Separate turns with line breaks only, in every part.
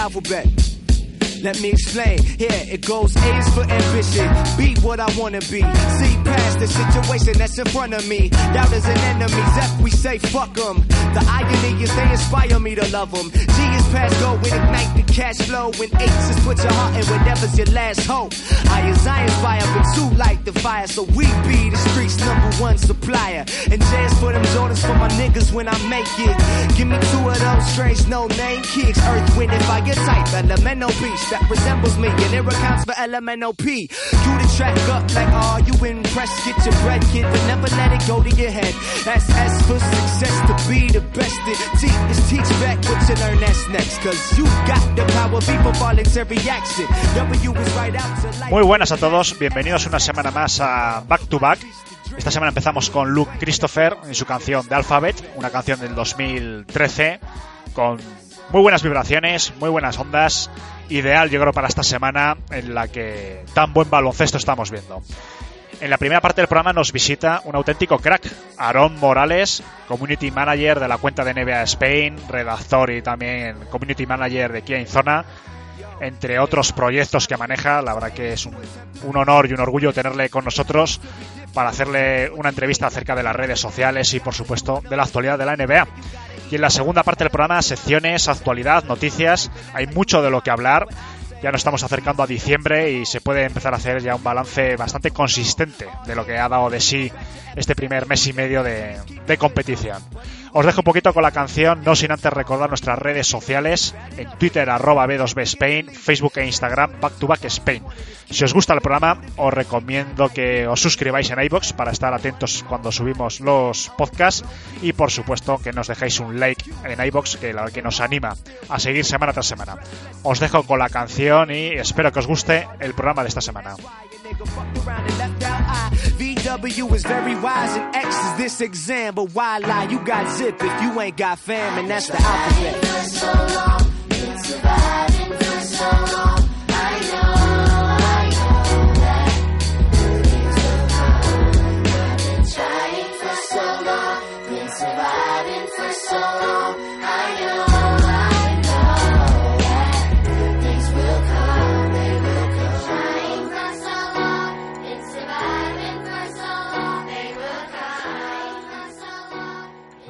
Alphabet. Let me explain. Here it goes. A is for ambition. Be what I wanna be. See past the situation that's in front of me. Doubters and enemies. F we say fuck fuck 'em. The irony is they inspire me to love love 'em. G is past go with ignite the cash flow. When H is put your heart in whatever's your last hope. I is I inspire, but two light the fire. So we be the streets number one supplier. And J's for them Jordans for my niggas when I make it. Give me two of those strange no name kicks. Earth, wind, and fire type. Elemental beast that resembles me. And it accounts for elemental P. You the track up like, oh, you impressed. Get your bread, kid, but never let it go to your head. That's S for success to be the best. And T is teach back what you learn that's next. Cause you got the power, be for voluntary action. W is right out to life.
Muy buenas a todos, bienvenidos una semana más a Back to Back. Esta semana empezamos con Luke Christopher y su canción de Alphabet, una canción del 2013 con muy buenas vibraciones, muy buenas ondas, ideal yo creo para esta semana en la que tan buen baloncesto estamos viendo. En la primera parte del programa nos visita un auténtico crack, Aaron Morales, Community Manager de la cuenta de NBA Spain, redactor y también Community Manager de Kia Inzona, entre otros proyectos que maneja. La verdad que es un honor y un orgullo tenerle con nosotros para hacerle una entrevista acerca de las redes sociales y, por supuesto, de la actualidad de la NBA. Y en la segunda parte del programa, secciones, actualidad, noticias. Hay mucho de lo que hablar. Ya nos estamos acercando a diciembre y se puede empezar a hacer ya un balance bastante consistente de lo que ha dado de sí este primer mes y medio de, de competición. Os dejo un poquito con la canción, no sin antes recordar nuestras redes sociales, en Twitter arroba B2B Spain, Facebook e Instagram Back to Back Spain. Si os gusta el programa, os recomiendo que os suscribáis en iBox para estar atentos cuando subimos los podcasts y por supuesto que nos dejéis un like en iBox que que nos anima a seguir semana tras semana. Os dejo con la canción y espero que os guste el programa de esta semana.
Nigga fucked around and left out I. VW is very wise and X is this exam, but why lie? You got zip if you ain't got fam, and that's the alphabet.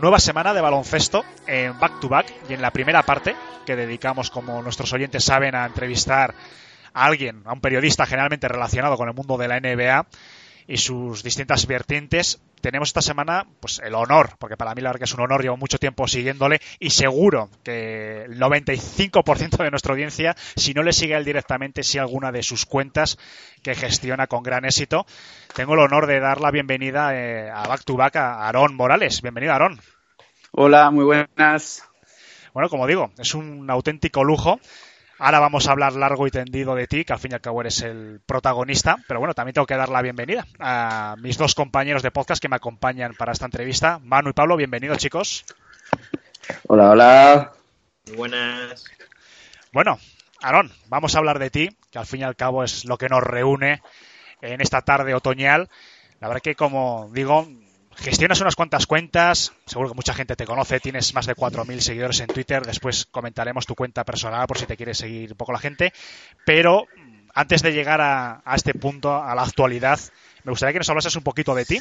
Nueva semana de baloncesto en Back to Back y en la primera parte, que dedicamos, como nuestros oyentes saben, a entrevistar a alguien, a un periodista generalmente relacionado con el mundo de la NBA y sus distintas vertientes. Tenemos esta semana pues el honor, porque para mí la verdad que es un honor, llevo mucho tiempo siguiéndole y seguro que el 95% de nuestra audiencia, si no le sigue a él directamente, sí alguna de sus cuentas que gestiona con gran éxito. Tengo el honor de dar la bienvenida eh, a Back to Back a Aarón Morales. Bienvenido, Aarón.
Hola, muy buenas.
Bueno, como digo, es un auténtico lujo. Ahora vamos a hablar largo y tendido de ti, que al fin y al cabo eres el protagonista. Pero bueno, también tengo que dar la bienvenida a mis dos compañeros de podcast que me acompañan para esta entrevista. Manu y Pablo, bienvenidos, chicos.
Hola, hola.
Muy buenas.
Bueno, Aarón, vamos a hablar de ti, que al fin y al cabo es lo que nos reúne en esta tarde otoñal. La verdad que, como digo, gestionas unas cuantas cuentas, seguro que mucha gente te conoce, tienes más de 4.000 seguidores en Twitter, después comentaremos tu cuenta personal por si te quiere seguir un poco la gente, pero antes de llegar a, a este punto, a la actualidad, me gustaría que nos hablases un poquito de ti,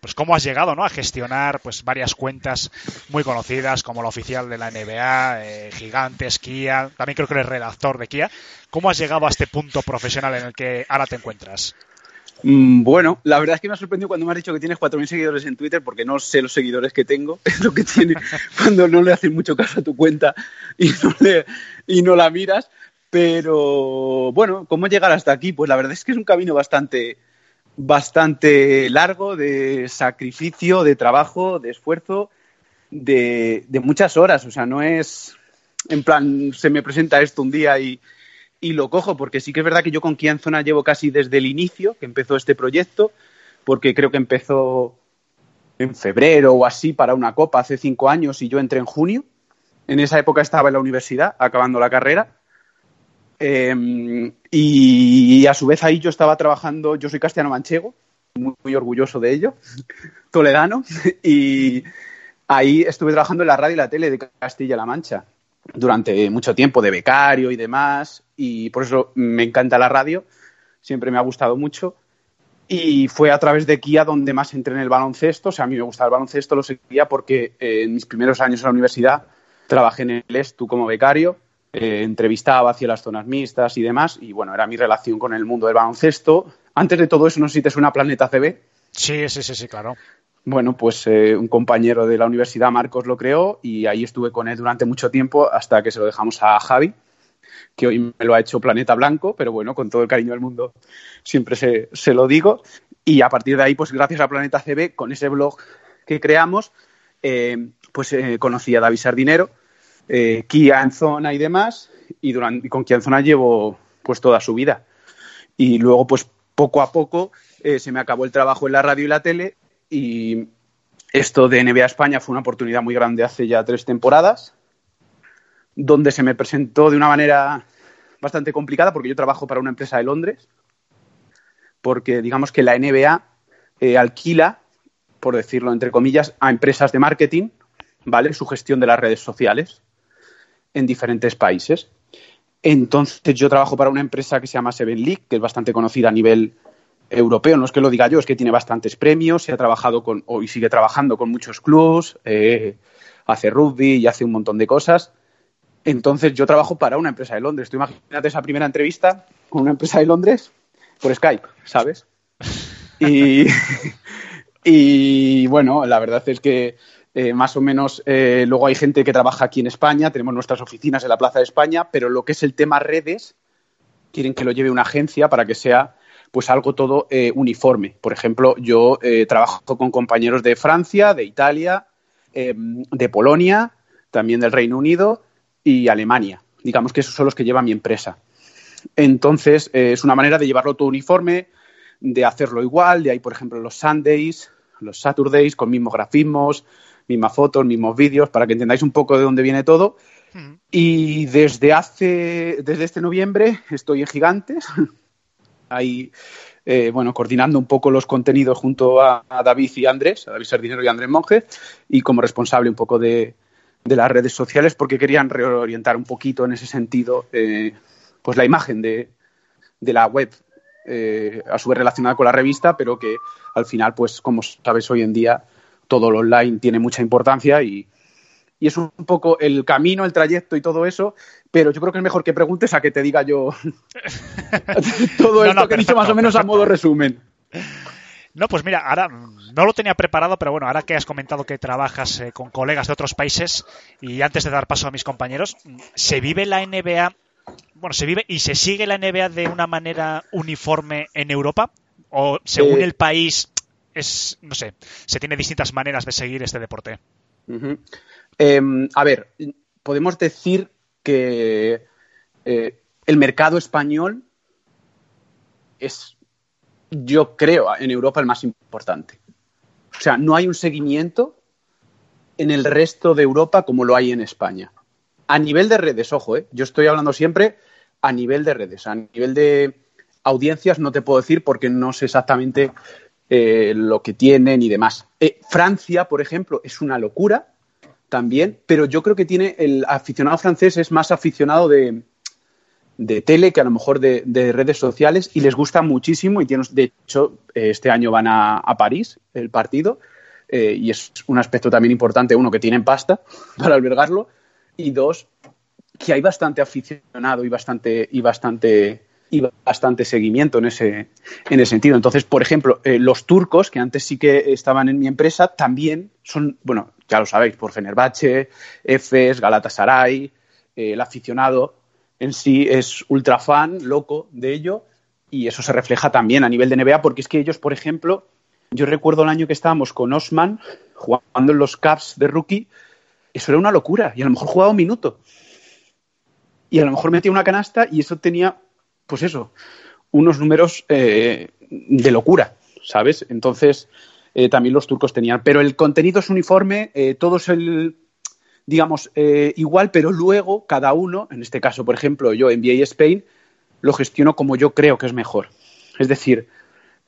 pues cómo has llegado ¿no? a gestionar pues varias cuentas muy conocidas como la oficial de la NBA, eh, Gigantes, Kia, también creo que eres redactor de Kia. ¿Cómo has llegado a este punto profesional en el que ahora te encuentras?
Mm, bueno, la verdad es que me ha sorprendido cuando me has dicho que tienes 4.000 seguidores en Twitter porque no sé los seguidores que tengo. Es lo que tiene cuando no le haces mucho caso a tu cuenta y no, le, y no la miras. Pero bueno, ¿cómo llegar hasta aquí? Pues la verdad es que es un camino bastante, bastante largo de sacrificio, de trabajo, de esfuerzo, de, de muchas horas. O sea, no es en plan, se me presenta esto un día y, y lo cojo, porque sí que es verdad que yo con Zona llevo casi desde el inicio que empezó este proyecto, porque creo que empezó en febrero o así para una copa hace cinco años y yo entré en junio. En esa época estaba en la universidad, acabando la carrera. Eh, y, a su vez ahí yo estaba trabajando, yo soy castellano manchego, muy, muy orgulloso de ello, toledano, y ahí estuve trabajando en la radio y la tele de Castilla-La Mancha durante mucho tiempo de becario y demás, y por eso me encanta la radio, siempre me ha gustado mucho. Y fue a través de Kia donde más entré en el baloncesto. O sea, a mí me gustaba el baloncesto, lo seguía porque eh, en mis primeros años en la universidad trabajé en el ESTU como becario, eh, entrevistaba hacia las zonas mixtas y demás. Y bueno, era mi relación con el mundo del baloncesto. Antes de todo eso, no sé si te suena Planeta CB.
Sí, sí, sí, sí, claro.
Bueno, pues eh, un compañero de la universidad, Marcos, lo creó y ahí estuve con él durante mucho tiempo hasta que se lo dejamos a Javi, que hoy me lo ha hecho Planeta Blanco, pero bueno, con todo el cariño del mundo siempre se, se lo digo. Y a partir de ahí, pues gracias a Planeta CB, con ese blog que creamos, eh, pues eh, conocí a David Sardinero, eh, zona y demás, y, durante, con Kia en zona llevo pues toda su vida. Y luego, pues poco a poco, eh, se me acabó el trabajo en la radio y la tele y esto de NBA España fue una oportunidad muy grande hace ya tres temporadas, donde se me presentó de una manera bastante complicada, porque yo trabajo para una empresa de Londres, porque digamos que la NBA eh, alquila, por decirlo entre comillas, a empresas de marketing, ¿vale? Su gestión de las redes sociales en diferentes países. Entonces yo trabajo para una empresa que se llama Seven League, que es bastante conocida a nivel europeo, no es que lo diga yo, es que tiene bastantes premios, se ha trabajado con, y sigue trabajando con muchos clubs, eh, hace rugby y hace un montón de cosas. Entonces yo trabajo para una empresa de Londres. Tú imagínate esa primera entrevista con una empresa de Londres por Skype, ¿sabes? Y, bueno, la verdad es que eh, más o menos eh, luego hay gente que trabaja aquí en España, tenemos nuestras oficinas en la Plaza de España, pero lo que es el tema redes, quieren que lo lleve una agencia para que sea pues algo todo eh, uniforme. Por ejemplo, yo eh, trabajo con compañeros de Francia, de Italia, eh, de Polonia, también del Reino Unido y Alemania. Digamos que esos son los que lleva mi empresa. Entonces, eh, es una manera de llevarlo todo uniforme, de hacerlo igual. De ahí, por ejemplo, los Sundays, los Saturdays, con mismos grafismos, mismas fotos, mismos vídeos, para que entendáis un poco de dónde viene todo. Y desde hace, desde este noviembre estoy en Gigantes, ahí, eh, bueno, coordinando un poco los contenidos junto a, David y Andrés, a David Sardinero y Andrés Monge, y como responsable un poco de, de las redes sociales, porque querían reorientar un poquito en ese sentido, eh, pues la imagen de, de la web, eh, a su vez relacionada con la revista, pero que al final, pues como sabes hoy en día, todo lo online tiene mucha importancia y, y es un poco el camino, el trayecto y todo eso, pero yo creo que es mejor que preguntes a que te diga yo todo esto no, no, que he dicho más o menos perfecto. a modo resumen.
No, pues mira, ahora no lo tenía preparado, pero bueno, ahora que has comentado que trabajas eh, con colegas de otros países y antes de dar paso a mis compañeros, ¿se vive la NBA, bueno, se vive y se sigue la NBA de una manera uniforme en Europa? ¿O según eh, el país es, no sé, se tiene distintas maneras de seguir este deporte?
Eh, a ver, podemos decir que eh, el mercado español es, yo creo, en Europa el más importante. O sea, no hay un seguimiento en el resto de Europa como lo hay en España. A nivel de redes, ojo, ¿eh? yo estoy hablando siempre a nivel de redes, a nivel de audiencias no te puedo decir porque no sé exactamente eh, lo que tienen y demás. Eh, Francia, por ejemplo, es una locura también, pero yo creo que tiene el aficionado francés es más aficionado de, de tele que a lo mejor de, de, redes sociales y les gusta muchísimo y tiene, de hecho eh, este año van a, a París el partido y es un aspecto también importante, uno, que tienen pasta para albergarlo y dos, que hay bastante aficionado y bastante, y bastante, y bastante seguimiento en ese, en ese sentido. Entonces, por ejemplo, eh, los turcos, que antes sí que estaban en mi empresa, también son, bueno, ya lo sabéis, por Fenerbahce, Efes, Galatasaray, eh, el aficionado en sí es ultra fan, loco de ello, y eso se refleja también a nivel de NBA, porque es que ellos, por ejemplo, yo recuerdo el año que estábamos con Osman jugando en los Caps de rookie, eso era una locura, y a lo mejor jugaba un minuto. Y a lo mejor metía una canasta y eso tenía, pues eso, unos números eh, de locura, ¿sabes? Entonces, eh, también los turcos tenían. Pero el contenido es uniforme, eh, todo es el, digamos, eh, igual, pero luego cada uno, en este caso, por ejemplo, yo en NBA Spain, lo gestiono como yo creo que es mejor. Es decir,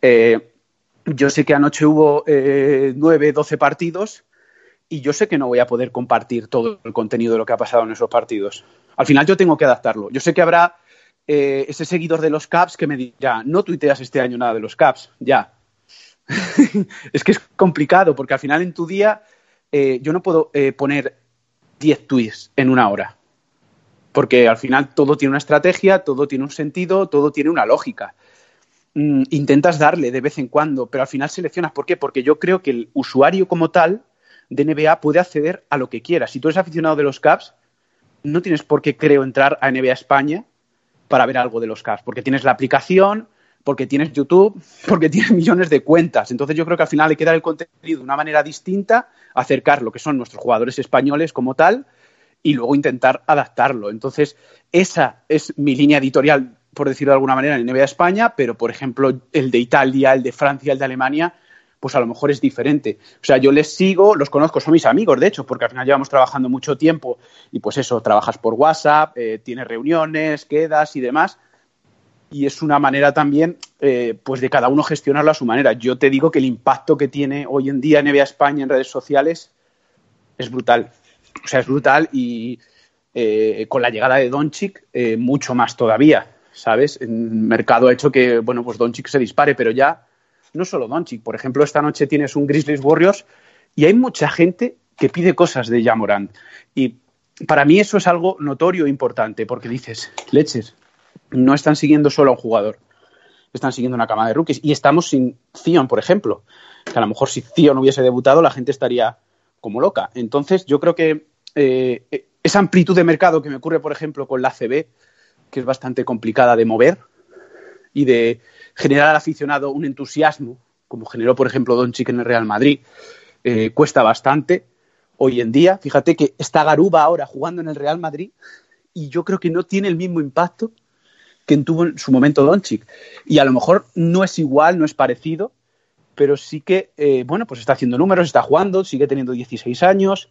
yo sé que anoche hubo nueve, doce partidos y yo sé que no voy a poder compartir todo el contenido de lo que ha pasado en esos partidos. Al final yo tengo que adaptarlo. Yo sé que habrá eh, ese seguidor de los Caps que me dirá, no tuiteas este año nada de los Caps, ya. es que es complicado porque al final en tu día eh, yo no puedo eh, poner 10 tweets en una hora. Porque al final todo tiene una estrategia, todo tiene un sentido, todo tiene una lógica. Mm, intentas darle de vez en cuando, pero al final seleccionas. ¿Por qué? Porque yo creo que el usuario como tal de NBA puede acceder a lo que quiera. Si tú eres aficionado de los Caps, no tienes por qué, creo, entrar a NBA España para ver algo de los Caps, porque tienes la aplicación, porque tienes YouTube, porque tienes millones de cuentas. Entonces yo creo que al final hay que dar el contenido de una manera distinta, acercar lo que son nuestros jugadores españoles como tal y luego intentar adaptarlo. Entonces esa es mi línea editorial, por decirlo de alguna manera, en NBA España, pero por ejemplo el de Italia, el de Francia, el de Alemania, pues a lo mejor es diferente. O sea, yo les sigo, los conozco, son mis amigos, de hecho, porque al final llevamos trabajando mucho tiempo y pues eso, trabajas por WhatsApp, eh, tienes reuniones, quedas y demás. Y es una manera también, eh, pues de cada uno gestionarlo a su manera. Yo te digo que el impacto que tiene hoy en día NBA España en redes sociales es brutal. O sea, es brutal y eh, con la llegada de Doncic eh, mucho más todavía, ¿sabes? El mercado ha hecho que, bueno, pues Doncic se dispare, pero ya no solo Doncic. Por ejemplo, esta noche tienes un Grizzlies Warriors y hay mucha gente que pide cosas de Jamorant. Y para mí eso es algo notorio e importante, porque dices, leches, no están siguiendo solo a un jugador, están siguiendo una cama de rookies. Y estamos sin Zion, por ejemplo, que a lo mejor si Zion hubiese debutado, la gente estaría como loca. Entonces, yo creo que eh, esa amplitud de mercado que me ocurre, por ejemplo, con la CB, que es bastante complicada de mover y de generar al aficionado un entusiasmo, como generó, por ejemplo, Doncic en el Real Madrid, eh, cuesta bastante. Hoy en día, fíjate que está Garuba ahora jugando en el Real Madrid y yo creo que no tiene el mismo impacto que tuvo en su momento Doncic. Y a lo mejor no es igual, no es parecido, pero sí que, eh, bueno, pues está haciendo números, está jugando, sigue teniendo 16 años.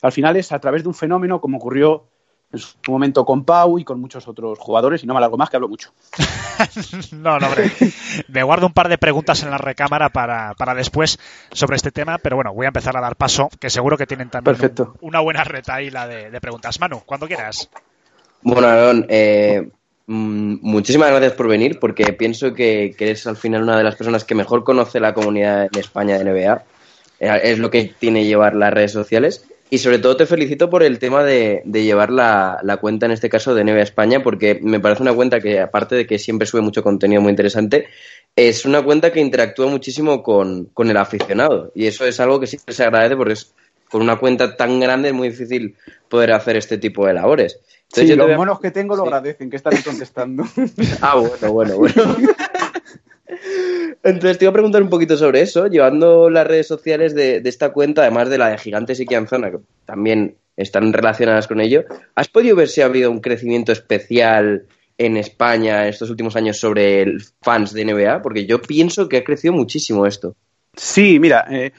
Al final es a través de un fenómeno como ocurrió en su momento con Pau y con muchos otros jugadores, y no me alargo más, que hablo mucho.
no, no, hombre. Me guardo un par de preguntas en la recámara para, para, después sobre este tema, pero bueno, voy a empezar a dar paso, que seguro que tienen también
un,
una buena retaíla de, de, preguntas. Manu, cuando quieras.
Bueno, Aaron, eh, muchísimas gracias por venir, porque pienso que, que, eres al final una de las personas que mejor conoce la comunidad en España de NBA. Eh, es lo que tiene llevar las redes sociales. Y sobre todo te felicito por el tema de, de llevar la, la, cuenta, en este caso, de NBA España, porque me parece una cuenta que, aparte de que siempre sube mucho contenido muy interesante, es una cuenta que interactúa muchísimo con, con el aficionado. Y eso es algo que siempre se agradece porque es, con una cuenta tan grande es muy difícil poder hacer este tipo de labores.
Entonces, sí, los a... monos que tengo lo sí. agradecen, que están contestando.
ah, bueno, bueno, bueno. Entonces te iba a preguntar un poquito sobre eso, llevando las redes sociales de, de esta cuenta, además de la de Gigantes y Kianzona, que también están relacionadas con ello. ¿Has podido ver si ha habido un crecimiento especial en España estos últimos años sobre el fans de NBA? Porque yo pienso que ha crecido muchísimo esto.
Sí, mira, eh,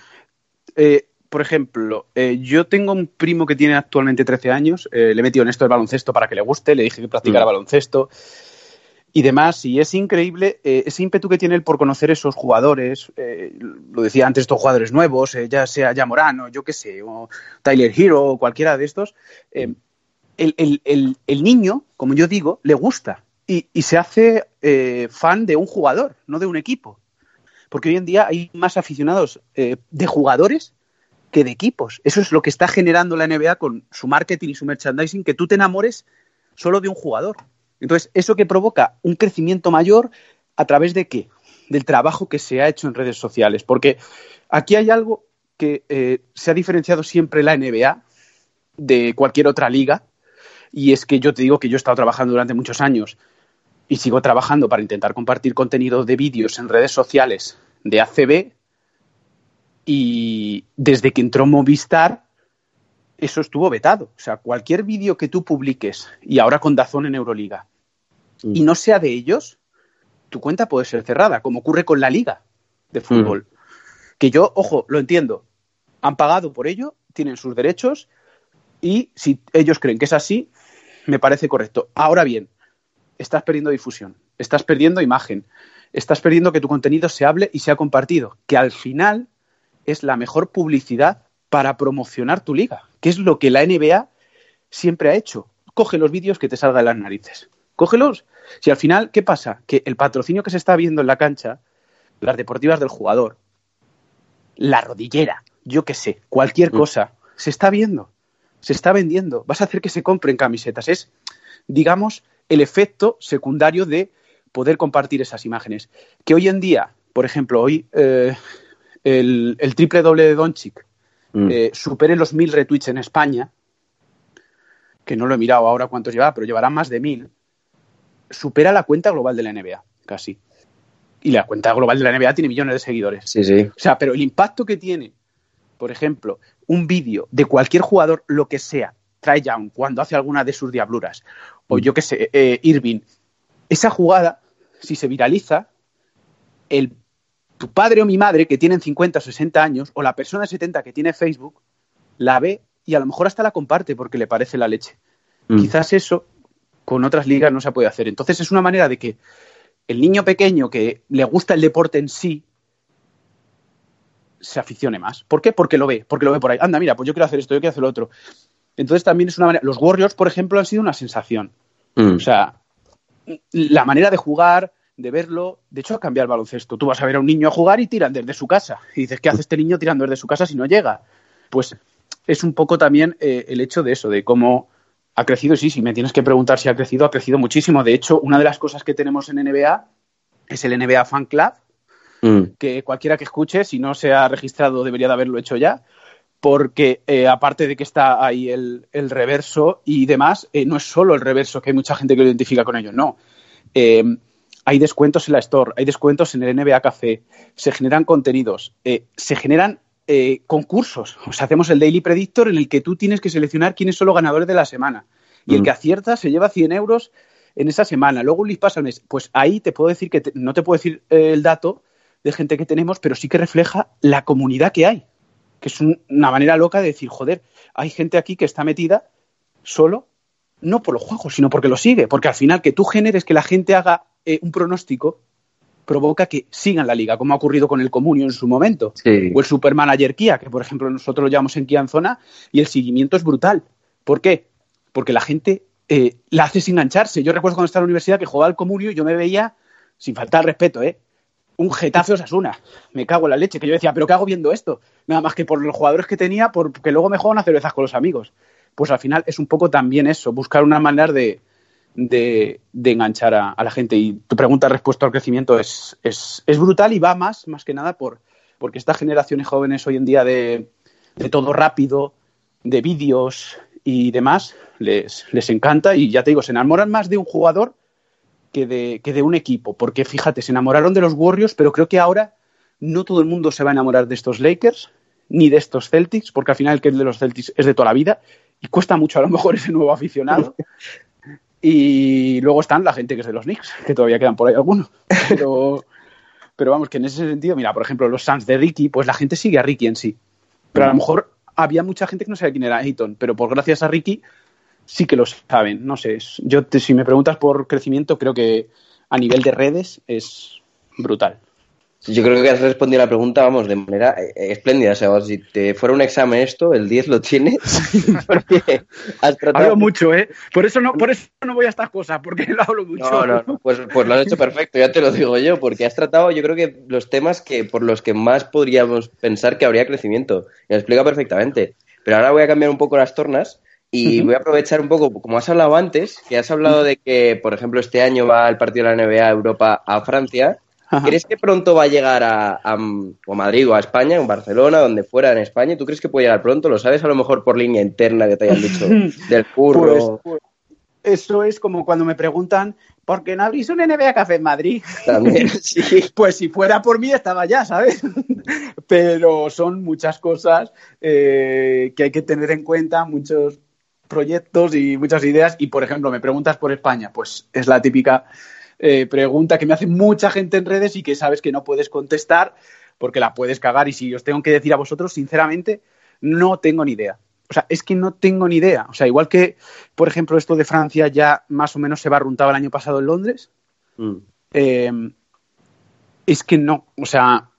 eh, por ejemplo, eh, yo tengo un primo que tiene actualmente 13 años, le he metido en esto del baloncesto para que le guste, le dije que practicara mm. baloncesto y demás. Y es increíble eh, ese ímpetu que tiene él por conocer esos jugadores. Eh, lo decía antes, estos jugadores nuevos, eh, ya sea Yamorano, yo qué sé, o Tyler Hero, o cualquiera de estos. El, el, el, el, niño, como yo digo, le gusta y, y se hace fan de un jugador, no de un equipo. Porque hoy en día hay más aficionados de jugadores que de equipos. Eso es lo que está generando la NBA con su marketing y su merchandising, que tú te enamores solo de un jugador. Entonces, eso que provoca un crecimiento mayor a través de qué? Del trabajo que se ha hecho en redes sociales. Porque aquí hay algo que eh, se ha diferenciado siempre la NBA de cualquier otra liga, y es que yo te digo que yo he estado trabajando durante muchos años y sigo trabajando para intentar compartir contenido de vídeos en redes sociales de ACB y desde que entró Movistar eso estuvo vetado. O sea, cualquier vídeo que tú publiques y ahora con Dazón en Euroliga
Mm.
y no sea de ellos, tu cuenta puede ser cerrada, como ocurre con la liga de fútbol. Que yo, ojo, lo entiendo. Han pagado por ello, tienen sus derechos y si ellos creen que es así, me parece correcto. Ahora bien, estás perdiendo difusión, estás perdiendo imagen, estás perdiendo que tu contenido se hable y sea compartido, que al final es la mejor publicidad para promocionar tu liga, que es lo que la NBA siempre ha hecho. Coge los vídeos que te salga de las narices. Cógelos. Si al final, ¿qué pasa? Que el patrocinio que se está viendo en la cancha, las deportivas del jugador, la rodillera, yo qué sé, cualquier
Mm.
cosa, se está viendo, se está vendiendo. Vas a hacer que se compren camisetas. Es, digamos, el efecto secundario de poder compartir esas imágenes. Que hoy en día, por ejemplo, hoy eh, el, el triple doble de Doncic
Mm.
eh, supere los mil retweets en España, que no lo he mirado ahora cuántos lleva, pero llevará más de mil, supera la cuenta global de la NBA, casi. Y la cuenta global de la NBA tiene millones de seguidores.
Sí, sí.
O sea, pero el impacto que tiene, por ejemplo, un vídeo de cualquier jugador, lo que sea, Trae Young, cuando hace alguna de sus diabluras, o yo qué sé, eh, Irving, esa jugada, si se viraliza, el, tu padre o mi madre, que tienen 50 o 60 años, o la persona de 70 que tiene Facebook, la ve y a lo mejor hasta la comparte porque le parece la leche.
Mm.
Quizás eso con otras ligas no se puede hacer. Entonces es una manera de que el niño pequeño que le gusta el deporte en sí se aficione más. ¿Por qué? Porque lo ve, porque lo ve por ahí. Anda, mira, pues yo quiero hacer esto, yo quiero hacer lo otro. Entonces también es una manera. Los Warriors, por ejemplo, han sido una sensación.
Mm.
O sea, la manera de jugar, de verlo, de hecho, ha cambiado el baloncesto. Tú vas a ver a un niño a jugar y tiran desde su casa. Y dices, ¿qué hace este niño tirando desde su casa si no llega? Pues es un poco también eh, el hecho de eso, de cómo ha crecido. Y sí, si me tienes que preguntar si ha crecido, ha crecido muchísimo. De hecho, una de las cosas que tenemos en NBA es el NBA Fan Club,
Mm.
que cualquiera que escuche, si no se ha registrado, debería de haberlo hecho ya, porque eh, aparte de que está ahí el, el reverso y demás, eh, no es solo el reverso, que hay mucha gente que lo identifica con ello, no. Hay descuentos en la Store, hay descuentos en el NBA Café, se generan contenidos, eh, se generan eh, concursos. O sea, hacemos el Daily Predictor en el que tú tienes que seleccionar quiénes son los ganadores de la semana. Y el
Mm.
que acierta se lleva 100 euros en esa semana. Luego un list pasa al mes. Pues ahí te puedo decir que te- no te puedo decir eh, el dato de gente que tenemos, pero sí que refleja la comunidad que hay. Que es un- una manera loca de decir, joder, hay gente aquí que está metida solo, no por los juegos, sino porque lo sigue. Porque al final que tú generes que la gente haga eh, un pronóstico provoca que sigan la liga, como ha ocurrido con el Comunio en su momento.
Sí.
O el Supermanager Kia, que por ejemplo nosotros lo llamamos en Kia en zona, y el seguimiento es brutal. ¿Por qué? Porque la gente eh, la hace sin engancharse. Yo recuerdo cuando estaba en la universidad que jugaba al Comunio y yo me veía, sin faltar al respeto, ¿eh? un Getafe Osasuna. Me cago en la leche, que yo decía, ¿pero qué hago viendo esto? Nada más que por los jugadores que tenía, porque luego me juego unas cervezas con los amigos. Pues al final es un poco también eso, buscar una manera de, de, de enganchar a, a la gente. Y tu pregunta respecto al crecimiento es, es, es brutal y va más, más que nada, por porque estas generaciones jóvenes hoy en día de, de todo rápido, de vídeos y demás, les, les encanta y ya te digo, se enamoran más de un jugador que de, que de un equipo. Porque fíjate, se enamoraron de los Warriors, pero creo que ahora no todo el mundo se va a enamorar de estos Lakers ni de estos Celtics, porque al final el que es de los Celtics es de toda la vida y cuesta mucho a lo mejor ese nuevo aficionado. Y luego están la gente que es de los Knicks, que todavía quedan por ahí algunos. Pero, pero vamos, que en ese sentido, mira, por ejemplo, los Suns de Ricky, pues la gente sigue a Ricky en sí. Pero a lo mejor había mucha gente que no sabía quién era Ayton, pero por gracias a Ricky sí que lo saben. No sé, yo te- si me preguntas por crecimiento, creo que a nivel de redes es brutal.
Yo creo que has respondido a la pregunta, vamos, de manera eh, espléndida. O sea, si te fuera un examen esto, el 10 lo tienes. Porque has tratado...
Hablo mucho, ¿eh? Por eso no, por eso no voy a estas cosas, porque lo hablo mucho.
No, no, no, pues, pues lo has hecho perfecto, ya te lo digo yo, porque has tratado, yo creo que los temas que por los que más podríamos pensar que habría crecimiento. Y lo explica perfectamente. Pero ahora voy a cambiar un poco las tornas y voy a aprovechar un poco, como has hablado antes, que has hablado de que, por ejemplo, este año va el partido de la NBA a Europa a Francia.
Ajá.
¿Crees que pronto va a llegar a, a, o a Madrid o a España, o Barcelona, donde fuera en España? ¿Tú crees que puede llegar pronto? ¿Lo sabes a lo mejor por línea interna que te hayan dicho del curro?
Pues, eso es como cuando me preguntan, ¿por qué no abrís un NBA Café en Madrid?
También, sí.
Pues si fuera por mí estaba ya, ¿sabes? Pero son muchas cosas eh, que hay que tener en cuenta, muchos proyectos y muchas ideas. Y, por ejemplo, me preguntas por España, pues es la típica eh, pregunta que me hace mucha gente en redes y que sabes que no puedes contestar porque la puedes cagar. Y si os tengo que decir a vosotros, sinceramente, no tengo ni idea. O sea, es que no tengo ni idea. O sea, igual que, por ejemplo, esto de Francia ya más o menos se barruntaba el año pasado en Londres,
Mm.
eh, es que no. O sea,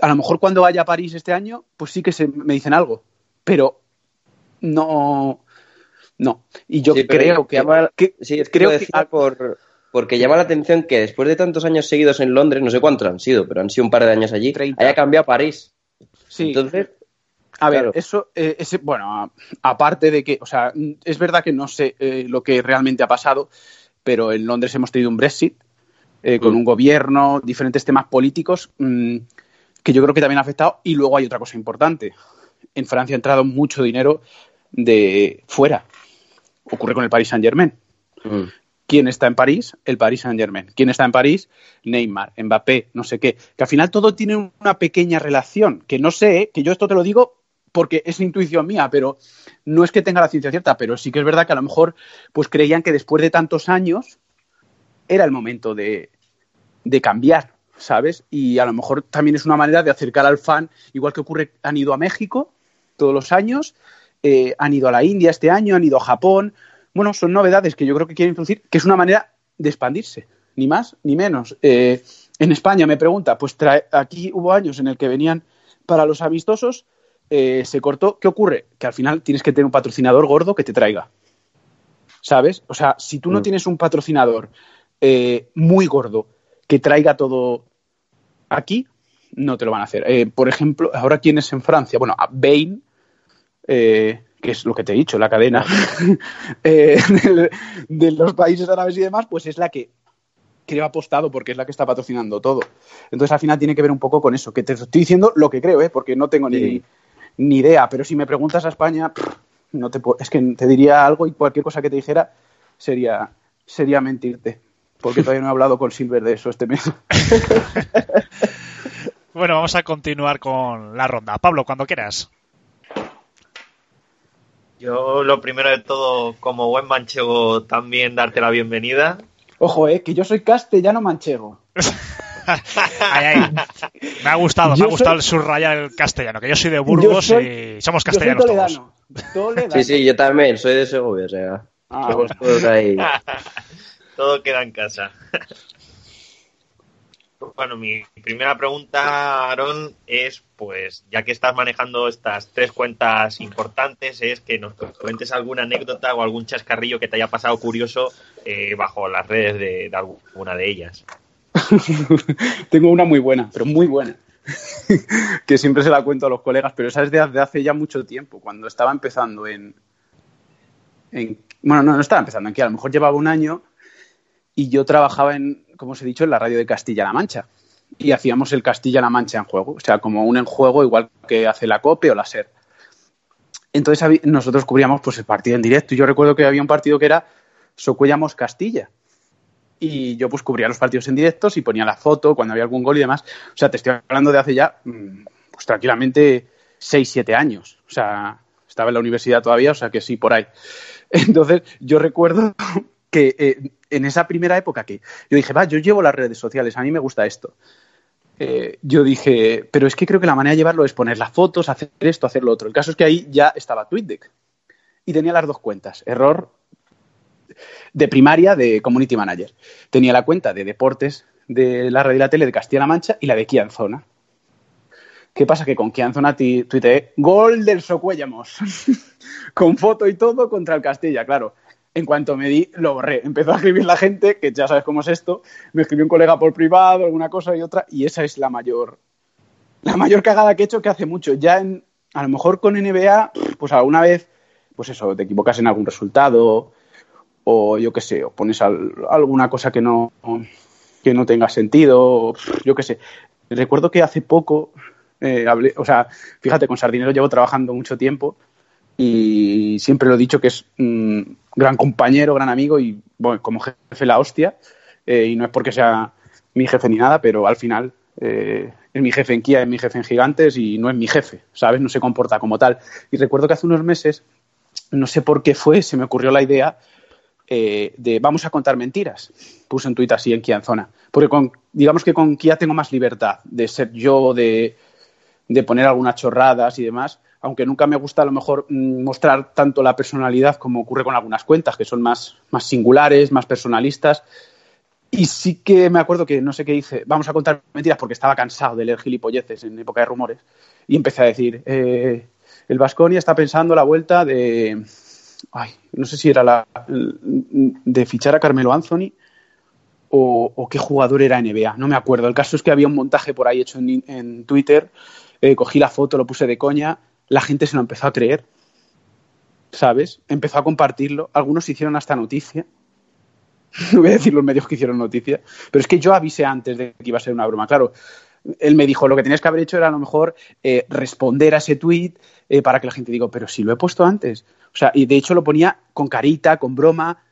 a lo mejor cuando vaya a París este año, pues sí que se, me dicen algo. Pero no. No. Y yo
Sí,
creo que,
Sí, es que
creo que
por, porque llama la atención que después de tantos años seguidos en Londres, no sé cuántos han sido, pero han sido un par de años allí,
30.
haya cambiado a París.
sí.
Entonces,
A ver,
Claro.
eso, eh, ese, bueno, aparte de que, o sea, es verdad que no sé eh, lo que realmente ha pasado, pero en Londres hemos tenido un Brexit eh, con
Mm.
un gobierno, diferentes temas políticos mm, que yo creo que también ha afectado. Y luego hay otra cosa importante. En Francia ha entrado mucho dinero de fuera. Ocurre con el Paris Saint Germain.
mm,
¿Quién está en París? El Paris Saint Germain. ¿Quién está en París? Neymar, Mbappé, no sé qué. Que al final todo tiene una pequeña relación. Que no sé, que yo esto te lo digo porque es intuición mía, pero no es que tenga la ciencia cierta, pero sí que es verdad que a lo mejor pues creían que después de tantos años era el momento de, de cambiar, ¿sabes? Y a lo mejor también es una manera de acercar al fan, igual que ocurre, han ido a México todos los años, eh, han ido a la India este año, han ido a Japón. Bueno, son novedades que yo creo que quieren introducir, que es una manera de expandirse, ni más ni menos. Eh, en España me pregunta, pues trae- aquí hubo años en el que venían para los amistosos, eh, se cortó. ¿Qué ocurre? Que al final tienes que tener un patrocinador gordo que te traiga. ¿Sabes? O sea, si tú no
Mm.
tienes un patrocinador eh, muy gordo que traiga todo aquí, no te lo van a hacer. Eh, por ejemplo, ahora quién es en Francia? Bueno, a Bain, eh, que es lo que te he dicho, la cadena eh, de, de los países árabes y demás, pues es la que creo apostado porque es la que está patrocinando todo. Entonces al final tiene que ver un poco con eso, que te estoy diciendo lo que creo, ¿eh? porque no tengo ni,
Sí.
ni idea, pero si me preguntas a España, no te puedo- es que te diría algo y cualquier cosa que te dijera sería, sería mentirte, porque todavía no he hablado con Silver de eso este mes.
Bueno, vamos a continuar con la ronda. Pablo, cuando quieras.
Yo lo primero de todo, como buen manchego, también darte la bienvenida.
Ojo, eh, que yo soy castellano manchego.
Ay, ay. Me ha gustado, me ha gustado
soy-
el subrayar el castellano, que yo soy de Burgos
soy-
y somos
Yo soy
castellanos todos.
toledano.
Sí, sí, yo también, soy de Segovia, o sea,
Ah,
somos
bueno.
todos ahí.
Todo queda en casa. Bueno, mi primera pregunta, Aaron, es, pues, ya que estás manejando estas tres cuentas importantes, es que nos cuentes alguna anécdota o algún chascarrillo que te haya pasado curioso eh, bajo las redes de, de alguna de ellas.
Tengo una muy buena, pero muy buena. que siempre se la cuento a los colegas, pero esa es de hace, ya mucho tiempo, cuando estaba empezando en, en- Bueno, no, no estaba empezando aquí, a lo mejor llevaba un año y yo trabajaba en, como os he dicho, en la radio de Castilla-La Mancha. Y hacíamos el Castilla-La Mancha en juego, o sea, como un en juego igual que hace la COPE o la SER. Entonces nosotros cubríamos pues, el partido en directo y yo recuerdo que había un partido que era Socuellamos Castilla y yo pues cubría los partidos en directos y ponía la foto cuando había algún gol y demás. O sea, te estoy hablando de hace ya, mm, pues tranquilamente, 6, 7 años. O sea, estaba en la universidad todavía, o sea que sí, por ahí. Entonces, yo recuerdo que eh, en esa primera época que yo dije, va, yo llevo las redes sociales, a mí me gusta esto. Eh, yo dije, pero es que creo que la manera de llevarlo es poner las fotos, hacer esto, hacer lo otro. El caso es que ahí ya estaba TweetDeck y tenía las dos cuentas. Error de primaria de Community Manager. Tenía la cuenta de deportes de la radio y la tele de Castilla-La Mancha y la de Kia en Zona. ¿Qué pasa? Que con Kia en Zona ti- tuiteé gol del Socuellamos. con foto y todo contra el Castilla, claro. En cuanto me di, lo borré. Empezó a escribir la gente, que ya sabes cómo es esto. Me escribió un colega por privado, alguna cosa y otra, y esa es la mayor, la mayor cagada que he hecho que hace mucho. Ya en, a lo mejor con NBA, pues alguna vez, pues eso, te equivocas en algún resultado, o yo qué sé, o pones al- alguna cosa que no, que no tenga sentido, o, yo qué sé. Recuerdo que hace poco, eh, hablé, o sea, fíjate, con Sardinero llevo trabajando mucho tiempo y siempre lo he dicho que es un gran compañero, gran amigo y bueno, como jefe la hostia. Eh, y no es porque sea mi jefe ni nada, pero al final eh, es mi jefe en Kia, es mi jefe en Gigantes y no es mi jefe, ¿sabes? No se comporta como tal. Y recuerdo que hace unos meses, no sé por qué fue, se me ocurrió la idea eh, de vamos a contar mentiras. Puse un tuit así en Kia en zona. Porque con, digamos que con Kia tengo más libertad de ser yo, de, de poner algunas chorradas y demás aunque nunca me gusta a lo mejor mm, mostrar tanto la personalidad como ocurre con algunas cuentas, que son más, más singulares, más personalistas. Y sí que me acuerdo que no sé qué hice, vamos a contar mentiras porque estaba cansado de leer gilipolleces en época de rumores. Y empecé a decir, eh, el Vasconia está pensando la vuelta de, ay, no sé si era la, de fichar a Carmelo Anthony o, qué jugador era NBA, no me acuerdo. El caso es que había un montaje por ahí hecho en, Twitter, eh, cogí la foto, lo puse de coña la gente se lo empezó a creer, ¿sabes? Empezó a compartirlo, algunos hicieron hasta noticia. No voy a decir los medios que hicieron noticia, pero es que yo avisé antes de que iba a ser una broma. Claro, él me dijo, lo que tenías que haber hecho era a lo mejor eh, responder a ese tweet eh, para que la gente diga, pero si lo he puesto antes. O sea, y de hecho lo ponía con carita, con broma.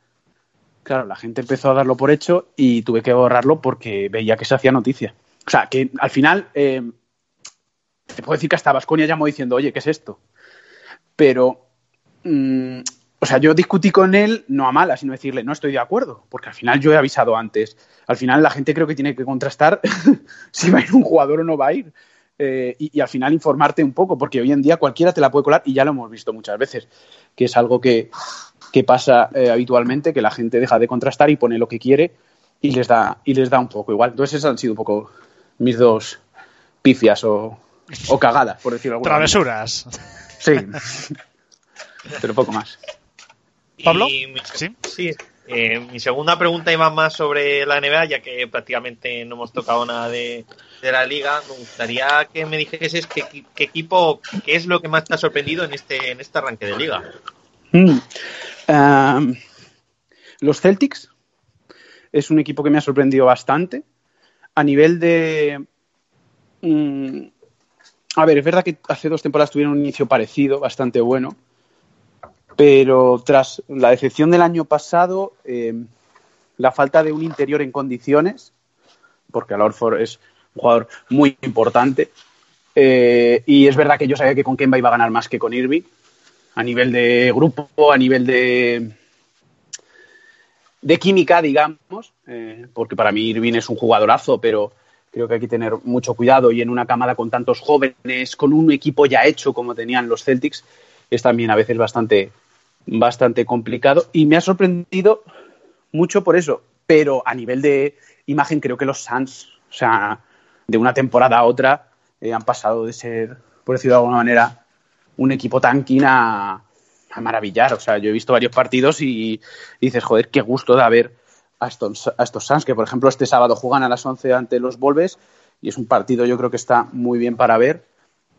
Claro, la gente empezó a darlo por hecho y tuve que borrarlo porque veía que se hacía noticia. O sea, que al final eh, te puedo decir que hasta Vasconia llamó diciendo, oye, ¿qué es esto? Pero, mm, o sea, yo discutí con él, no a malas, sino decirle, no estoy de acuerdo, porque al final yo he avisado antes. Al final la gente creo que tiene que contrastar si va a ir un jugador o no va a ir. Eh, y, al final informarte un poco, porque hoy en día cualquiera te la puede colar y ya lo hemos visto muchas veces, que es algo que, pasa eh, habitualmente, que la gente deja de contrastar y pone lo que quiere y les da, y les da un poco igual. Entonces esas han sido un poco mis dos pifias o, o cagadas, por decirlo alguna
Travesuras.
Sí. Pero poco más.
¿Pablo?
sí. Sí. Eh, mi segunda pregunta iba más sobre la NBA, ya que prácticamente no hemos tocado nada de, la liga. Me gustaría que me dijeses qué, equipo, qué es lo que más te ha sorprendido en este, en este arranque de liga.
Mm. Um, los Celtics es un equipo que me ha sorprendido bastante. A nivel de, mm, a ver, es verdad que hace dos temporadas tuvieron un inicio parecido, bastante bueno, pero tras la decepción del año pasado, eh, la falta de un interior en condiciones, porque Al Orford es un jugador muy importante, eh, y es verdad que yo sabía que con Kemba iba a ganar más que con Irving, a nivel de grupo, a nivel de, de química, digamos, eh, porque para mí Irving es un jugadorazo, pero Creo que hay que tener mucho cuidado y en una camada con tantos jóvenes, con un equipo ya hecho como tenían los Celtics, es también a veces bastante, bastante complicado. Y me ha sorprendido mucho por eso. Pero a nivel de imagen, creo que los Suns, o sea, de una temporada a otra, eh, han pasado de ser, por decirlo de alguna manera, un equipo tanquín a, a maravillar. O sea, yo he visto varios partidos y, y dices, joder, qué gusto de haber a estos, a estos Suns, que por ejemplo este sábado juegan a las 11 ante los Wolves y es un partido yo creo que está muy bien para ver.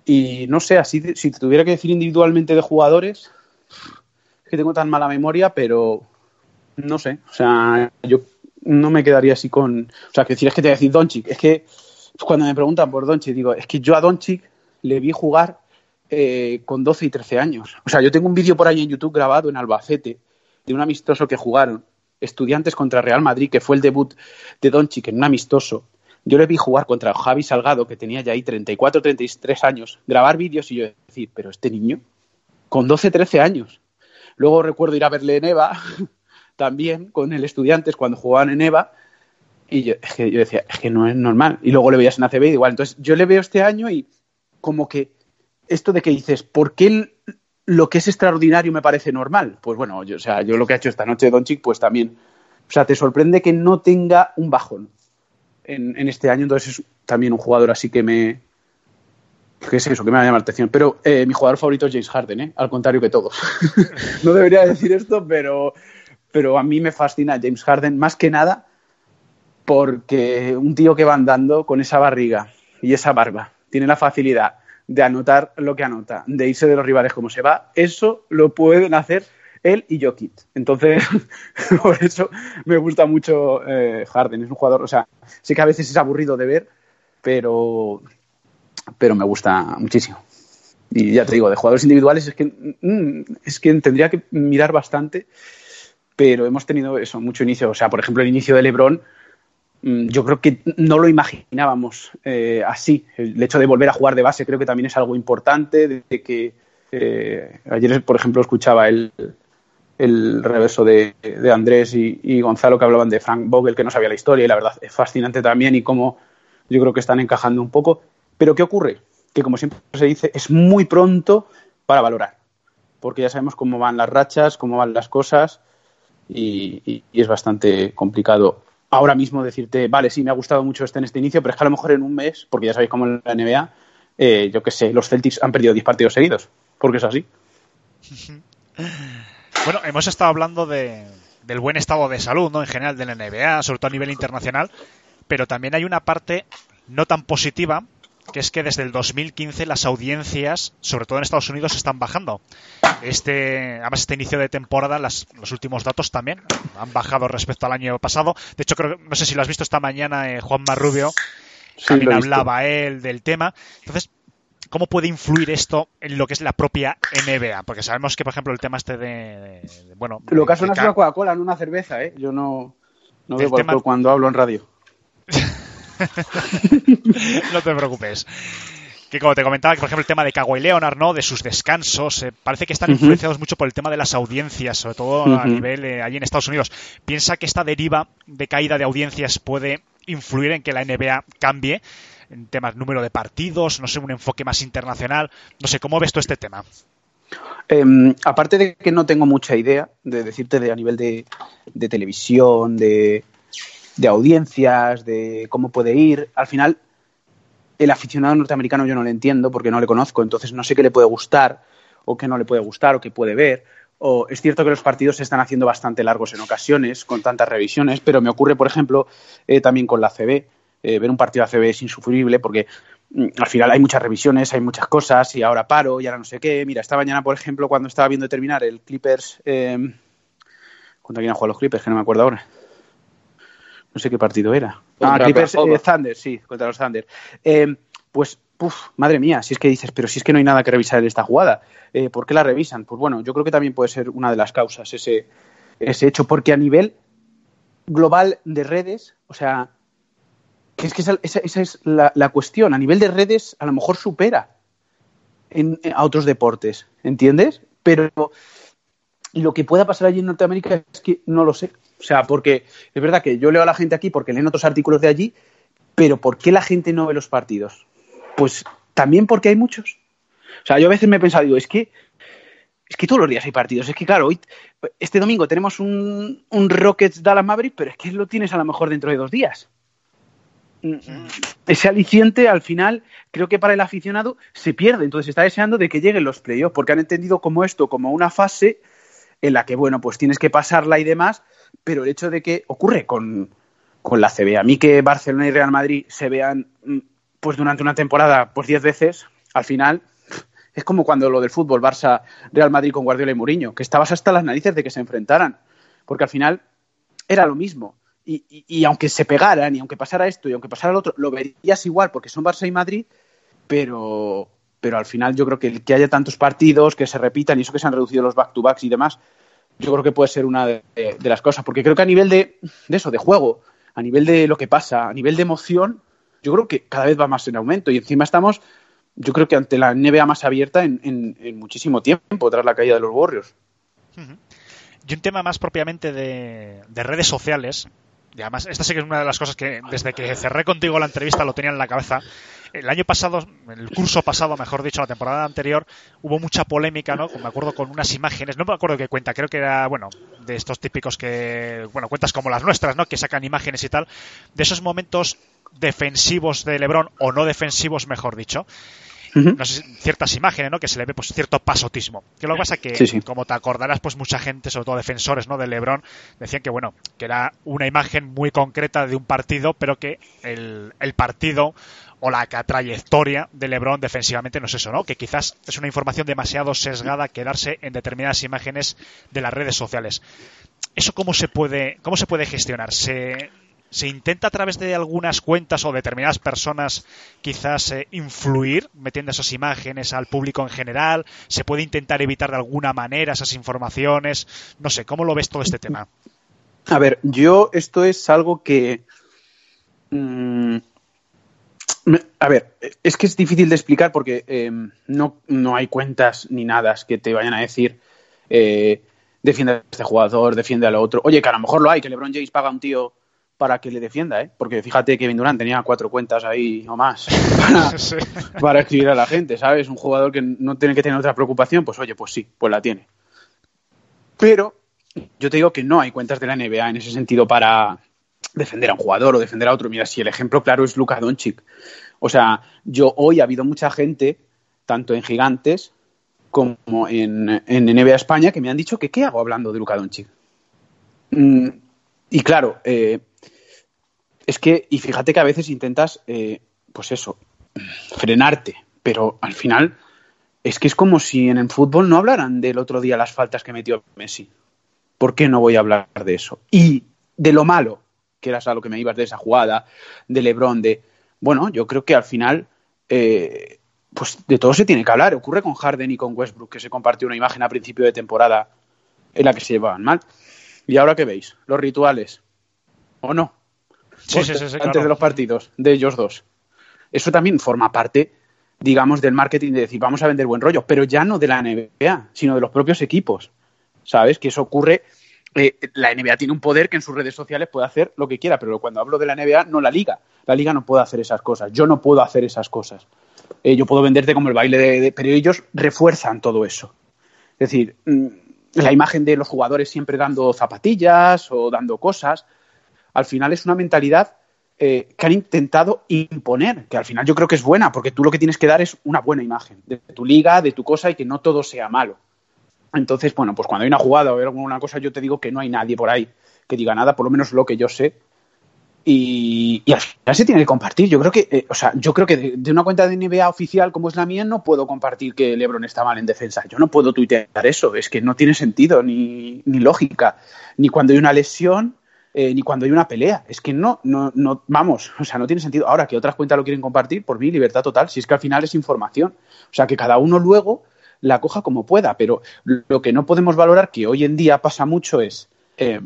Y no sé, así si tuviera que decir individualmente de jugadores, es que tengo tan mala memoria, pero no sé, o sea, yo no me quedaría así con, o sea, que decir es que te voy a decir Doncic, es que cuando me preguntan por Doncic digo, es que yo a Doncic le vi jugar eh, con 12 y 13 años. O sea, yo tengo un vídeo por ahí en YouTube grabado en Albacete de un amistoso que jugaron Estudiantes contra Real Madrid, que fue el debut de Doncic en un amistoso. Yo le vi jugar contra Javi Salgado, que tenía ya ahí 34, 33 años, grabar vídeos y yo decir, pero este niño, con 12, 13 años. Luego recuerdo ir a verle en EVA, también con el Estudiantes cuando jugaban en EVA, y yo, decía, es que no es normal. Y luego le veías en ACB igual. Entonces yo le veo este año y como que esto de que dices, ¿por qué lo que es extraordinario me parece normal. Pues bueno, yo, o sea, yo lo que ha hecho esta noche Doncic, pues también, o sea, te sorprende que no tenga un bajón en, este año, entonces es también un jugador así que me, ¿Qué es eso? Que me va a llamar la atención. Pero eh, mi jugador favorito es James Harden, ¿eh? al contrario que todos. no debería decir esto, pero, pero a mí me fascina James Harden más que nada porque un tío que va andando con esa barriga y esa barba tiene la facilidad de anotar lo que anota, de irse de los rivales como se va, eso lo pueden hacer él y Jokic. Entonces, por eso me gusta mucho eh, Harden. Es un jugador, o sea, sé que a veces es aburrido de ver, pero, pero me gusta muchísimo. Y ya te digo, de jugadores individuales es que, mm, es que tendría que mirar bastante, pero hemos tenido eso, mucho inicio. O sea, por ejemplo, el inicio de Lebron, yo creo que no lo imaginábamos eh, así. El hecho de volver a jugar de base creo que también es algo importante, de, que eh, ayer, por ejemplo, escuchaba el, el reverso de, de Andrés y, y, Gonzalo que hablaban de Frank Vogel, que no sabía la historia, y la verdad es fascinante también y cómo yo creo que están encajando un poco. Pero ¿qué ocurre? que como siempre se dice, es muy pronto para valorar, porque ya sabemos cómo van las rachas, cómo van las cosas y, y, es bastante complicado ahora mismo decirte, vale, sí, me ha gustado mucho este en este inicio, pero es que a lo mejor en un mes, porque ya sabéis cómo en la NBA, eh, yo qué sé, los Celtics han perdido 10 partidos seguidos, porque es así.
Bueno, hemos estado hablando de, del buen estado de salud, ¿no? En general de la NBA, sobre todo a nivel internacional, pero también hay una parte no tan positiva que es que desde el 2015 las audiencias, sobre todo en Estados Unidos, están bajando. Este, además, este inicio de temporada, las, los últimos datos también han bajado respecto al año pasado. De hecho, creo, no sé si lo has visto esta mañana, eh, Juan Marrubio sí, también hablaba él del tema. Entonces, ¿cómo puede influir esto en lo que es la propia NBA? Porque sabemos que, por ejemplo, el tema este de, de, de bueno...
Lo que ha sonado es una Coca-Cola, no una cerveza, ¿eh? Yo no, no veo tema... cuando hablo en radio.
no te preocupes. Que como te comentaba, por ejemplo el tema de Kawhi Leonard, ¿no? De sus descansos, eh, parece que están uh -huh. influenciados mucho por el tema de las audiencias, sobre todo uh -huh. a nivel eh, allí en Estados Unidos. ¿Piensa que esta deriva de caída de audiencias puede influir en que la NBA cambie? En temas número de partidos, no sé, un enfoque más internacional. No sé, ¿cómo ves tú este tema?
Eh, aparte de que no tengo mucha idea de decirte de a nivel de, de televisión, de, de audiencias, de cómo puede ir. Al final, el aficionado norteamericano yo no le entiendo porque no le conozco, entonces no sé qué le puede gustar o qué no le puede gustar o qué puede ver. O es cierto que los partidos se están haciendo bastante largos en ocasiones, con tantas revisiones, pero me ocurre, por ejemplo, eh, también con la CB. Eh, ver un partido ACB es insufrible porque mm, al final hay muchas revisiones, hay muchas cosas y ahora paro y ahora no sé qué. Mira, esta mañana, por ejemplo, cuando estaba viendo terminar el Clippers... Eh, ¿Contra quién han jugado los Clippers? Que no me acuerdo ahora no sé qué partido era. Ah, Clippers eh, Thunder, sí, contra los Thunder. Eh, pues, puf, madre mía, si es que dices, pero si es que no hay nada que revisar en esta jugada, eh, ¿por qué la revisan? Pues bueno, yo creo que también puede ser una de las causas ese, ese hecho, porque a nivel global de redes, o sea, que es que esa, esa, esa es la, la, cuestión, a nivel de redes a lo mejor supera en, en, a otros deportes, ¿entiendes? Pero lo que pueda pasar allí en Norteamérica es que no lo sé. O sea, porque es verdad que yo leo a la gente aquí porque leen otros artículos de allí, pero ¿por qué la gente no ve los partidos? Pues también porque hay muchos. O sea, yo a veces me he pensado, digo, es que es que todos los días hay partidos. Es que, claro, hoy, este domingo tenemos un, un Rockets Dallas Maverick, pero es que lo tienes a lo mejor dentro de dos días. Ese aliciente, al final, creo que para el aficionado se pierde. Entonces está deseando de que lleguen los playoffs, porque han entendido como esto, como una fase en la que, bueno, pues tienes que pasarla y demás, pero el hecho de que ocurre con, con la CB. A mí que Barcelona y Real Madrid se vean pues durante una temporada pues diez veces, al final es como cuando lo del fútbol Barça Real Madrid con Guardiola y Mourinho, que estabas hasta las narices de que se enfrentaran, porque al final era lo mismo. Y, y, y, aunque se pegaran, y aunque pasara esto, y aunque pasara lo otro, lo verías igual, porque son Barça y Madrid, pero, pero al final yo creo que el que haya tantos partidos, que se repitan, y eso que se han reducido los back-to-backs y demás, yo creo que puede ser una de, las cosas, porque creo que a nivel de, de, eso, de juego, a nivel de lo que pasa, a nivel de emoción, yo creo que cada vez va más en aumento y encima estamos, yo creo que ante la NBA más abierta en, en, en muchísimo tiempo tras la caída de los Warriors.
Uh -huh. Y un tema más propiamente de, de redes sociales, y además esta sí que es una de las cosas que desde que cerré contigo la entrevista lo tenía en la cabeza. El año pasado, el curso pasado, mejor dicho, la temporada anterior, hubo mucha polémica, ¿no? Me acuerdo con unas imágenes, no me acuerdo qué cuenta, creo que era, bueno, de estos típicos que, bueno, cuentas como las nuestras, ¿no? Que sacan imágenes y tal, de esos momentos defensivos de LeBron, o no defensivos, mejor dicho, Uh -huh. no sé, ciertas imágenes, ¿no? Que se le ve pues cierto pasotismo. Que lo que pasa que, sí, sí. como te acordarás, pues mucha gente, sobre todo defensores, ¿no? De LeBron, decían que bueno, que era una imagen muy concreta de un partido, pero que el, el partido o la trayectoria de LeBron defensivamente no es eso, ¿no? Que quizás es una información demasiado sesgada quedarse en determinadas imágenes de las redes sociales. ¿Eso cómo se puede, cómo se puede gestionar? ¿Se, ¿Se intenta a través de algunas cuentas o determinadas personas quizás eh, influir metiendo esas imágenes al público en general? ¿Se puede intentar evitar de alguna manera esas informaciones? No sé, ¿cómo lo ves todo este tema?
A ver, yo esto es algo que... mm, a ver, es que es difícil de explicar porque eh, no, no hay cuentas ni nada que te vayan a decir eh, defiende a este jugador, defiende al otro. Oye, que a lo mejor lo hay, que LeBron James paga a un tío para que le defienda, ¿eh? Porque fíjate que Kevin Durant tenía cuatro cuentas ahí o más para,
Sí.
para escribir a la gente, ¿sabes? Un jugador que no tiene que tener otra preocupación, pues oye, pues sí, pues la tiene. Pero yo te digo que no hay cuentas de la NBA en ese sentido para defender a un jugador o defender a otro. Mira, si el ejemplo claro es Luka Doncic. O sea, yo hoy ha habido mucha gente, tanto en Gigantes como en, en NBA España, que me han dicho que qué hago hablando de Luka Doncic. Mm, y claro, eh, es que, y fíjate que a veces intentas, eh, pues eso, frenarte, pero al final es que es como si en el fútbol no hablaran del otro día las faltas que metió Messi. ¿Por qué no voy a hablar de eso? Y de lo malo, que era a lo que me ibas de esa jugada, de Lebron, de... Bueno, yo creo que al final, eh, pues de todo se tiene que hablar. Ocurre con Harden y con Westbrook, que se compartió una imagen a principio de temporada en la que se llevaban mal. ¿Y ahora qué veis? Los rituales. ¿O no?
Sí, sí, sí, sí,
antes
claro.
de los partidos, de ellos dos. Eso también forma parte, digamos, del marketing de decir, vamos a vender buen rollo, pero ya no de la NBA, sino de los propios equipos. ¿Sabes? Que eso ocurre. eh, la NBA tiene un poder que en sus redes sociales puede hacer lo que quiera, pero cuando hablo de la NBA, no la liga. La liga no puede hacer esas cosas. Yo no puedo hacer esas cosas. Eh, yo puedo venderte como el baile de, de- Pero ellos refuerzan todo eso. Es decir, mm, la imagen de los jugadores siempre dando zapatillas o dando cosas, al final es una mentalidad eh, que han intentado imponer, que al final yo creo que es buena, porque tú lo que tienes que dar es una buena imagen de tu liga, de tu cosa y que no todo sea malo. Entonces, bueno, pues cuando hay una jugada o alguna cosa, yo te digo que no hay nadie por ahí que diga nada, por lo menos lo que yo sé. Y, y al final se tiene que compartir. Yo creo que, eh, o sea, yo creo que de, de una cuenta de NBA oficial como es la mía, no puedo compartir que LeBron está mal en defensa. Yo no puedo tuitear eso. Es que no tiene sentido ni, ni lógica. Ni cuando hay una lesión, eh, ni cuando hay una pelea. Es que no, no, no, vamos, o sea, no tiene sentido. Ahora que otras cuentas lo quieren compartir, por mí, libertad total. Si es que al final es información. O sea, que cada uno luego la coja como pueda. Pero lo que no podemos valorar, que hoy en día pasa mucho, es. eh,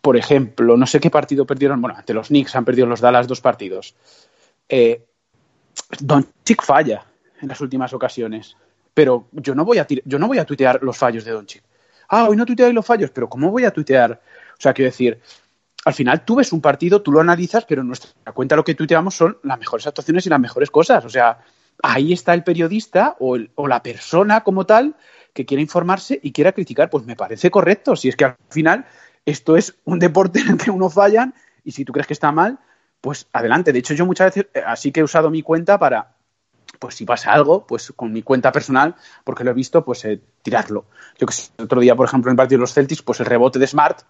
por ejemplo, no sé qué partido perdieron. Bueno, ante los Knicks han perdido los Dallas dos partidos. Eh, Doncic falla en las últimas ocasiones, pero yo no voy a yo no voy a tuitear los fallos de Doncic. Ah, hoy no tuiteáis los fallos, pero ¿cómo voy a tuitear? O sea, quiero decir, al final tú ves un partido, tú lo analizas, pero en nuestra cuenta lo que tuiteamos son las mejores actuaciones y las mejores cosas. O sea, ahí está el periodista o, el- o la persona como tal que quiere informarse y quiera criticar. Pues me parece correcto. Si es que al final esto es un deporte en el que uno fallan y si tú crees que está mal, pues adelante. De hecho, yo muchas veces eh, así que he usado mi cuenta para, pues si pasa algo, pues con mi cuenta personal, porque lo he visto, pues eh, tirarlo. Yo que sé, el otro día, por ejemplo, en el partido de los Celtics, pues el rebote de Smart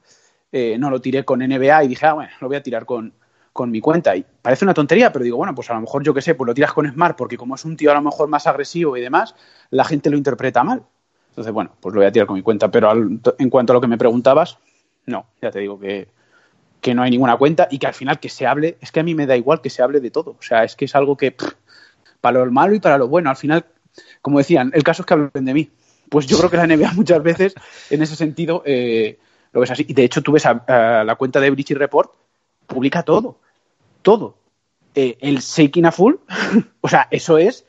eh, no lo tiré con NBA y dije, ah, bueno, lo voy a tirar con, con mi cuenta. Y parece una tontería, pero digo, bueno, pues a lo mejor yo que sé, pues lo tiras con Smart, porque como es un tío a lo mejor más agresivo y demás, la gente lo interpreta mal. Entonces, bueno, pues lo voy a tirar con mi cuenta. Pero al- en cuanto a lo que me preguntabas, no, ya te digo que, que no hay ninguna cuenta y que al final que se hable, es que a mí me da igual que se hable de todo. O sea, es que es algo que, para lo malo y para lo bueno, al final, como decían, el caso es que hablen de mí. Pues yo creo que la NBA muchas veces, en ese sentido, eh, lo ves así. Y de hecho, tú ves a, la cuenta de Bridge Report, publica todo. Todo. Eh, el shaking a full, o sea, eso es,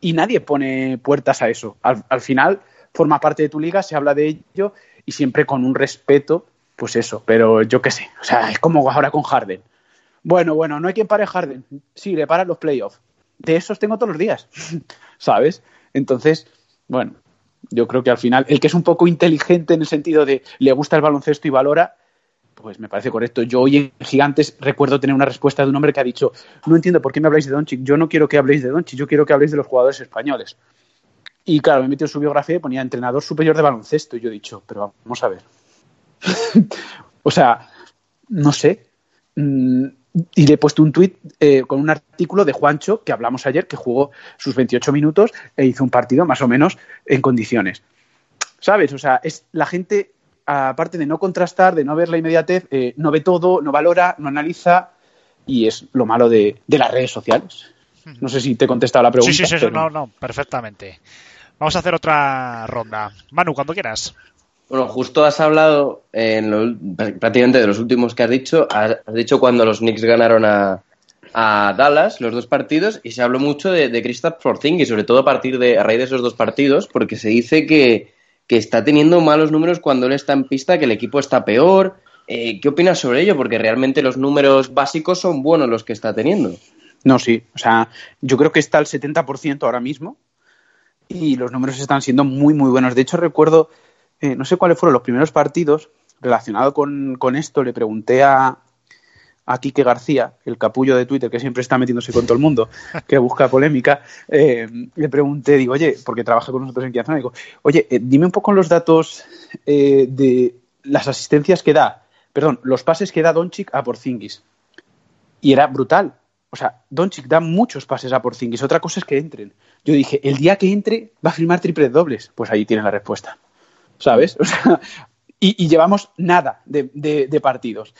y nadie pone puertas a eso. Al, al final, forma parte de tu liga, se habla de ello, y siempre con un respeto, pues eso. Pero yo qué sé, o sea, es como ahora con Harden. Bueno, bueno, no hay quien pare Harden. Sí, le paran los playoffs. De esos tengo todos los días, ¿sabes? Entonces, bueno, yo creo que al final, el que es un poco inteligente en el sentido de le gusta el baloncesto y valora, pues me parece correcto. Yo hoy en Gigantes recuerdo tener una respuesta de un hombre que ha dicho, no entiendo por qué me habláis de Doncic, yo no quiero que habléis de Doncic, yo quiero que habléis de los jugadores españoles. Y claro, me metió en su biografía y ponía entrenador superior de baloncesto. Y yo he dicho, pero vamos a ver. o sea, no sé. Y le he puesto un tuit eh, con un artículo de Juancho, que hablamos ayer, que jugó sus 28 minutos e hizo un partido más o menos en condiciones. ¿Sabes? O sea, es la gente aparte de no contrastar, de no ver la inmediatez, eh, no ve todo, no valora, no analiza y es lo malo de, de las redes sociales. No sé si te he contestado la pregunta.
Sí, sí, sí,
pero-
no, no, perfectamente. Vamos a hacer otra ronda. Manu, cuando quieras.
Bueno, justo has hablado en lo- prácticamente de los últimos que has dicho. Has, dicho cuando los Knicks ganaron a, a Dallas los dos partidos y se habló mucho de, de Kristaps Porzingis, sobre todo a partir de a raíz de esos dos partidos, porque se dice que, que está teniendo malos números cuando él está en pista, que el equipo está peor. Eh, ¿Qué opinas sobre ello? Porque realmente los números básicos son buenos los que está teniendo.
No, sí. O sea, yo creo que está al 70% ahora mismo y los números están siendo muy, muy buenos. De hecho, recuerdo, eh, no sé cuáles fueron los primeros partidos relacionado con, con esto. Le pregunté a, a Quique García, el capullo de Twitter que siempre está metiéndose con todo el mundo, que busca polémica. eh, le pregunté, digo, oye, porque trabaja con nosotros en Quiazona, digo, oye, eh, dime un poco los datos de las asistencias que da, perdón, los pases que da Doncic a Porzingis. Y era brutal. O sea, Doncic da muchos pases a Porzingis. Otra cosa es que entren. Yo dije, el día que entre va a firmar triples dobles. Pues ahí tienen la respuesta. ¿Sabes? O sea, y, llevamos nada de, de- partidos.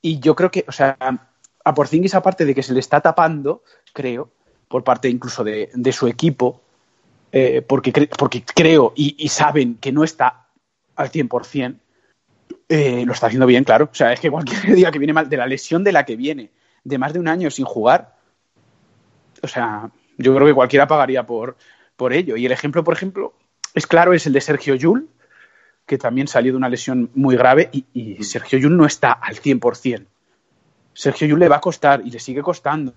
Y yo creo que, o sea, a Porzingis, aparte de que se le está tapando, creo, por parte incluso de, de su equipo, eh, porque, cre- porque creo y, y saben que no está al 100%, eh, lo está haciendo bien, claro. O sea, es que cualquier día que viene mal, de la lesión de la que viene, de más de un año sin jugar, o sea, yo creo que cualquiera pagaría por, por ello. Y el ejemplo, por ejemplo, es claro, es el de Sergio Yul, que también salió de una lesión muy grave y, y Sergio Yul no está al 100%. Sergio Yul le va a costar y le sigue costando.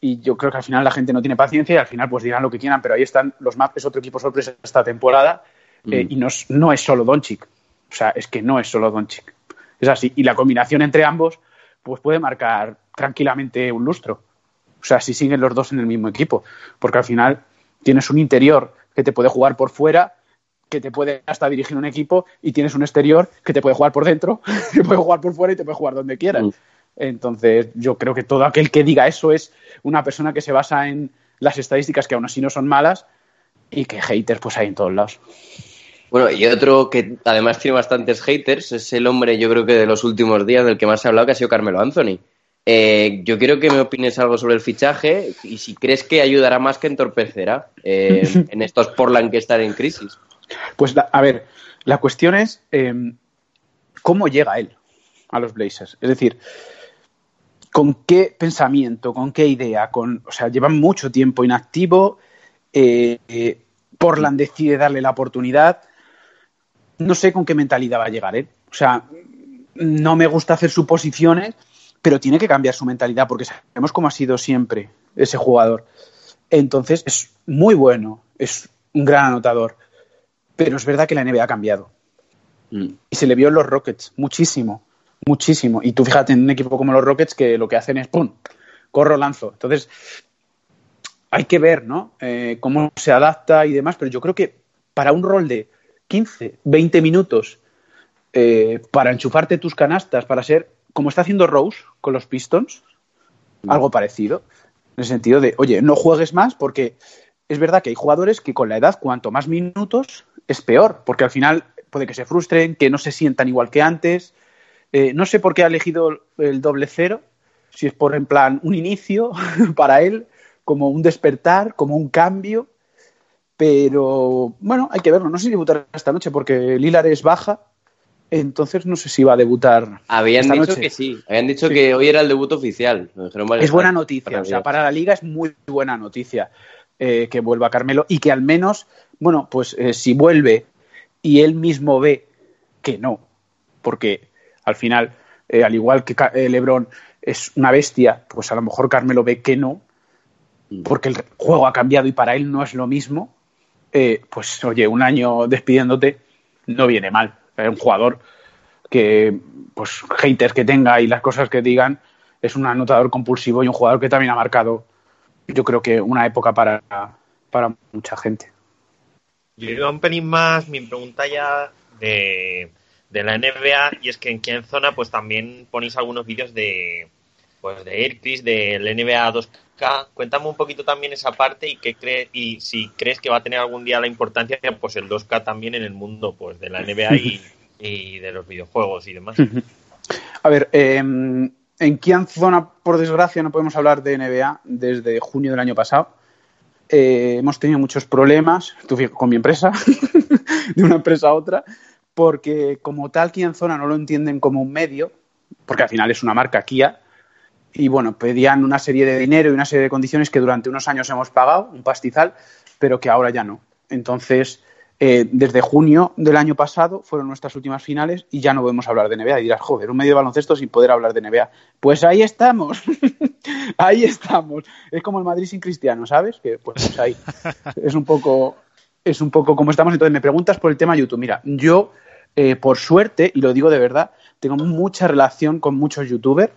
Y yo creo que al final la gente no tiene paciencia y al final pues dirán lo que quieran, pero ahí están los Maps, es otro equipo sorpresa esta temporada eh, y no es, no es solo Doncic. O sea, es que no es solo Doncic. Es así. Y la combinación entre ambos pues puede marcar tranquilamente un lustro. O sea, si siguen los dos en el mismo equipo. Porque al final tienes un interior que te puede jugar por fuera, que te puede hasta dirigir un equipo, y tienes un exterior que te puede jugar por dentro, te puede jugar por fuera y te puede jugar donde quieras.
Mm.
Entonces, yo creo que todo aquel que diga eso es una persona que se basa en las estadísticas que aún así no son malas y que haters pues hay en todos lados.
Bueno, y otro que además tiene bastantes haters es el hombre, yo creo que de los últimos días del que más se ha hablado, que ha sido Carmelo Anthony. Eh, yo quiero que me opines algo sobre el fichaje y si crees que ayudará más que entorpecerá eh, en estos Portland que están en crisis.
Pues, la- a ver, la cuestión es eh, cómo llega él a los Blazers. Es decir, con qué pensamiento, con qué idea, con, o sea, llevan mucho tiempo inactivo. eh, eh, Portland decide darle la oportunidad. No sé con qué mentalidad va a llegar él. O sea, no me gusta hacer suposiciones, pero tiene que cambiar su mentalidad porque sabemos cómo ha sido siempre ese jugador. Entonces, es muy bueno, es un gran anotador, pero es verdad que la NBA ha cambiado.
Mm.
Y se le vio en los Rockets muchísimo, muchísimo. Y tú fíjate en un equipo como los Rockets que lo que hacen es ¡pum! Corro, lanzo. Entonces, hay que ver, ¿no? Eh, cómo se adapta y demás, pero yo creo que para un rol de 15, 20 minutos, eh, para enchufarte tus canastas, para ser, como está haciendo Rose con los Pistons, algo parecido, en el sentido de, oye, no juegues más porque es verdad que hay jugadores que con la edad, cuanto más minutos, es peor, porque al final puede que se frustren, que no se sientan igual que antes. Eh, no sé por qué ha elegido el doble cero, si es por en plan un inicio para él, como un despertar, como un cambio. Pero bueno, hay que verlo. No sé si debutará esta noche porque Lilar es baja. Entonces no sé si va a debutar.
Habían
esta
dicho
noche.
que sí, habían dicho
Sí.
que hoy era el debut oficial.
Es buena noticia. O sea, para la liga es muy buena noticia eh, que vuelva Carmelo y que al menos, bueno, pues eh, si vuelve y él mismo ve que no, porque al final, eh, al igual que eh, LeBron es una bestia, pues a lo mejor Carmelo ve que no, porque el juego ha cambiado y para él no es lo mismo. eh, pues oye, un año despidiéndote no viene mal. Es un jugador que, pues, haters que tenga y las cosas que digan, es un anotador compulsivo y un jugador que también ha marcado, yo creo que una época para, para mucha gente.
Yo iba un pelín más mi pregunta ya de, de la NBA y es que en qué zona pues también ponéis algunos vídeos de pues de Aircris, del NBA 2K. Cuéntame un poquito también esa parte y qué crees y si crees que va a tener algún día la importancia pues el 2K también en el mundo pues de la NBA y, y de los videojuegos y demás.
A ver, eh, en Kian Zona, por desgracia, no podemos hablar de NBA desde junio del año pasado. Eh, hemos tenido muchos problemas con mi empresa, de una empresa a otra, porque como tal Kian Zona no lo entienden como un medio, porque al final es una marca Kia, y bueno, pedían una serie de dinero y una serie de condiciones que durante unos años hemos pagado, un pastizal, pero que ahora ya no. Entonces, eh, desde junio del año pasado fueron nuestras últimas finales y ya no podemos hablar de NBA. Y dirás, joder, un medio de baloncesto sin poder hablar de NBA. Pues ahí estamos, ahí estamos. Es como el Madrid sin Cristiano, ¿sabes? Que pues, pues ahí es un poco, es un poco como estamos. Entonces me preguntas por el tema YouTube. Mira, yo eh, por suerte y lo digo de verdad, tengo mucha relación con muchos YouTubers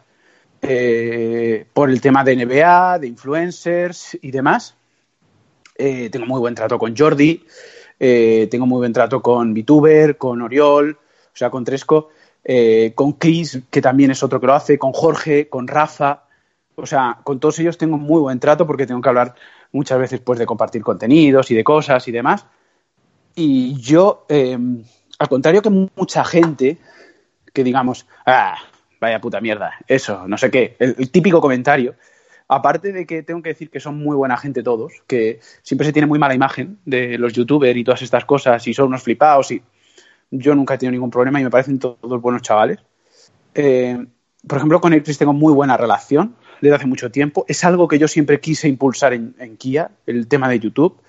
eh, por el tema de NBA, de influencers y demás. tengo muy buen trato con Jordi. Eh, tengo muy buen trato con VTuber, con Oriol, o sea, con Tresco, eh, con Chris, que también es otro que lo hace, con Jorge, con Rafa. O sea, con todos ellos tengo muy buen trato porque tengo que hablar muchas veces pues, de compartir contenidos y de cosas y demás. Y yo, eh, al contrario que mucha gente que digamos, ah, vaya puta mierda, eso, no sé qué, el típico comentario, Aparte de que tengo que decir que son muy buena gente todos, que siempre se tiene muy mala imagen de los youtubers y todas estas cosas y son unos flipados y yo nunca he tenido ningún problema y me parecen todos buenos chavales. Eh, por ejemplo, con Chris tengo muy buena relación desde hace mucho tiempo. Es algo que yo siempre quise impulsar en, Kia, el tema de YouTube,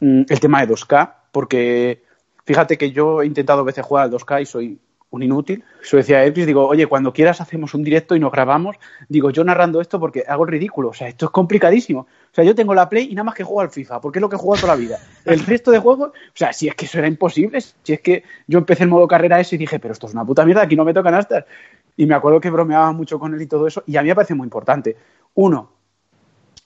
mm, el tema de 2K, porque fíjate que yo he intentado a veces jugar al 2K y soy un inútil. Eso decía Elvis, digo, oye, cuando quieras hacemos un directo y nos grabamos. Digo, yo narrando esto porque hago ridículo. O sea, esto es complicadísimo. O sea, yo tengo la Play y nada más que juego al FIFA, porque es lo que he jugado toda la vida. El resto de juegos, o sea, si es que eso era imposible, si es que yo empecé el modo carrera ese y dije, pero esto es una puta mierda, aquí no me tocan hasta. Y me acuerdo que bromeaba mucho con él y todo eso, y a mí me parece muy importante. Uno,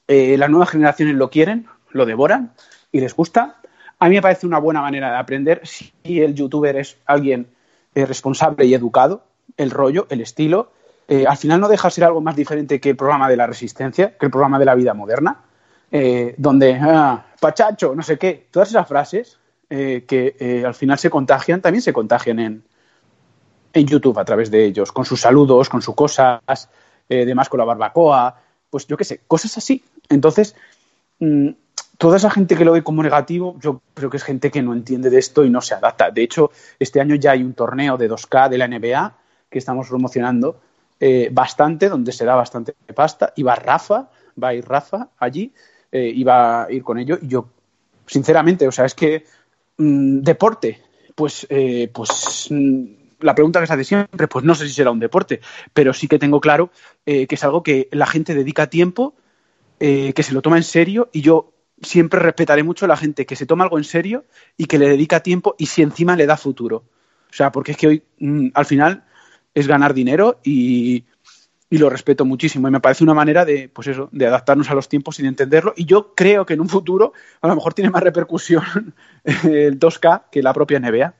eh, las nuevas generaciones lo quieren, lo devoran y les gusta. A mí me parece una buena manera de aprender si el youtuber es alguien eh, responsable y educado, el rollo, el estilo. Eh, al final no deja de ser algo más diferente que el programa de la resistencia, que el programa de la vida moderna, eh, donde, ah, pachacho, no sé qué, todas esas frases que al final se contagian, también se contagian en, en YouTube a través de ellos, con sus saludos, con sus cosas, demás con la barbacoa, pues yo qué sé, cosas así. Entonces, mm, toda esa gente que lo ve como negativo, yo creo que es gente que no entiende de esto y no se adapta. De hecho, este año ya hay un torneo de 2K de la NBA que estamos promocionando eh, bastante, donde se da bastante pasta. Y va Rafa, va a ir Rafa allí eh, y va a ir con ello. Y yo, sinceramente, o sea, es que mm, deporte, pues, eh, pues mm, la pregunta que se hace siempre, pues no sé si será un deporte, pero sí que tengo claro que es algo que la gente dedica tiempo, que se lo toma en serio y yo siempre respetaré mucho a la gente que se toma algo en serio y que le dedica tiempo y si encima le da futuro. O sea, porque es que hoy mm, al final es ganar dinero y, lo respeto muchísimo. Y me parece una manera de, pues eso, de adaptarnos a los tiempos sin entenderlo. Y yo creo que en un futuro a lo mejor tiene más repercusión el 2K que la propia NBA.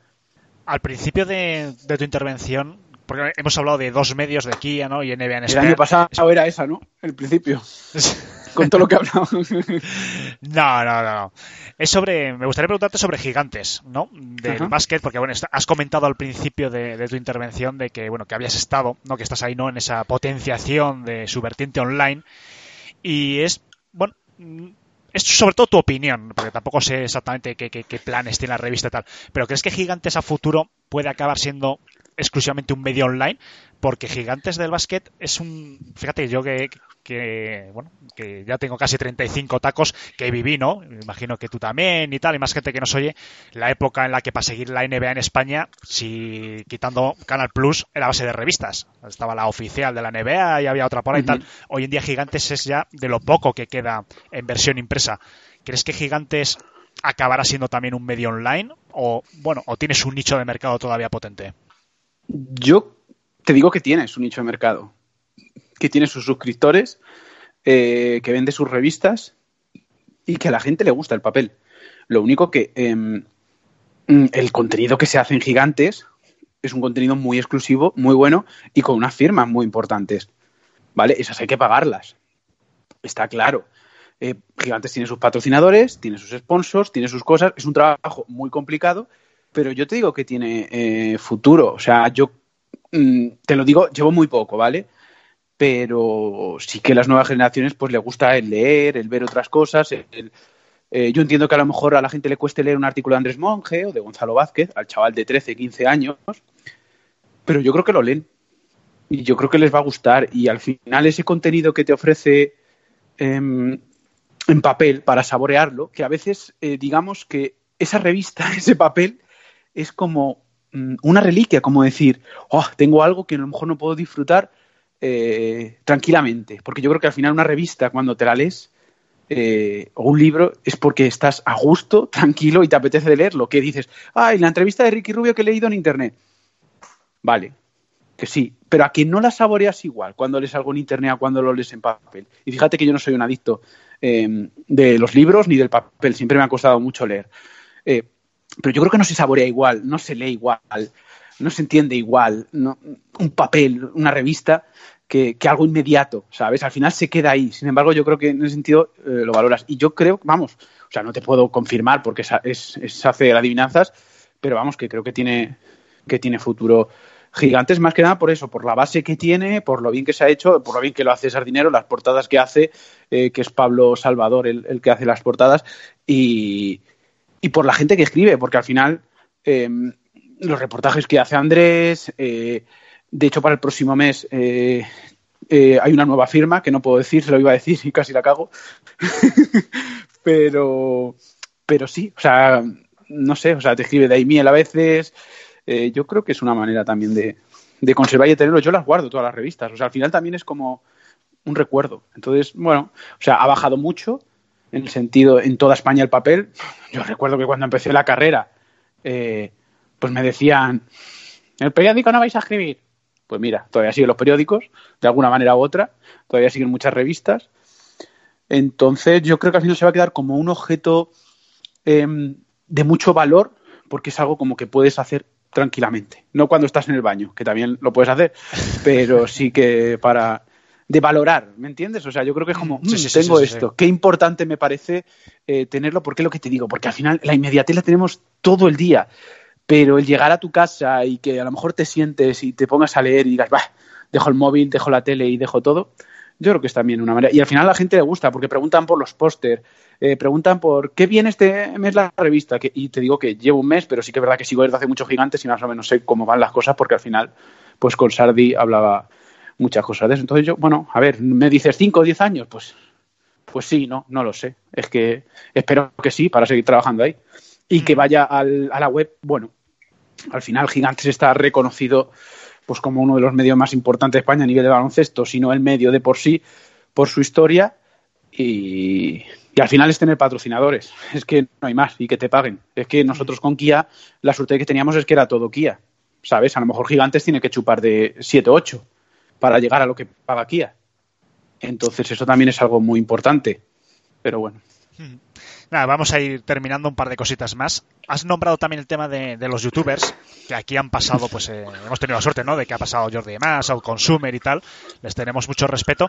Al principio de, tu intervención, porque hemos hablado de dos medios de Kia ¿no? y NBA en
España. El año pasado era esa, ¿no? El principio. con todo lo que hablamos.
no, no, no. Es sobre. Me gustaría preguntarte sobre gigantes, ¿no? Del básquet, porque bueno, has comentado al principio de, tu intervención de que, bueno, que habías estado, ¿no? Que estás ahí, ¿no? En esa potenciación de su vertiente online. Y es, bueno, es sobre todo tu opinión, porque tampoco sé exactamente qué, qué, planes tiene la revista y tal, pero ¿crees que Gigantes a futuro puede acabar siendo exclusivamente un medio online? Porque Gigantes del Básquet es un... Fíjate, yo que, que, bueno, que ya tengo casi 35 tacos que viví, ¿no? Me imagino que tú también y tal, y más gente que nos oye, la época en la que para seguir la NBA en España, si quitando Canal Plus, era base de revistas. Estaba la oficial de la NBA y había otra por ahí y tal. Hoy en día Gigantes es ya de lo poco que queda en versión impresa. ¿Crees que Gigantes acabará siendo también un medio online? O, bueno, o tienes un nicho de mercado todavía potente?
Yo te digo que tienes un nicho de mercado que tiene sus suscriptores, eh, que vende sus revistas y que a la gente le gusta el papel. Lo único que em, mm, el contenido que se hace en Gigantes es un contenido muy exclusivo, muy bueno y con unas firmas muy importantes. ¿Vale? Esas hay que pagarlas. Está claro. Eh, Gigantes tiene sus patrocinadores, tiene sus sponsors, tiene sus cosas. Es un trabajo muy complicado pero yo te digo que tiene eh, futuro. O sea, yo mm, te lo digo, llevo muy poco, ¿vale? Pero sí que a las nuevas generaciones pues le gusta el leer, el ver otras cosas. eh, yo entiendo que a lo mejor a la gente le cueste leer un artículo de Andrés Monge o de Gonzalo Vázquez, al chaval de 13, 15 años, pero yo creo que lo leen. Y yo creo que les va a gustar. Y al final ese contenido que te ofrece em, en papel para saborearlo, que a veces eh, digamos que esa revista, ese papel, es como mm, una reliquia, como decir, oh, tengo algo que a lo mejor no puedo disfrutar eh, tranquilamente. Porque yo creo que al final una revista, cuando te la lees, eh, o un libro, es porque estás a gusto, tranquilo y te apetece de leerlo. Que dices, ay, la entrevista de Ricky Rubio que he leído en internet. Vale, que sí, pero a que no la saboreas igual cuando lees algo en internet a cuando lo lees en papel. Y fíjate que yo no soy un adicto eh, de los libros ni del papel, siempre me ha costado mucho leer. Eh, pero yo creo que no se saborea igual, no se lee igual, no se entiende igual, un papel, una revista, que, que algo inmediato, ¿sabes? Al final se queda ahí. Sin embargo, yo creo que en ese sentido eh, lo valoras. Y yo creo, vamos, o sea, no te puedo confirmar porque es, es, es hacer adivinanzas, pero vamos, que creo que tiene, que tiene futuro gigantes, más que nada por eso, por la base que tiene, por lo bien que se ha hecho, por lo bien que lo hace Sardinero, las portadas que hace, eh, que es Pablo Salvador el, el que hace las portadas, y, y por la gente que escribe, porque al final eh, los reportajes que hace Andrés, eh, de hecho para el próximo mes eh, eh, hay una nueva firma que no puedo decir, se lo iba a decir y casi la cago, pero, pero sí, o sea, no sé, o sea, te escribe Daimiel a veces, yo creo que es una manera también de, de conservar y tenerlo. Yo las guardo todas las revistas, o sea, al final también es como un recuerdo. Entonces, bueno, o sea, ha bajado mucho en el sentido, en toda España el papel. Yo recuerdo que cuando empecé la carrera, eh, pues me decían, ¿en el periódico no vais a escribir? Pues mira, todavía siguen los periódicos, de alguna manera u otra, todavía siguen muchas revistas. Entonces, yo creo que al final se va a quedar como un objeto eh, de mucho valor, porque es algo como que puedes hacer tranquilamente. No cuando estás en el baño, que también lo puedes hacer, pero sí que para de valorar, ¿me entiendes? O sea, yo creo que es como, "Mm,
sí, sí,
tengo
sí,
esto, qué importante me parece eh, tenerlo, porque es lo que te digo, porque al final la inmediatez la tenemos todo el día, pero el llegar a tu casa y que a lo mejor te sientes y te pongas a leer y digas, bah, dejo el móvil, dejo la tele y dejo todo, yo creo que es también una manera. Y al final a la gente le gusta, porque preguntan por los póster, eh, preguntan por qué viene este mes la revista, que, y te digo que llevo un mes, pero sí que es verdad que sigo desde hace muchos gigantes y más o menos sé cómo van las cosas, porque al final, pues con Sardi hablaba muchas cosas de eso. Entonces yo, bueno, a ver, me dices 5 o 10 años, pues, pues sí, no, no lo sé. Es que espero que sí, para seguir trabajando ahí. Y que vaya al- a la web, bueno, al final Gigantes está reconocido pues como uno de los medios más importantes de España a nivel de baloncesto, sino el medio de por sí, por su historia, y, y al final es tener patrocinadores. Es que no hay más, y que te paguen. Es que nosotros con Kia, la suerte que teníamos es que era todo Kia. ¿Sabes? A lo mejor Gigantes tiene que chupar de 7 o 8 para llegar a lo que paga Kia. Entonces eso también es algo muy importante. Pero bueno.
Nada, vamos a ir terminando un par de cositas más. Has nombrado también el tema de, los youtubers, que aquí han pasado, pues eh, hemos tenido la suerte, ¿no? De que ha pasado Jordi Mas, Outconsumer y tal. Les tenemos mucho respeto.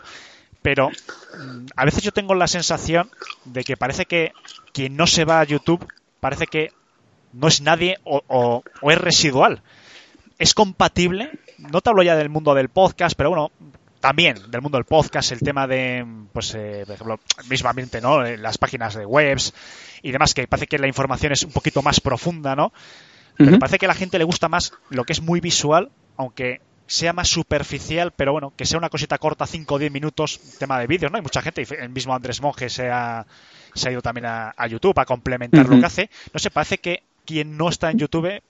Pero mm, a veces yo tengo la sensación de que parece que quien no se va a YouTube parece que no es nadie o, o- o es residual. ¿Es compatible? No te hablo ya del mundo del podcast, pero bueno, también del mundo del podcast, el tema de, pues, eh, por ejemplo, mismamente, ¿no? Eh, Las páginas de webs y demás, que parece que la información es un poquito más profunda, ¿no? Pero parece que a la gente le gusta más lo que es muy visual, aunque sea más superficial, pero bueno, que sea una cosita corta, 5 o 10 minutos, tema de vídeos, ¿no? Hay mucha gente, y el mismo Andrés Monge se ha, se ha ido también a, a YouTube a complementar lo que hace. No sé, parece que quien no está en YouTube,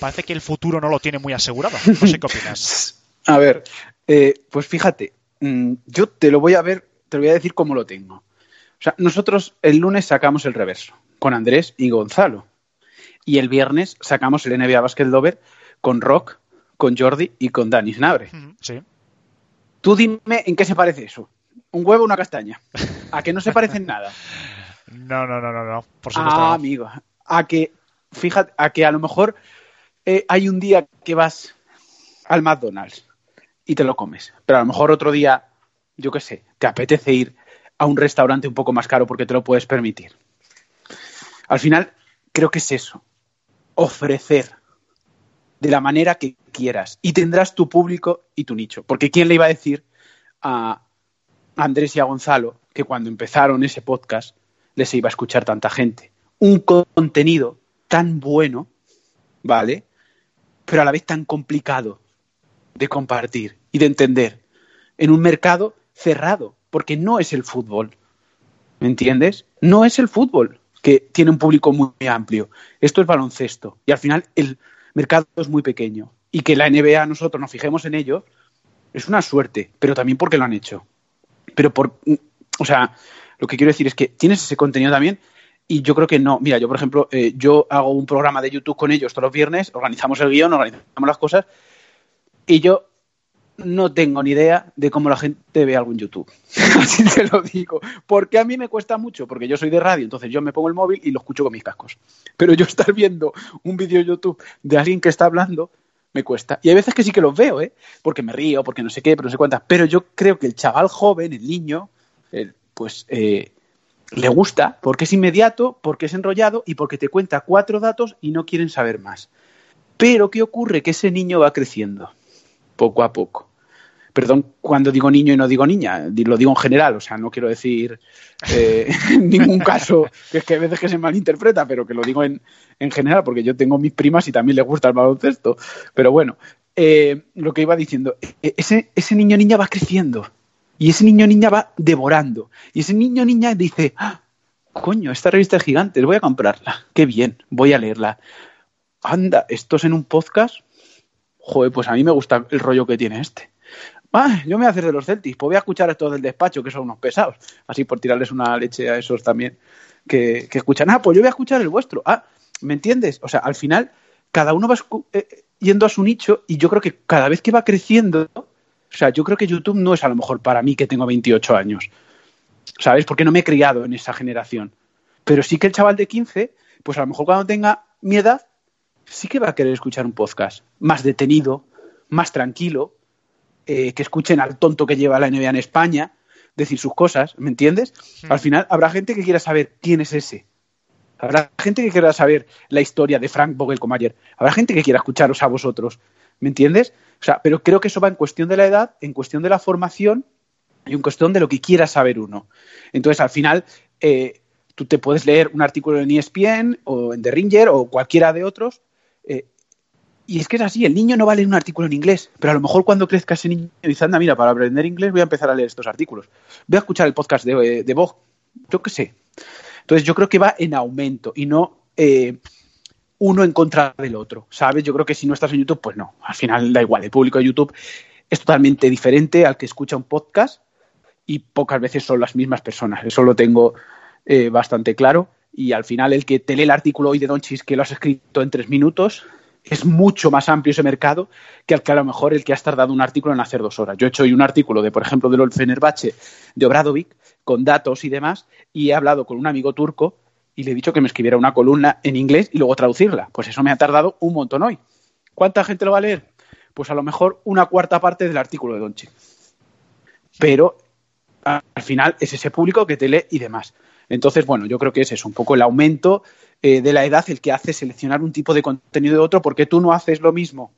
parece que el futuro no lo tiene muy asegurado. No sé qué opinas.
A ver, eh, pues fíjate, mm, yo te lo voy a ver, te lo voy a decir cómo lo tengo. O sea, nosotros el lunes sacamos el reverso con Andrés y Gonzalo. Y el viernes sacamos el NBA Basket Lover con Rock, con Jordi y con Dani Snabre.
Ujú, Sí.
Tú dime en qué se parece eso. ¿Un huevo o una castaña? A que no se parecen nada.
No, no, no, no, no. Por supuesto.
Ah,
no.
amigo. A que, fíjate, a que a lo mejor eh, hay un día que vas al McDonald's y te lo comes, pero a lo mejor otro día, yo qué sé, te apetece ir a un restaurante un poco más caro porque te lo puedes permitir. Al final, creo que es eso. ofrecer de la manera que quieras y tendrás tu público y tu nicho. Porque ¿quién le iba a decir a Andrés y a Gonzalo que cuando empezaron ese podcast les iba a escuchar tanta gente? Un contenido tan bueno, ¿vale? Pero a la vez tan complicado de compartir y de entender en un mercado cerrado, porque no es el fútbol. ¿Me entiendes? No es el fútbol que tiene un público muy amplio. Esto es baloncesto. Y al final el mercado es muy pequeño. Y que la NBA nosotros nos fijemos en ello es una suerte, pero también porque lo han hecho. Pero por. O sea, lo que quiero decir es que tienes ese contenido también. Y yo creo que no. Mira, yo, por ejemplo, eh, yo hago un programa de YouTube con ellos todos los viernes, organizamos el guion, organizamos las cosas. Y yo no tengo ni idea de cómo la gente ve algo en YouTube. Así te lo digo. Porque a mí me cuesta mucho, porque yo soy de radio, entonces yo me pongo el móvil y lo escucho con mis cascos. Pero yo estar viendo un vídeo de YouTube de alguien que está hablando, me cuesta. Y hay veces que sí que los veo, ¿eh? Porque me río, porque no sé qué, pero no sé cuántas. Pero yo creo que el chaval joven, el niño, pues eh, le gusta porque es inmediato, porque es enrollado y porque te cuenta cuatro datos y no quieren saber más. Pero ¿qué ocurre? Que ese niño va creciendo poco a poco. Perdón cuando digo niño y no digo niña, lo digo en general, o sea, no quiero decir eh, en ningún caso, que es que a veces que se malinterpreta, pero que lo digo en, en general, porque yo tengo mis primas y también les gusta el baloncesto. Pero bueno, eh, lo que iba diciendo, e, ese, ese niño niña va creciendo y ese niño niña va devorando y ese niño niña dice, ¡Ah! coño, esta revista es gigante, voy a comprarla, qué bien, voy a leerla. Anda, esto es en un podcast, joder, pues a mí me gusta el rollo que tiene este. Ah, yo me voy a hacer de los Celtics, pues voy a escuchar a estos del despacho, que son unos pesados, así por tirarles una leche a esos también que, escuchan. Ah, pues yo voy a escuchar el vuestro. Ah, ¿me entiendes? O sea, al final, cada uno va eh, yendo a su nicho y yo creo que cada vez que va creciendo, o sea, yo creo que YouTube no es a lo mejor para mí que tengo 28 años, ¿sabes? Porque no me he criado en esa generación. Pero sí que el chaval de 15, pues a lo mejor cuando tenga mi edad, sí que va a querer escuchar un podcast más detenido, más tranquilo, eh, que escuchen al tonto que lleva la NBA en España decir sus cosas, ¿me entiendes?
Hmm.
Al final habrá gente que quiera saber quién es ese. Habrá gente que quiera saber la historia de Frank Vogelkomayer. Habrá gente que quiera escucharos a vosotros, ¿me entiendes? O sea, pero creo que eso va en cuestión de la edad, en cuestión de la formación y en cuestión de lo que quiera saber uno. Entonces, al final, eh, tú te puedes leer un artículo en ESPN o en The Ringer o cualquiera de otros eh, y es que es así, el niño no va a leer un artículo en inglés, pero a lo mejor cuando crezca ese niño dice, anda, mira, para aprender inglés voy a empezar a leer estos artículos. Voy a escuchar el podcast de, de Vogue, yo qué sé. Entonces yo creo que va en aumento y no eh, uno en contra del otro, ¿sabes? Yo creo que si no estás en YouTube, pues no, al final da igual, el público de YouTube es totalmente diferente al que escucha un podcast y pocas veces son las mismas personas, eso lo tengo eh, bastante claro y al final el que te lee el artículo hoy de Donchis que lo has escrito en tres minutos es mucho más amplio ese mercado que al que a lo mejor el que has tardado un artículo en hacer dos horas. Yo he hecho hoy un artículo de, por ejemplo, del Fenerbahce de Obradovic con datos y demás y he hablado con un amigo turco y le he dicho que me escribiera una columna en inglés y luego traducirla. Pues eso me ha tardado un montón hoy. ¿Cuánta gente lo va a leer? Pues a lo mejor una cuarta parte del artículo de Donchi. Pero al final es ese público que te lee y demás. Entonces, bueno, yo creo que es un poco el aumento eh, de la edad el que hace seleccionar un tipo de contenido de otro, porque tú no haces lo mismo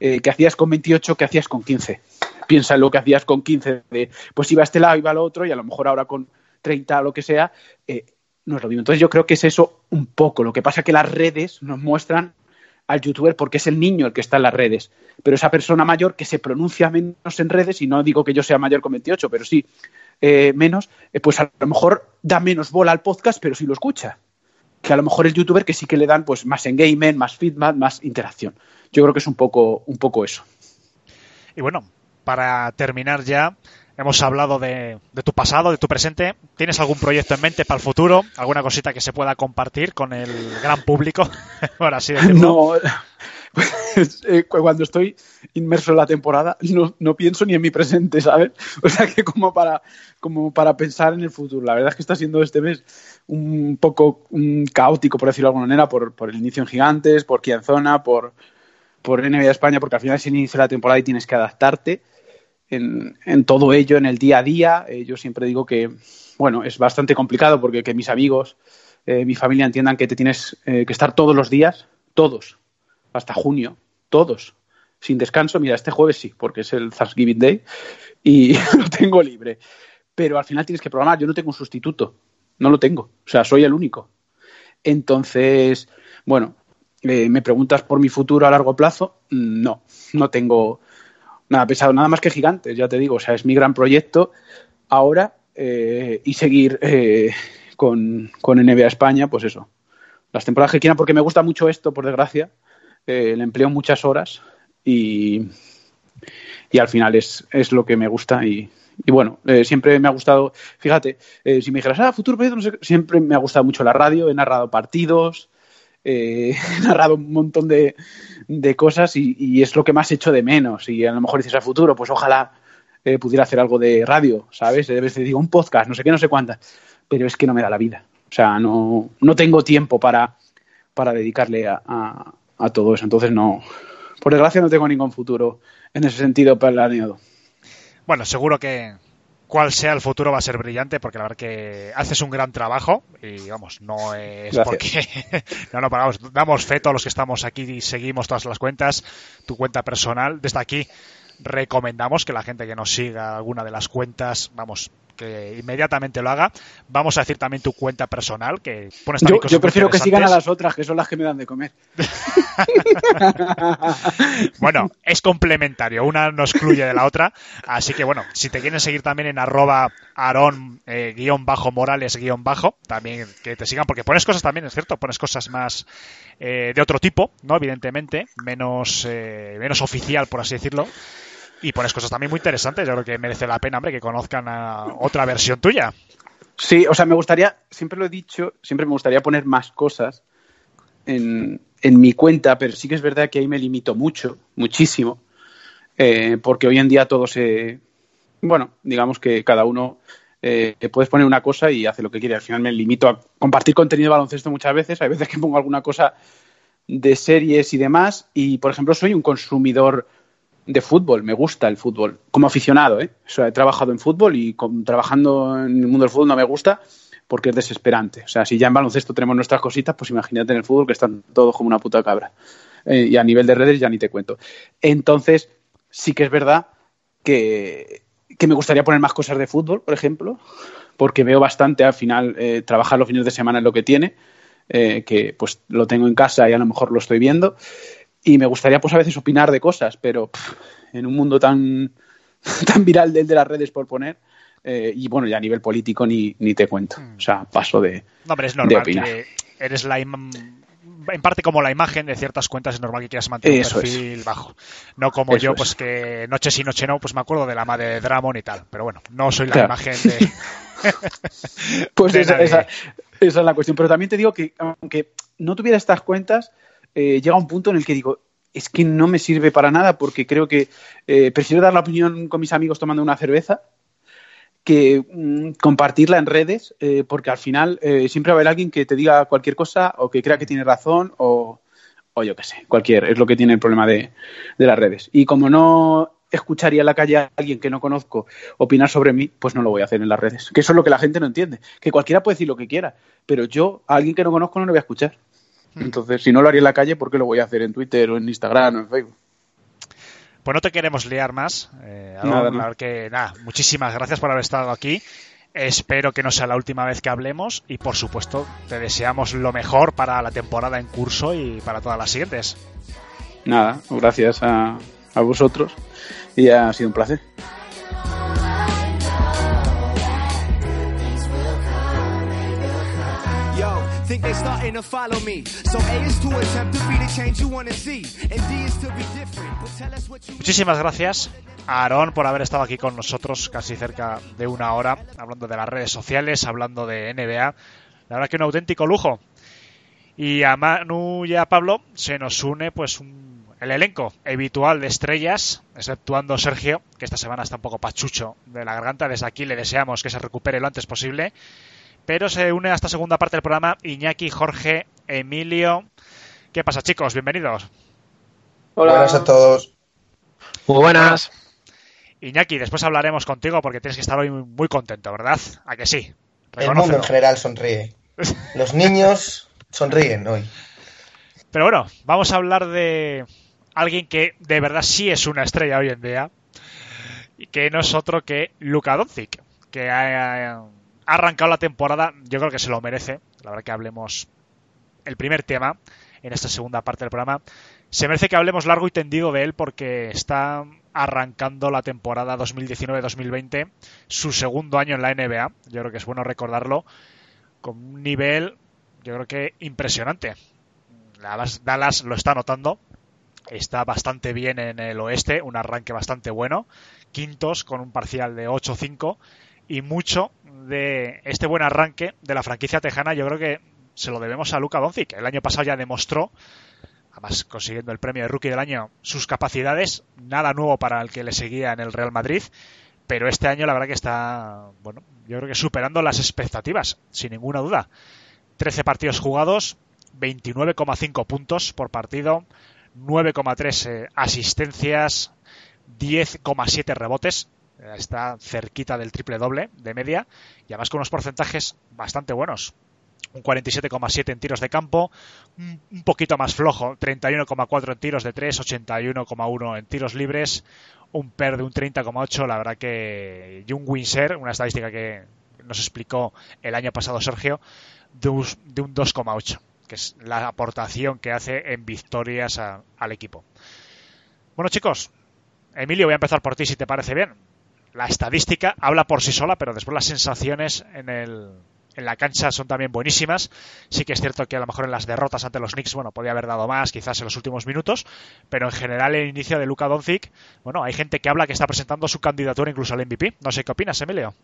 eh, que hacías con 28 que hacías con 15. Piensa en lo que hacías con 15, de pues iba a este lado, iba al otro, y a lo mejor ahora con 30 o lo que sea, eh, no es lo mismo. Entonces yo creo que es eso un poco. Lo que pasa es que las redes nos muestran al youtuber porque es el niño el que está en las redes. Pero esa persona mayor que se pronuncia menos en redes, y no digo que yo sea mayor con 28, pero sí menos, pues a lo mejor da menos bola al podcast, pero sí lo escucha que a lo mejor el youtuber que sí que le dan pues más engagement, más feedback, más interacción. Yo creo que es un poco, un poco eso.
Y bueno, para terminar ya, hemos hablado de, tu pasado, de tu presente. ¿Tienes algún proyecto en mente para el futuro? ¿Alguna cosita que se pueda compartir con el gran público? Así decirlo.
No, pues, eh, cuando estoy inmerso en la temporada no, pienso ni en mi presente, ¿sabes? O sea que como para, como para pensar en el futuro. La verdad es que está siendo este mes un poco caótico, por decirlo de alguna manera, por, el inicio en Gigantes, por Zona, por, por NBA España, porque al final es el inicio de la temporada y tienes que adaptarte en, en todo ello, en el día a día. Eh, yo siempre digo que, bueno, es bastante complicado porque que mis amigos, eh, mi familia entiendan que te tienes eh, que estar todos los días todos, hasta junio, todos, sin descanso. Mira, este jueves sí, porque es el Thanksgiving Day y lo tengo libre. Pero al final tienes que programar. Yo no tengo un sustituto, no lo tengo. O sea, soy el único. Entonces, bueno, me preguntas por mi futuro a largo plazo. No, no tengo nada pesado, nada más que gigantes, ya te digo. O sea, es mi gran proyecto ahora eh, y seguir eh, con, con NBA España, pues eso. Las temporadas que quieran, porque me gusta mucho esto, por desgracia. Eh, le empleo muchas horas y, y al final es, es lo que me gusta y, y bueno, siempre me ha gustado, fíjate, si me dijeras, ah, futuro proyecto, no sé, siempre me ha gustado mucho la radio, he narrado partidos, he narrado un montón de, de cosas y, y, es lo que más he hecho de menos. Y a lo mejor dices a futuro, pues ojalá eh, pudiera hacer algo de radio, ¿sabes? De vez digo un podcast, no sé qué, no sé cuántas, pero es que no me da la vida. O sea, no, no tengo tiempo para, para dedicarle a, a, a todo eso. Entonces, no, por desgracia, no tengo ningún futuro en ese sentido planeado.
Bueno, seguro que cual sea el futuro va a ser brillante porque la verdad que haces un gran trabajo y vamos, no es
Gracias.
porque no, no, pero vamos, damos fe todos los que estamos aquí y seguimos todas las cuentas, tu cuenta personal, desde aquí recomendamos que la gente que nos siga alguna de las cuentas, vamos, que inmediatamente lo haga. Vamos a decir también tu cuenta personal, que pones también
Yo,
cosas
yo prefiero que sigan a las otras, que son las que me dan de comer.
Bueno, es complementario, una no excluye de la otra, así que bueno, si te quieren seguir también en arroba aron eh, guion bajo morales guion bajo, también que te sigan, porque pones cosas también, es cierto, pones cosas más eh, de otro tipo, ¿no? Evidentemente, menos, eh, menos oficial, por así decirlo. Y pones cosas también muy interesantes, yo creo que merece la pena, hombre, que conozcan a otra versión tuya.
Sí, o sea, me gustaría, siempre lo he dicho, siempre me gustaría poner más cosas en, en mi cuenta, pero sí que es verdad que ahí me limito mucho, muchísimo, eh, porque hoy en día todo se, bueno, digamos que cada uno eh, puedes poner una cosa y hace lo que quiere. Al final me limito a compartir contenido baloncesto muchas veces, hay veces que pongo alguna cosa de series y demás, y por ejemplo soy un consumidor de fútbol, me gusta el fútbol, como aficionado, ¿eh? O sea, he trabajado en fútbol y trabajando en el mundo del fútbol no me gusta porque es desesperante. O sea, si ya en baloncesto tenemos nuestras cositas, pues imagínate en el fútbol que están todos como una puta cabra. Eh, y a nivel de redes ya ni te cuento. Entonces, sí que es verdad que, que me gustaría poner más cosas de fútbol, por ejemplo, porque veo bastante al final eh, trabajar los fines de semana es lo que tiene, eh, que pues lo tengo en casa y a lo mejor lo estoy viendo. Y me gustaría pues a veces opinar de cosas, pero pff, en un mundo tan, tan viral del de las redes por poner, eh, y bueno, ya a nivel político ni, ni te cuento. O sea, paso de,
No, hombre, es
de
normal
opinar.
que eres la en parte como la imagen de ciertas cuentas es normal que quieras mantener
Eso
un
es.
perfil bajo. No como
Eso
yo,
es.
pues que noche sí, noche no, pues me acuerdo de la madre de Dramon y tal. Pero bueno, no soy la
Claro.
imagen de.
Pues
de
esa, esa es la cuestión. Pero también te digo que aunque no tuviera estas cuentas, eh, llega un punto en el que digo, es que no me sirve para nada porque creo que eh, prefiero dar la opinión con mis amigos tomando una cerveza que mm, compartirla en redes eh, porque al final eh, siempre va a haber alguien que te diga cualquier cosa o que crea que tiene razón o, o yo qué sé, cualquier, es lo que tiene el problema de, de las redes. Y como no escucharía en la calle a alguien que no conozco opinar sobre mí, pues no lo voy a hacer en las redes. Que eso es lo que la gente no entiende. Que cualquiera puede decir lo que quiera, pero yo a alguien que no conozco no lo voy a escuchar. Entonces, si no lo haría en la calle, ¿por qué lo voy a hacer en Twitter o en Instagram o en Facebook?
Pues no te queremos liar más. Eh,
Nada, no.
que nada, muchísimas gracias por haber estado aquí. Espero que no sea la última vez que hablemos y por supuesto te deseamos lo mejor para la temporada en curso y para todas las siguientes.
Nada, gracias a, a vosotros y ha sido un placer.
Muchísimas gracias a Aarón por haber estado aquí con nosotros casi cerca de una hora, hablando de las redes sociales, hablando de NBA. La verdad que un auténtico lujo. Y a Manu y a Pablo se nos une pues un- el elenco habitual de estrellas, exceptuando Sergio, que esta semana está un poco pachucho de la garganta. Desde aquí le deseamos que se recupere lo antes posible. Pero se une a esta segunda parte del programa Iñaki, Jorge, Emilio. ¿Qué pasa, chicos? Bienvenidos.
Buenas a todos.
Muy buenas.
Iñaki, después hablaremos contigo porque tienes que estar hoy muy, contento, ¿verdad? ¿A que sí?
El mundo en general sonríe. Los niños sonríen hoy.
Pero bueno, vamos a hablar de alguien que de verdad sí es una estrella hoy en día y que no es otro que Luka Doncic, que ha, arrancado la temporada, yo creo que se lo merece. La verdad que hablemos el primer tema en esta segunda parte del programa. Se merece que hablemos largo y tendido de él porque está arrancando la temporada 2019-2020, su segundo año en la NBA. Yo creo que es bueno recordarlo con un nivel, yo creo que impresionante. Dallas lo está notando, está bastante bien en el oeste, un arranque bastante bueno, quintos con un parcial de 8-5 y mucho de este buen arranque de la franquicia tejana yo creo que se lo debemos a Luka Doncic. El año pasado ya demostró, además consiguiendo el premio de rookie del año, sus capacidades, nada nuevo para el que le seguía en el Real Madrid, pero este año la verdad que está, bueno, yo creo que superando las expectativas, sin ninguna duda. 13 partidos jugados, 29,5 puntos por partido, 9,3 eh, asistencias, 10,7 rebotes, está cerquita del triple doble de media y además con unos porcentajes bastante buenos. Un 47,7 en tiros de campo, un poquito más flojo, 31,4 en tiros de 3, 81,1 en tiros libres, un PER de un 30,8, la verdad que y un Winser, una estadística que nos explicó el año pasado Sergio, de un, 2,8, que es la aportación que hace en victorias al equipo. Bueno chicos, Emilio, voy a empezar por ti si te parece bien la estadística habla por sí sola, pero después las sensaciones en, el, en la cancha son también buenísimas. Sí que es cierto que a lo mejor en las derrotas ante los Knicks, bueno, podía haber dado más, quizás en los últimos minutos, pero en general el inicio de Luka Doncic, bueno, hay gente que habla que está presentando su candidatura incluso al MVP. No sé qué opinas, Emilio.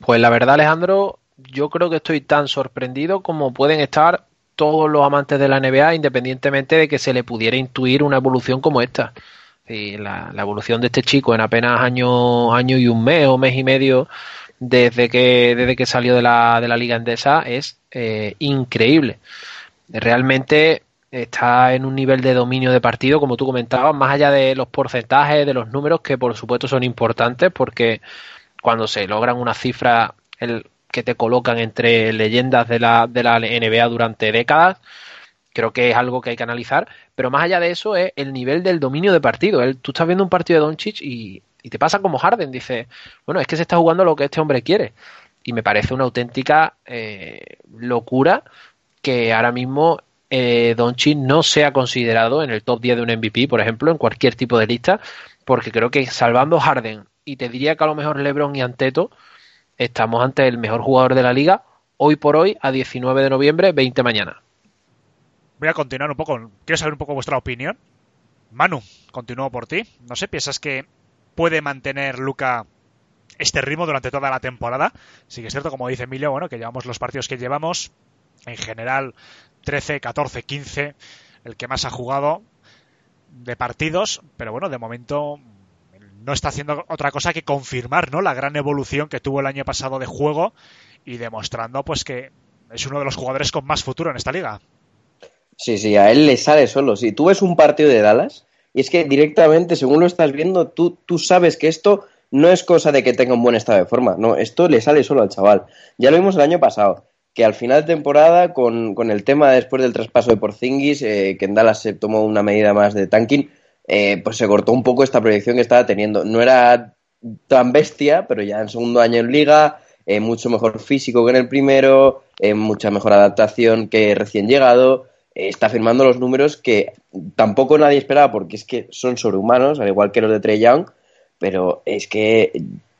Pues la verdad, Alejandro, yo creo que estoy tan sorprendido como pueden estar todos los amantes de la NBA, independientemente de que se le pudiera intuir una evolución como esta la, evolución de este chico en apenas año, año y un mes o mes y medio desde que, desde que salió de la, de la Liga Endesa es eh, increíble. Realmente está en un nivel de dominio de partido, como tú comentabas, más allá de los porcentajes, de los números, que por supuesto son importantes, porque cuando se logran una cifra el, que te colocan entre leyendas de la, de la NBA durante décadas, creo que es algo que hay que analizar, pero más allá de eso es el nivel del dominio de partido. tú estás viendo un partido de Doncic y, y te pasa como Harden, dice, bueno, es que se está jugando lo que este hombre quiere. Y me parece una auténtica eh, locura que ahora mismo eh, Doncic no sea considerado en el top 10 de un MVP, por ejemplo, en cualquier tipo de lista, porque creo que salvando Harden y te diría que a lo mejor LeBron y Anteto estamos ante el mejor jugador de la liga hoy por hoy a 19 de noviembre, 20 mañana
voy a continuar un poco. Quiero saber un poco vuestra opinión. Manu, continúo por ti. No sé, ¿piensas que puede mantener Luca este ritmo durante toda la temporada? Sí que es cierto, como dice Emilio, bueno, que llevamos los partidos que llevamos, en general 13, 14, 15, el que más ha jugado de partidos, pero bueno, de momento no está haciendo otra cosa que confirmar, ¿no? La gran evolución que tuvo el año pasado de juego y demostrando pues que es uno de los jugadores con más futuro en esta liga.
Sí, sí, a él le sale solo. Si tú ves un partido de Dallas, y es que directamente, según lo estás viendo, tú, tú sabes que esto no es cosa de que tenga un buen estado de forma. No, esto le sale solo al chaval. Ya lo vimos el año pasado, que al final de temporada, con, con el tema después del traspaso de Porzingis, eh, que en Dallas se tomó una medida más de tanking, eh, pues se cortó un poco esta proyección que estaba teniendo. No era tan bestia, pero ya en segundo año en liga, eh, mucho mejor físico que en el primero, mucha mejor adaptación que recién llegado está firmando los números que tampoco nadie esperaba porque es que son sobrehumanos, al igual que los de Trey Young, pero es que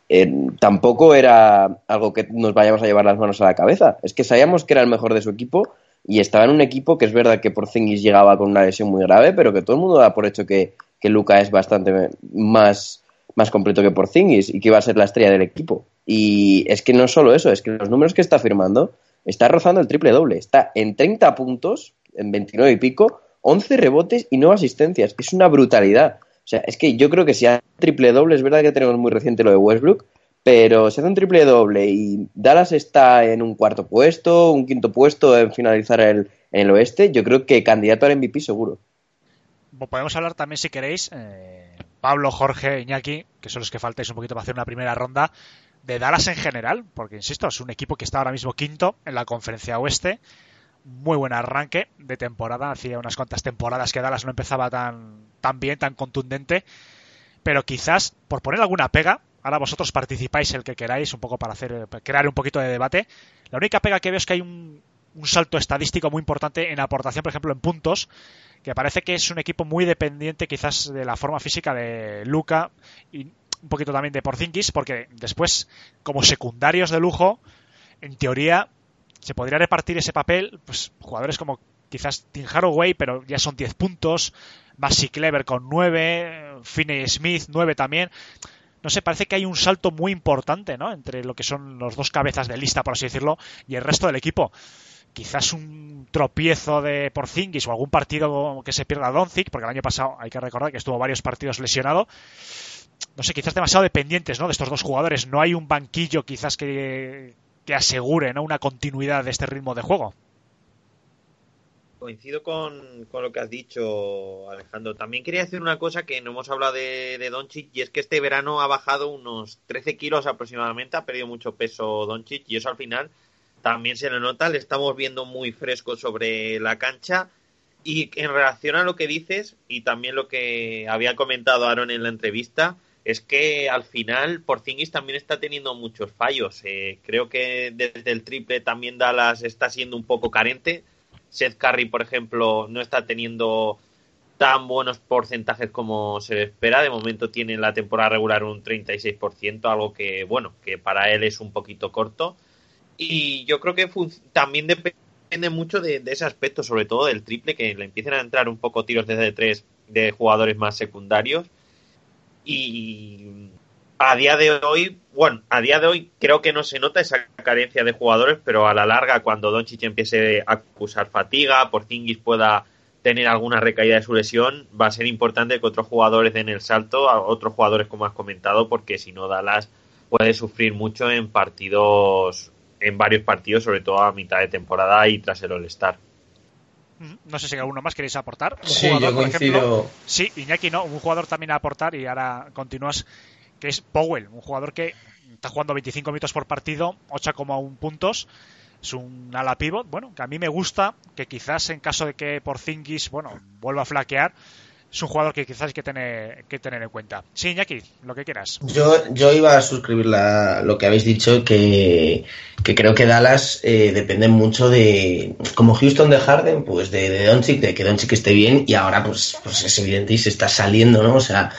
eh, tampoco era algo que nos vayamos a llevar las manos a la cabeza. Es que sabíamos que era el mejor de su equipo y estaba en un equipo que es verdad que Porzingis llegaba con una lesión muy grave, pero que todo el mundo da por hecho que, que Luca es bastante más, más completo que Porzingis y que iba a ser la estrella del equipo. Y es que no solo eso, es que los números que está firmando está rozando el triple doble. Está en 30 puntos en 29 y pico, 11 rebotes y 9 asistencias. Es una brutalidad. O sea, es que yo creo que si hace triple doble, es verdad que tenemos muy reciente lo de Westbrook, pero si hace un triple doble y Dallas está en un cuarto puesto, un quinto puesto en finalizar el, en el oeste, yo creo que candidato al MVP seguro.
Podemos hablar también, si queréis, eh, Pablo, Jorge, Iñaki, que son los que faltáis un poquito para hacer una primera ronda, de Dallas en general, porque insisto, es un equipo que está ahora mismo quinto en la conferencia oeste muy buen arranque de temporada. Hacía unas cuantas temporadas que Dallas no empezaba tan, tan bien, tan contundente. Pero quizás, por poner alguna pega, ahora vosotros participáis el que queráis, un poco para hacer crear un poquito de debate. La única pega que veo es que hay un, un salto estadístico muy importante en aportación, por ejemplo, en puntos, que parece que es un equipo muy dependiente quizás de la forma física de Luca y un poquito también de Porzingis, porque después, como secundarios de lujo, en teoría se podría repartir ese papel, pues jugadores como quizás Tim Haraway, pero ya son 10 puntos, Basi Clever con 9, Finney Smith 9 también. No sé, parece que hay un salto muy importante, ¿no? Entre lo que son los dos cabezas de lista, por así decirlo, y el resto del equipo. Quizás un tropiezo de Porzingis o algún partido que se pierda Doncic, porque el año pasado hay que recordar que estuvo varios partidos lesionado. No sé, quizás demasiado dependientes, ¿no? De estos dos jugadores. No hay un banquillo quizás que, que asegure ¿no? una continuidad de este ritmo de juego.
Coincido con, con, lo que has dicho, Alejandro. También quería decir una cosa que no hemos hablado de, de Doncic y es que este verano ha bajado unos 13 kilos aproximadamente, ha perdido mucho peso Doncic y eso al final también se le nota, le estamos viendo muy fresco sobre la cancha y en relación a lo que dices y también lo que había comentado Aaron en la entrevista, es que al final Porzingis también está teniendo muchos fallos. Eh, creo que desde el triple también Dallas está siendo un poco carente. Seth Curry, por ejemplo, no está teniendo tan buenos porcentajes como se espera. De momento tiene en la temporada regular un 36%, algo que, bueno, que para él es un poquito corto. Y yo creo que también depende mucho de, de, ese aspecto, sobre todo del triple, que le empiecen a entrar un poco tiros desde tres de jugadores más secundarios y a día de hoy, bueno, a día de hoy creo que no se nota esa carencia de jugadores, pero a la larga cuando Doncic empiece a acusar fatiga, por Porzingis pueda tener alguna recaída de su lesión, va a ser importante que otros jugadores den el salto, a otros jugadores como has comentado, porque si no Dallas puede sufrir mucho en partidos, en varios partidos, sobre todo a mitad de temporada y tras el All-Star.
No sé si alguno más queréis aportar.
Un sí, jugador, yo coincido. Ejemplo,
sí, Iñaki no, un jugador también a aportar y ahora continúas, que es Powell, un jugador que está jugando 25 minutos por partido, 8,1 puntos. Es un ala pivot, bueno, que a mí me gusta, que quizás en caso de que Porzingis, bueno, vuelva a flaquear, es un jugador que quizás hay que tener, que tener en cuenta. Sí, Iñaki, lo que quieras.
Yo, yo iba a suscribir la, lo que habéis dicho, que, que creo que Dallas eh, depende mucho de, como Houston de Harden, pues de, de Doncic, de que Doncic esté bien, y ahora pues, pues es evidente y se está saliendo, ¿no? O sea,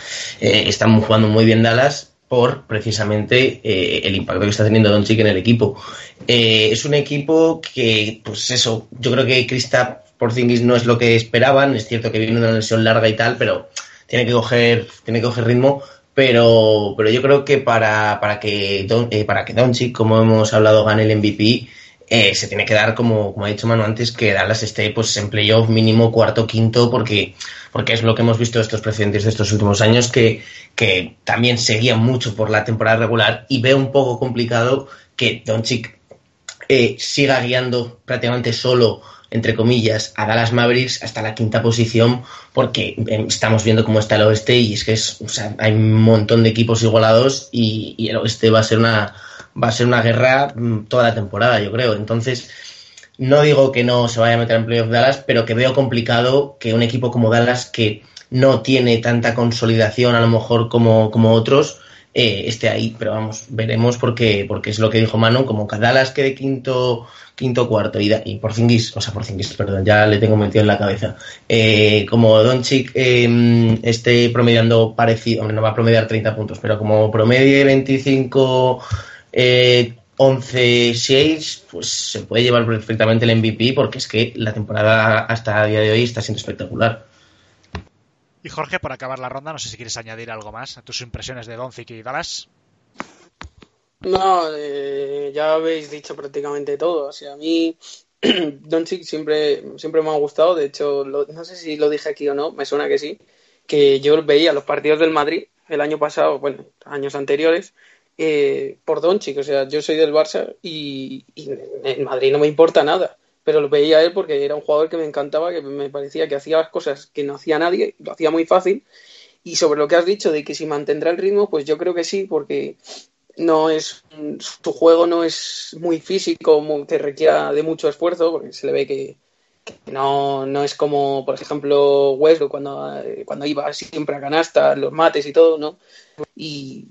eh, están jugando muy bien Dallas por precisamente eh, el impacto que está teniendo Doncic en el equipo. Eh, es un equipo que, pues eso, yo creo que Krista Porzingis no es lo que esperaban, es cierto que viene una lesión larga y tal, pero tiene que coger, tiene que coger ritmo, pero, pero yo creo que para, para que Don, eh, para que Doncic, como hemos hablado, gane el MVP, eh, se tiene que dar, como, como ha dicho Manu antes, que Dallas esté pues, en playoff mínimo cuarto, quinto, porque, porque es lo que hemos visto de estos precedentes de estos últimos años, que, que también seguían mucho por la temporada regular y veo un poco complicado que Doncic eh, siga guiando prácticamente solo entre comillas, a Dallas Mavericks hasta la quinta posición, porque em, estamos viendo cómo está el oeste y es que es, o sea, hay un montón de equipos igualados y, y, el oeste va a ser una va a ser una guerra mm, toda la temporada, yo creo. Entonces, no digo que no se vaya a meter en playoff Dallas, pero que veo complicado que un equipo como Dallas, que no tiene tanta consolidación a lo mejor como, como otros, eh, esté ahí. Pero vamos, veremos porque, porque es lo que dijo Manu, como que Dallas quede quinto quinto cuarto y, y Porzingis, o sea, Porzingis, perdón, ya le tengo metido en la cabeza. Eh, como Doncic eh, esté promediando parecido, hombre, no va a promediar 30 puntos, pero como promedie 25, eh, 11, 6, pues se puede llevar perfectamente el MVP porque es que la temporada hasta el día de hoy está siendo espectacular.
Y Jorge, por acabar la ronda, no sé si quieres añadir algo más a tus impresiones de Doncic y Dallas.
No, eh, ya habéis dicho prácticamente todo. O sea, a mí Doncic siempre, siempre me ha gustado. De hecho, lo, no sé si lo dije aquí o no, me suena que sí. Que yo veía los partidos del Madrid el año pasado, bueno, años anteriores, eh, por Doncic. O sea, yo soy del Barça y, y en Madrid no me importa nada. Pero lo veía él porque era un jugador que me encantaba, que me parecía que hacía las cosas que no hacía nadie, lo hacía muy fácil. Y sobre lo que has dicho de que si mantendrá el ritmo, pues yo creo que sí, porque no es su juego no es muy físico, muy, que requiera de mucho esfuerzo, porque se le ve que, no, no es como, por ejemplo, Westbrook cuando, cuando iba siempre a canasta, los mates y todo, ¿no? Y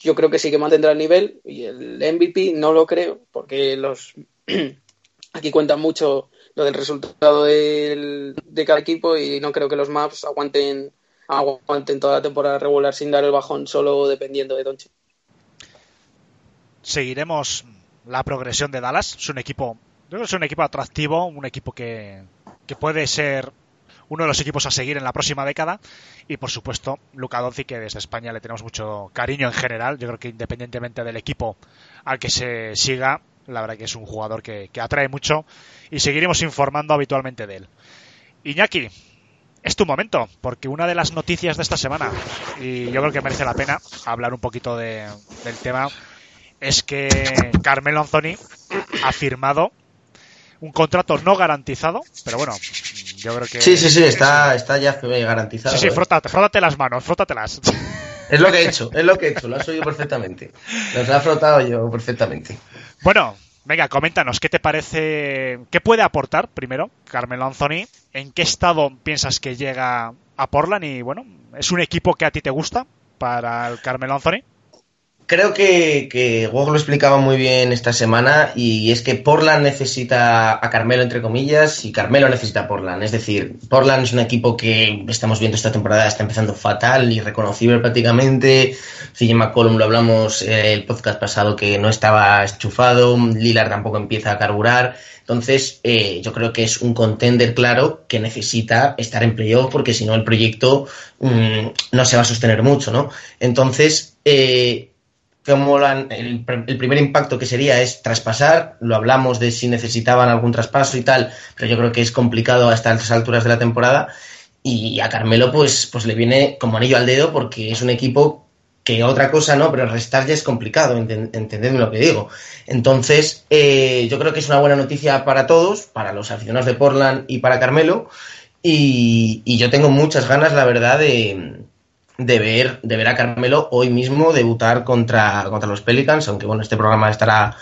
yo creo que sí que mantendrá el nivel y el MVP no lo creo, porque los aquí cuentan mucho lo del resultado de cada equipo y no creo que los maps aguanten aguanten toda la temporada regular sin dar el bajón solo dependiendo de Doncic.
Seguiremos la progresión de Dallas. Es un equipo, yo creo que es un equipo atractivo, un equipo que, que puede ser uno de los equipos a seguir en la próxima década. Y por supuesto, Luca Doncic, que desde España le tenemos mucho cariño en general. Yo creo que independientemente del equipo al que se siga, la verdad que es un jugador que, que atrae mucho y seguiremos informando habitualmente de él. Iñaki, es tu momento, porque una de las noticias de esta semana, y yo creo que merece la pena hablar un poquito de, del tema, es que Carmelo Anthony ha firmado un contrato no garantizado, pero bueno, yo creo que...
Sí, sí, sí, está, está ya garantizado.
Sí, sí,
¿eh?
frótate, frótate las manos, frótatelas.
Es lo que he hecho, es lo que he hecho, lo has oído perfectamente. Los ha frotado yo perfectamente.
Bueno, venga, coméntanos, ¿qué te parece, qué puede aportar primero Carmelo Anthony? ¿En qué estado piensas que llega a Portland? Y bueno, ¿es un equipo que a ti te gusta para el Carmelo Anthony?
Creo que, que Wog lo explicaba muy bien esta semana y es que Portland necesita a Carmelo entre comillas y Carmelo necesita a Portland. Es decir, Portland es un equipo que estamos viendo esta temporada está empezando fatal, irreconocible prácticamente. CJ McCollum lo hablamos eh, el podcast pasado que no estaba enchufado, Lillard tampoco empieza a carburar. Entonces, eh, yo creo que es un contender claro que necesita estar en playoff porque si no el proyecto mmm, no se va a sostener mucho, ¿no? Entonces, eh, como la, el, el, primer impacto que sería es traspasar, lo hablamos de si necesitaban algún traspaso y tal, pero yo creo que es complicado a estas alturas de la temporada y a Carmelo pues, pues le viene como anillo al dedo porque es un equipo que otra cosa no, pero restar ya es complicado, entendedme lo que digo. Entonces, eh, yo creo que es una buena noticia para todos, para los aficionados de Portland y para Carmelo, y yo tengo muchas ganas, la verdad, de, de ver, de ver a Carmelo hoy mismo debutar contra, contra los Pelicans, aunque bueno, este programa estará,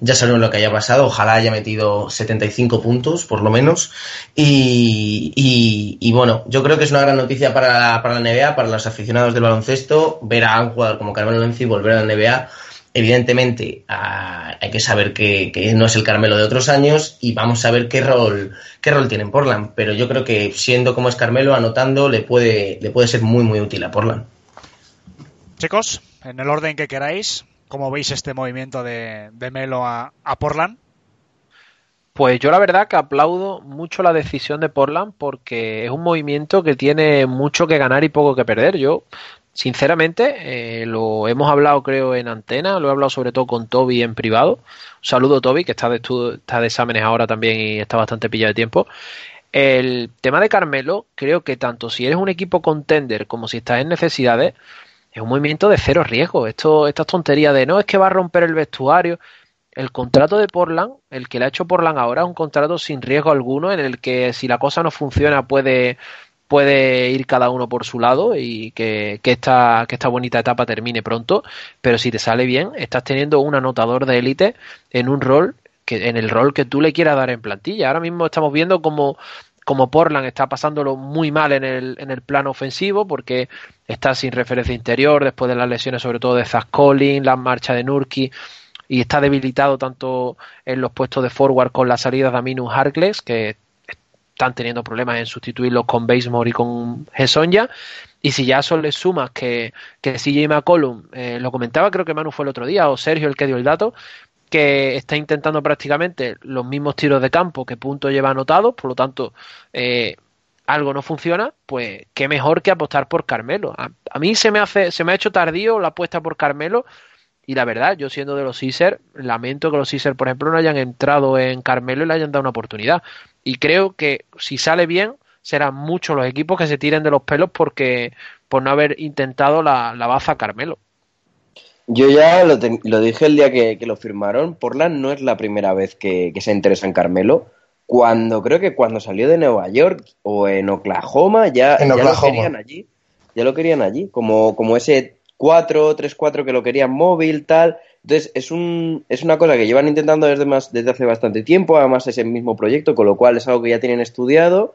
ya sabemos lo que haya pasado, ojalá haya metido 75 puntos, por lo menos. Y, y, bueno, yo creo que es una gran noticia para la, para la NBA, para los aficionados del baloncesto, ver a un como Carmelo Anthony volver a la NBA. Evidentemente, uh, hay que saber que, que, no es el Carmelo de otros años y vamos a ver qué rol, qué rol tiene en Portland. Pero yo creo que siendo como es Carmelo, anotando, le puede, le puede ser muy, muy útil a Portland.
Chicos, en el orden que queráis, ¿cómo veis este movimiento de, de Melo a, a Portland?
Pues yo la verdad que aplaudo mucho la decisión de Portland porque es un movimiento que tiene mucho que ganar y poco que perder. Yo sinceramente, eh, lo hemos hablado creo en antena, lo he hablado sobre todo con Toby en privado. Un saludo Toby, que está de, está de exámenes ahora también y está bastante pillado de tiempo. El tema de Carmelo, creo que tanto si eres un equipo contender como si estás en necesidades, es un movimiento de cero riesgo. Esto, estas tonterías de no es que va a romper el vestuario. El contrato de Portland, el que le ha hecho Portland ahora, es un contrato sin riesgo alguno, en el que si la cosa no funciona puede puede ir cada uno por su lado y que, que, esta, que esta bonita etapa termine pronto, pero si te sale bien, estás teniendo un anotador de élite en un rol, que, en el rol que tú le quieras dar en plantilla. Ahora mismo estamos viendo como, como Portland está pasándolo muy mal en el, en el plano ofensivo porque está sin referencia interior después de las lesiones sobre todo de Zach Collins, la marcha de Nurki y está debilitado tanto en los puestos de forward con la salida de Aminu Harkless, que están teniendo problemas en sustituirlos con Basemore y con Gesonja. Y si ya eso le sumas que, que CJ McCollum, eh, lo comentaba, creo que Manu fue el otro día, o Sergio el que dio el dato, que está intentando prácticamente los mismos tiros de campo que Punto lleva anotados, por lo tanto, eh, algo no funciona, pues qué mejor que apostar por Carmelo. A, a, mí se me hace, se me ha hecho tardío la apuesta por Carmelo. Y la verdad, yo siendo de los Caesar, lamento que los Caesar, por ejemplo, no hayan entrado en Carmelo y le hayan dado una oportunidad. Y creo que si sale bien, serán muchos los equipos que se tiren de los pelos porque por no haber intentado la, la baza Carmelo.
Yo ya lo, te, lo dije el día que, que, lo firmaron. Portland no es la primera vez que, que, se interesa en Carmelo. Cuando creo que cuando salió de Nueva York o en Oklahoma ya,
en
ya
Oklahoma.
lo querían allí. Ya lo querían allí, como, como ese 4, 3-4 que lo querían móvil, tal. Entonces, es, un, es una cosa que llevan intentando desde, más, desde hace bastante tiempo, además es el mismo proyecto, con lo cual es algo que ya tienen estudiado.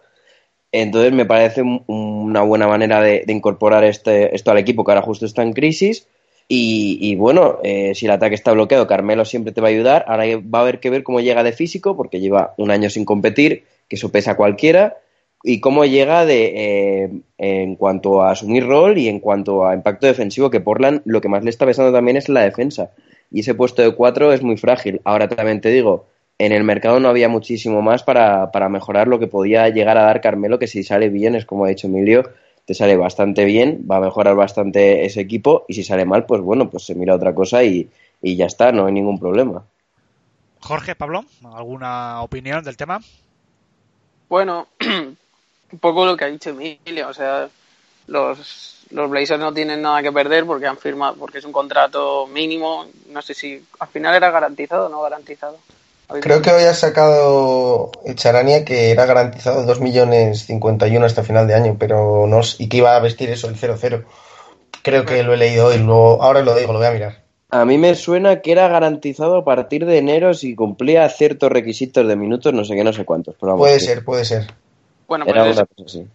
Entonces, me parece un- una buena manera de, de incorporar este, esto al equipo que ahora justo está en crisis. Y, y bueno, eh, si el ataque está bloqueado, Carmelo siempre te va a ayudar. Ahora va a haber que ver cómo llega de físico, porque lleva un año sin competir, que eso pesa a cualquiera, y cómo llega de eh, en cuanto a asumir rol y en cuanto a impacto defensivo, que Portland lo que más le está pesando también es la defensa. Y ese puesto de cuatro es muy frágil. Ahora también te digo, en el mercado no había muchísimo más para, para mejorar lo que podía llegar a dar Carmelo, que si sale bien, es como ha dicho Emilio, te sale bastante bien, va a mejorar bastante ese equipo, y si sale mal, pues bueno, pues se mira otra cosa y, y ya está, no hay ningún problema.
Jorge, Pablo, ¿alguna opinión del tema?
Bueno, un poco lo que ha dicho Emilio, o sea, los, los Blazers no tienen nada que perder porque han firmado, porque es un contrato mínimo, no sé si al final era garantizado o no garantizado.
Creo que hoy ha sacado Charania que era garantizado 2 millones 51 hasta final de año, pero no y que iba a vestir eso el 0-0. Creo que lo he leído hoy, luego, ahora lo digo, lo voy a mirar.
A mí me suena que era garantizado a partir de enero si cumplía ciertos requisitos de minutos, no sé qué, no sé cuántos. Pero vamos,
Puede ser, puede ser.
Bueno,
Era
pues
una cosa así.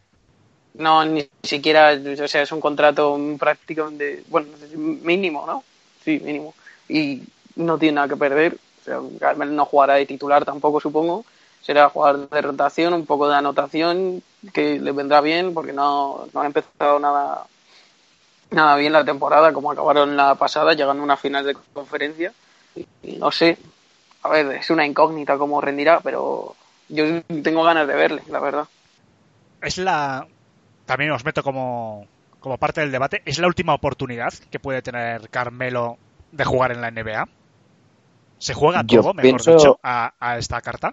No, ni siquiera, o sea, es un contrato prácticamente, bueno, mínimo, ¿no? Sí, mínimo. Y no tiene nada que perder, o sea, Carmelo no jugará de titular tampoco, supongo. Será jugar de rotación, un poco de anotación, que le vendrá bien, porque no, no han empezado nada, nada bien la temporada, como acabaron la pasada, llegando a una final de conferencia. Y no sé, a ver, es una incógnita cómo rendirá, pero yo tengo ganas de verle, la verdad.
Es la. También os meto como, como parte del debate. ¿Es la última oportunidad que puede tener Carmelo de jugar en la NBA? ¿Se juega
Yo
todo, mejor
pienso-
dicho, a, a esta carta?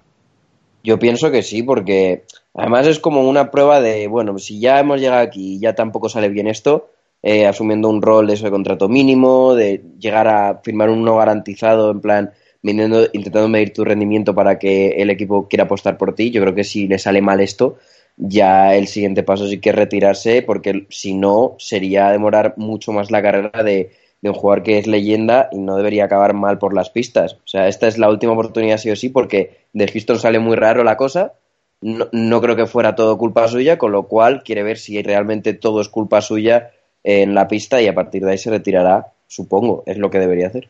Yo pienso que sí, porque además es como una prueba de, bueno, si ya hemos llegado aquí y ya tampoco sale bien esto, eh, asumiendo un rol de eso de contrato mínimo, de llegar a firmar un no garantizado, en plan, intentando medir tu rendimiento para que el equipo quiera apostar por ti, yo creo que si le sale mal esto, ya el siguiente paso sí que es retirarse, porque si no, sería demorar mucho más la carrera de, un jugador que es leyenda y no debería acabar mal por las pistas. O sea, esta es la última oportunidad sí o sí, porque de Houston sale muy raro la cosa. No, no creo que fuera todo culpa suya, con lo cual quiere ver si realmente todo es culpa suya en la pista y a partir de ahí se retirará, supongo, es lo que debería hacer.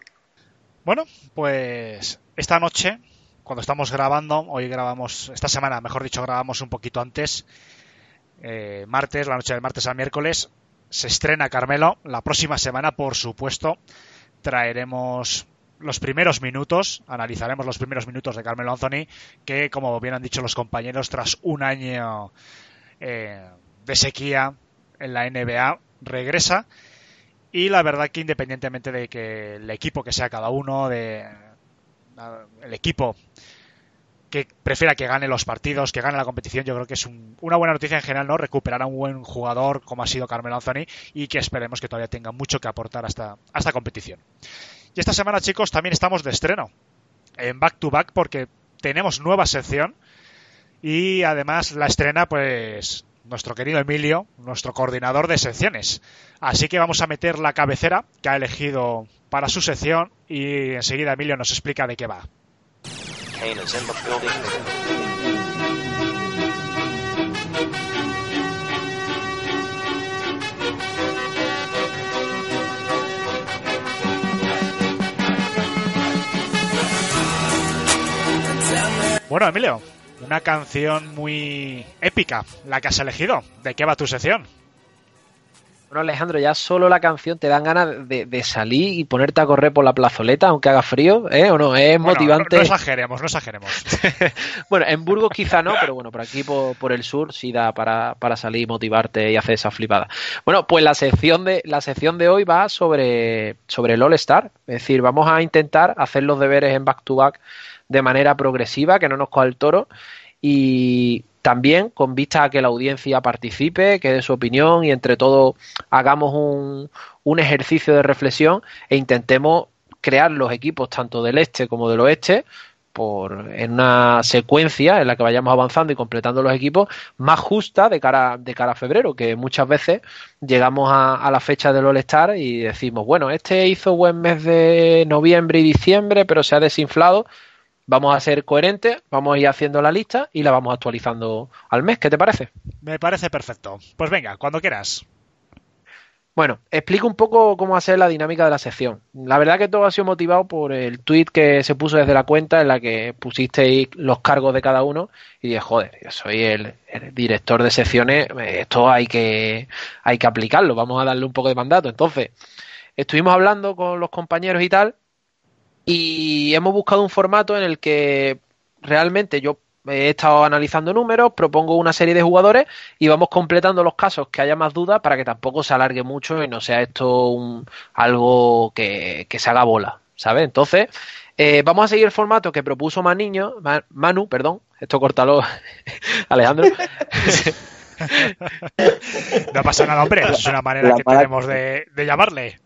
Bueno, pues esta noche, cuando estamos grabando, hoy grabamos, esta semana, mejor dicho, grabamos un poquito antes, eh, martes, la noche del martes al miércoles, se estrena Carmelo. La próxima semana, por supuesto, traeremos los primeros minutos, analizaremos los primeros minutos de Carmelo Anthony, que, como bien han dicho los compañeros, tras un año eh, de sequía en la NBA, regresa. Y la verdad que independientemente de que el equipo que sea cada uno, de el equipo que prefiera que gane los partidos, que gane la competición, yo creo que es un- una buena noticia en general, ¿no? Recuperar a un buen jugador como ha sido Carmelo Anthony y que esperemos que todavía tenga mucho que aportar a esta, a esta competición. Y esta semana, chicos, también estamos de estreno en Back to Back porque tenemos nueva sección y además la estrena, pues, nuestro querido Emilio, nuestro coordinador de secciones. Así que vamos a meter la cabecera que ha elegido para su sección y enseguida Emilio nos explica de qué va. Bueno, Emilio, una canción muy épica, la que has elegido. ¿De qué va tu sección?
Bueno, Alejandro, ya solo la canción te dan ganas de, de salir y ponerte a correr por la plazoleta, aunque haga frío, ¿eh? ¿O no? Es
Bueno,
motivante.
no, no exageremos, no exageremos.
Bueno, en Burgos quizá no, pero bueno, por aquí por, por el sur sí da para, para salir, motivarte y hacer esa flipada. Bueno, pues la sección de, la sección de hoy va sobre, sobre el All-Star. Es decir, vamos a intentar hacer los deberes en back-to-back de manera progresiva, que no nos coja el toro. Y también con vista a que la audiencia participe, que dé su opinión y entre todos hagamos un, un ejercicio de reflexión e intentemos crear los equipos tanto del este como del oeste por en una secuencia en la que vayamos avanzando y completando los equipos más justa de cara, de cara a febrero, que muchas veces llegamos a, a la fecha del All-Star y decimos, bueno, este hizo buen mes de noviembre y diciembre, pero se ha desinflado. Vamos a ser coherentes, vamos a ir haciendo la lista y la vamos actualizando al mes. ¿Qué te parece?
Me parece perfecto. Pues venga, cuando quieras.
Bueno, explico un poco cómo va a ser la dinámica de la sección. La verdad que todo ha sido motivado por el tweet que se puso desde la cuenta en la que pusisteis los cargos de cada uno y dije, joder, yo soy el, el director de secciones, esto hay que, hay que aplicarlo, vamos a darle un poco de mandato. Entonces, estuvimos hablando con los compañeros y tal y hemos buscado un formato en el que realmente yo he estado analizando números, propongo una serie de jugadores y vamos completando los casos que haya más dudas para que tampoco se alargue mucho y no sea esto un, algo que, que se haga bola, ¿sabes? Entonces, eh, vamos a seguir el formato que propuso Maniño, Ma- Manu, perdón, esto córtalo, Alejandro.
No pasa nada, hombre. Es una manera
La
que tenemos de, de llamarle.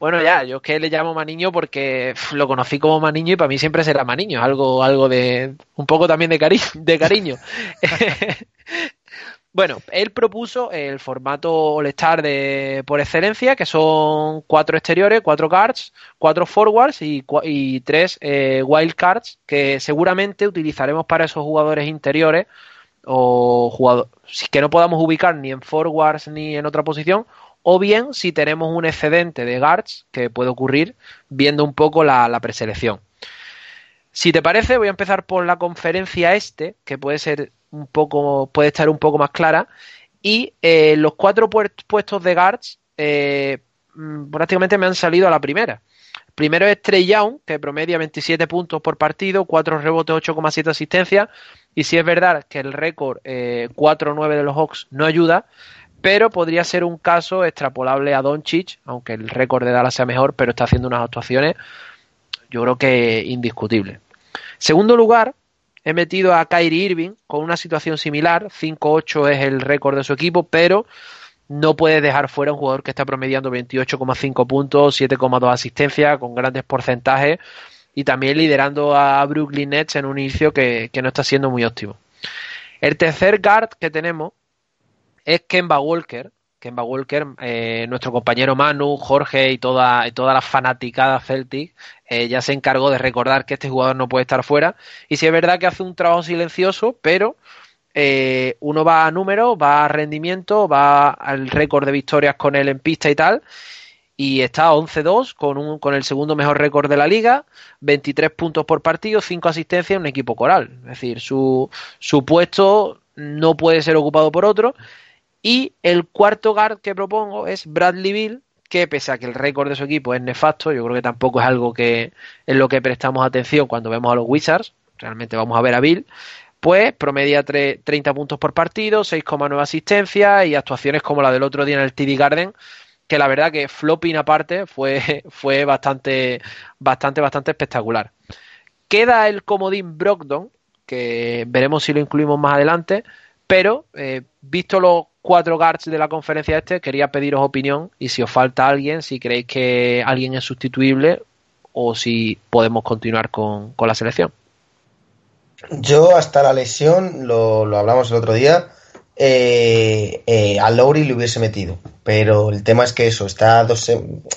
Bueno, ya, yo es que le llamo Maniño porque lo conocí como Maniño y para mí siempre será Maniño, algo, algo de, un poco también de, cari de cariño. bueno, él propuso el formato All-Star de, por excelencia, que son cuatro exteriores, cuatro guards, cuatro forwards y, y tres eh, wild cards que seguramente utilizaremos para esos jugadores interiores o jugadores que no podamos ubicar ni en forwards ni en otra posición o bien si tenemos un excedente de guards que puede ocurrir viendo un poco la, preselección. Si te parece, voy a empezar por la conferencia este, que puede ser un poco, puede estar un poco más clara. Y eh, los cuatro puestos de guards eh, mm, prácticamente me han salido a la primera. Primero es Trey Young, que promedia 27 puntos por partido, 4 rebotes, 8,7 asistencias. Y si es verdad que el récord eh, 4-9 de los Hawks no ayuda, pero podría ser un caso extrapolable a Doncic, aunque el récord de Dallas sea mejor, pero está haciendo unas actuaciones, yo creo que indiscutible. Segundo lugar, he metido a Kyrie Irving con una situación similar, 5-8 es el récord de su equipo, pero no puedes dejar fuera un jugador que está promediando 28,5 puntos, 7,2 asistencias, con grandes porcentajes y también liderando a Brooklyn Nets en un inicio que, que no está siendo muy óptimo. El tercer guard que tenemos es Kemba Walker. Kemba Walker, eh, nuestro compañero Manu, Jorge y toda, y toda la fanaticada Celtic eh, ya se encargó de recordar que este jugador no puede estar fuera. Y si es verdad que hace un trabajo silencioso, pero eh, uno va a números, va a rendimiento, va al récord de victorias con él en pista y tal. Y está 11-2 con, un, con el segundo mejor récord de la liga, 23 puntos por partido, 5 asistencias en un equipo coral. Es decir, su, su puesto no puede ser ocupado por otro. Y el cuarto guard que propongo es Bradley Bill, que pese a que el récord de su equipo es nefasto, yo creo que tampoco es algo que en lo que prestamos atención cuando vemos a los Wizards, realmente vamos a ver a Bill, pues promedia tre- 30 puntos por partido, 6,9 asistencias y actuaciones como la del otro día en el TD Garden, que la verdad que flopping aparte fue, fue bastante, bastante, bastante espectacular. Queda el comodín Brogdon, que veremos si lo incluimos más adelante, pero eh, visto los cuatro guards de la conferencia este, quería pediros opinión y si os falta alguien, si creéis que alguien es sustituible o si podemos continuar con, con la selección.
Yo hasta la lesión, lo, lo hablamos el otro día, eh, eh, a Lowry le hubiese metido. Pero el tema es que eso, está dos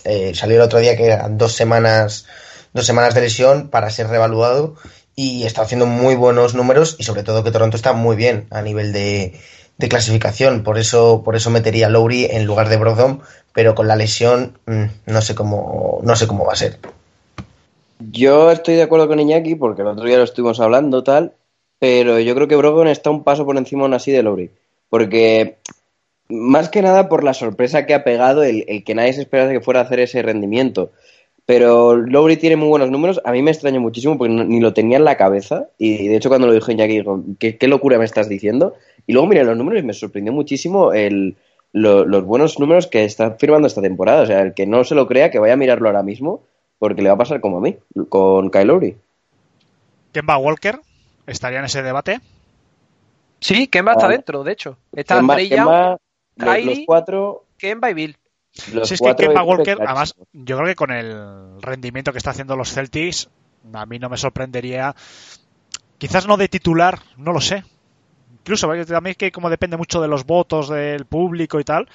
eh, salió el otro día que eran dos semanas, dos semanas de lesión para ser reevaluado y está haciendo muy buenos números y sobre todo que Toronto está muy bien a nivel de, de clasificación. Por eso, por eso metería a Lowry en lugar de Brogdon, pero con la lesión mm, no sé cómo, no sé cómo va a ser.
Yo estoy de acuerdo con Iñaki porque el otro día lo estuvimos hablando tal, pero yo creo que Brogdon está un paso por encima aún así de Lowry, porque más que nada por la sorpresa que ha pegado el, el que nadie se esperaba que fuera a hacer ese rendimiento. Pero Lowry tiene muy buenos números, a mí me extraña muchísimo porque no- ni lo tenía en la cabeza y de hecho cuando lo dijo Iñaki digo, ¿qué, qué locura me estás diciendo? Y luego miré los números y me sorprendió muchísimo el, lo- los buenos números que está firmando esta temporada. O sea, el que no se lo crea que vaya a mirarlo ahora mismo porque le va a pasar como a mí, con Kyle Lowry.
Kemba Walker estaría en ese debate.
Sí, Kemba está
Vale.
dentro, de hecho. Está
Kemba-
Young,
Kemba,
Kylie,
los cuatro,
Kemba y Bill.
Los
si es que Kemba Walker, además, yo creo que con el rendimiento que está haciendo los Celtics, A mí no me sorprendería, quizás no de titular, no lo sé. Incluso también que como depende mucho de los votos del público y tal,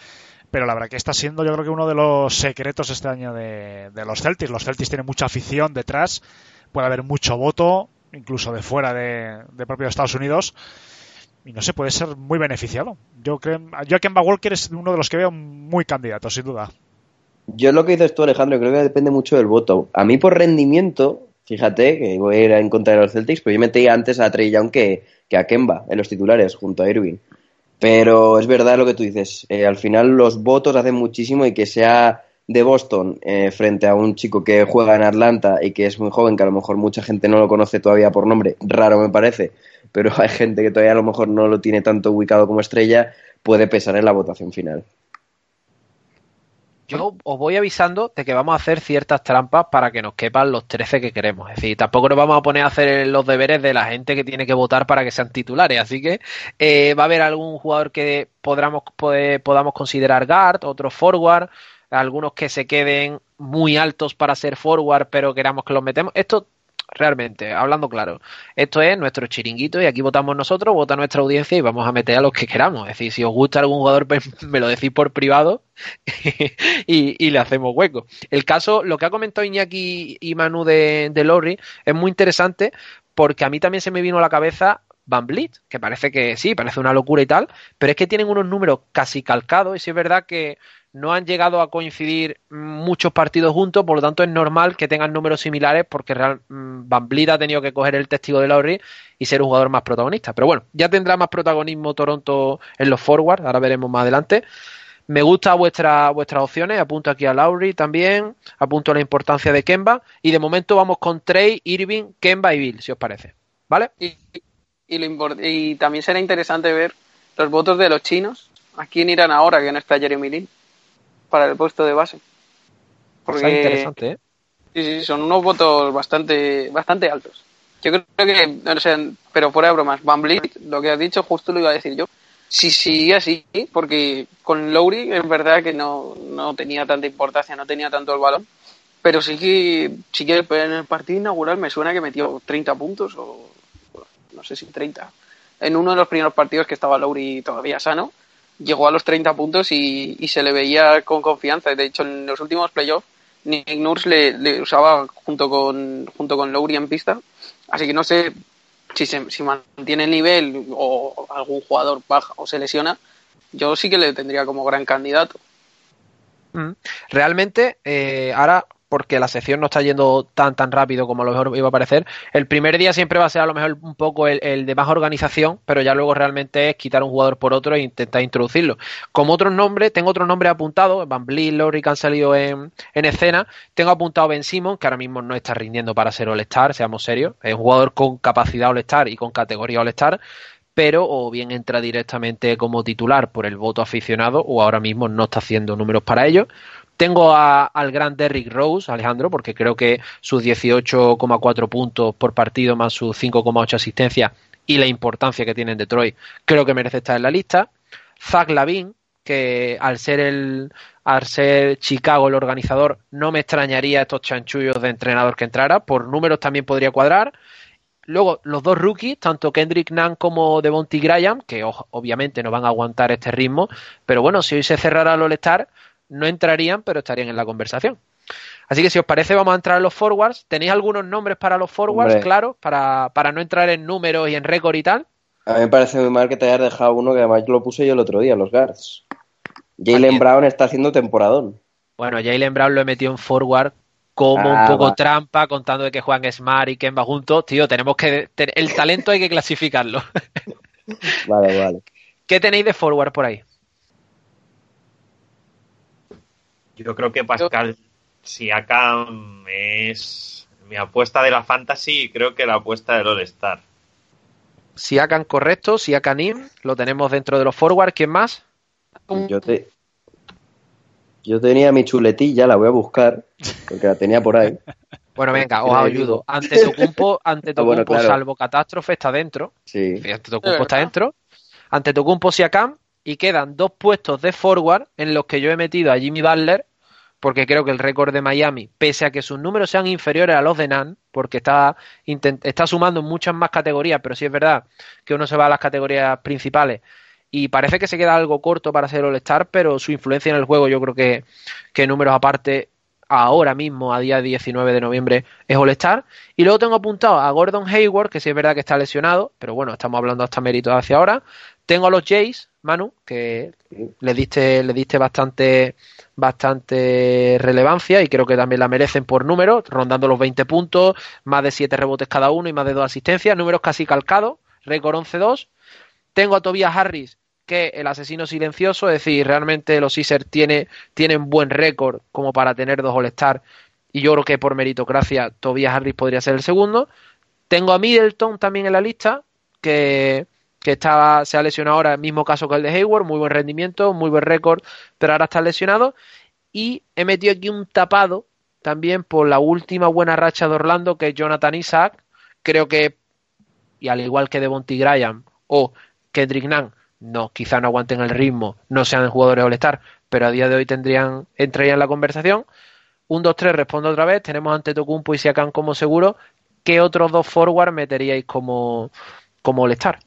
pero la verdad que está siendo yo creo que uno de los secretos este año de, de los Celtics. Los Celtics tienen mucha afición detrás, puede haber mucho voto, incluso de fuera de, de propio Estados Unidos y no sé, puede ser muy beneficiado. Yo creo, yo a Kemba Walker es uno de los que veo muy candidato, sin duda.
Yo lo que dices tú, Alejandro, creo que depende mucho del voto. A mí por rendimiento, fíjate que voy a ir en contra de los Celtics, pero yo metí antes a Trey Young que, que a Kemba en los titulares, junto a Irving. Pero es verdad lo que tú dices. Eh, al final los votos hacen muchísimo y que sea de Boston eh, frente a un chico que juega en Atlanta y que es muy joven, que a lo mejor mucha gente no lo conoce todavía por nombre, raro me parece, pero hay gente que todavía a lo mejor no lo tiene tanto ubicado como estrella, puede pesar en la votación final.
Yo os voy avisando de que vamos a hacer ciertas trampas para que nos quepan los 13 que queremos. Es decir, tampoco nos vamos a poner a hacer los deberes de la gente que tiene que votar para que sean titulares. Así que eh, va a haber algún jugador que podamos, podamos considerar guard, otro forward, algunos que se queden muy altos para ser forward, pero queramos que los metemos. Esto realmente, hablando claro. Esto es nuestro chiringuito y aquí votamos nosotros, vota nuestra audiencia y vamos a meter a los que queramos. Es decir, si os gusta algún jugador, pues me lo decís por privado y, y, le hacemos hueco. El caso, lo que ha comentado Iñaki y Manu de, de Lowry es muy interesante porque a mí también se me vino a la cabeza Van que parece que sí, parece una locura y tal, pero es que tienen unos números casi calcados y sí es verdad que no han llegado a coincidir muchos partidos juntos, por lo tanto es normal que tengan números similares porque Real, mm, Van Vliet ha tenido que coger el testigo de Lowry y ser un jugador más protagonista. Pero bueno, ya tendrá más protagonismo Toronto en los forwards, ahora veremos más adelante. Me gusta vuestra, vuestras opciones, apunto aquí a Lowry también, apunto la importancia de Kemba y de momento vamos con Trey, Irving, Kemba y Bill, si os parece. ¿Vale?
Y, lo y también será interesante ver los votos de los chinos. ¿A quién irán ahora que no está Jeremy Lin? para el puesto de base.
Porque, Está interesante, ¿eh?
Sí, sí, son unos votos bastante, bastante altos. Yo creo que, o sea, pero fuera de bromas, Van Vliet, lo que has dicho, justo lo iba a decir yo. Sí, sí, así, porque con Lowry es verdad que no, no tenía tanta importancia, no tenía tanto el balón, pero sí que, sí que en el partido inaugural me suena que metió 30 puntos o no sé si 30. En uno de los primeros partidos que estaba Lowry todavía sano, llegó a los 30 puntos y, se le veía con confianza. De hecho, en los últimos playoffs, Nick Nurse le, usaba junto con, junto con Lowry en pista. Así que no sé si, se, mantiene el nivel o algún jugador baja o se lesiona. Yo sí que le tendría como gran candidato.
Mm. Realmente, eh, ahora porque la sección no está yendo tan tan rápido como a lo mejor iba a parecer. El primer día siempre va a ser a lo mejor un poco el, de más organización, pero ya luego realmente es quitar un jugador por otro e intentar introducirlo. Como otros nombres, tengo otros nombres apuntados, Van Vliet, Lowry que han salido en, en, escena. Tengo apuntado Ben Simon, que ahora mismo no está rindiendo para ser All-Star, seamos serios. Es un jugador con capacidad All-Star y con categoría All-Star pero o bien entra directamente como titular por el voto aficionado o ahora mismo no está haciendo números para ello. Tengo a, al gran Derrick Rose, Alejandro, porque creo que sus 18,4 puntos por partido más sus 5,8 asistencias y la importancia que tiene en Detroit, creo que merece estar en la lista. Zach Lavin, que al ser el al ser Chicago el organizador, no me extrañaría estos chanchullos de entrenador que entrara, por números también podría cuadrar. Luego, los dos rookies, tanto Kendrick Nunn como Devontae Graham, que obviamente no van a aguantar este ritmo, pero bueno, si hoy se cerrara el All-Star, no entrarían, pero estarían en la conversación. Así que si os parece, vamos a entrar en los forwards. ¿Tenéis algunos nombres para los forwards, Hombre. claro? Para, para no entrar en números y en récord y tal.
A mí me parece muy mal que te hayas dejado uno que además yo lo puse yo el otro día, los guards. Jalen Brown está haciendo temporadón.
Bueno, Jalen Brown lo he metido en forward como ah, un poco va. trampa, contando de que juegan Smart y Kemba juntos. Tío, tenemos que. El talento hay que clasificarlo.
vale, vale.
¿Qué tenéis de forward por ahí?
Yo creo que Pascal Siakam es mi apuesta de la fantasy y creo que la apuesta del All-Star.
Siakam correcto, Siakam lo tenemos dentro de los forward. ¿Quién más?
Yo te, yo tenía mi chuletilla, la voy a buscar, porque la tenía por ahí.
Bueno, venga, os ayudo. Ante Tocumpo, ante Tocumpo, ah, bueno, claro. salvo catástrofe, está dentro.
Sí.
Ante Tocumpo está dentro. Ante Tocumpo, Siakam, y quedan dos puestos de forward en los que yo he metido a Jimmy Butler porque creo que el récord de Miami, pese a que sus números sean inferiores a los de Nan, porque está, está sumando muchas más categorías, pero sí es verdad que uno se va a las categorías principales y parece que se queda algo corto para ser All-Star, pero su influencia en el juego yo creo que, que números aparte ahora mismo, a día 19 de noviembre, es All-Star. Y luego tengo apuntado a Gordon Hayward, que sí es verdad que está lesionado, pero bueno, estamos hablando hasta méritos hacia ahora. Tengo a los Jays, Manu, que le diste, le diste bastante, bastante relevancia y creo que también la merecen por números, rondando los 20 puntos, más de 7 rebotes cada uno y más de 2 asistencias, números casi calcados, récord 11-2. Tengo a Tobias Harris, que el asesino silencioso, es decir, realmente los Sixers tiene, tienen buen récord como para tener dos All-Star y yo creo que por meritocracia Tobias Harris podría ser el segundo. Tengo a Middleton también en la lista, que, que estaba, se ha lesionado ahora, mismo caso que el de Hayward, muy buen rendimiento, muy buen récord, pero ahora está lesionado. Y he metido aquí un tapado también por la última buena racha de Orlando, que es Jonathan Isaac. Creo que, y al igual que Devontae Graham o Kendrick Nunn, no, quizá no aguanten el ritmo, no sean jugadores All-Star, pero a día de hoy tendrían, entrarían en la conversación. Un, dos, tres, respondo otra vez. Tenemos ante Tocumpo y Siakam como seguro. ¿Qué otros dos forward meteríais como, como All-Star?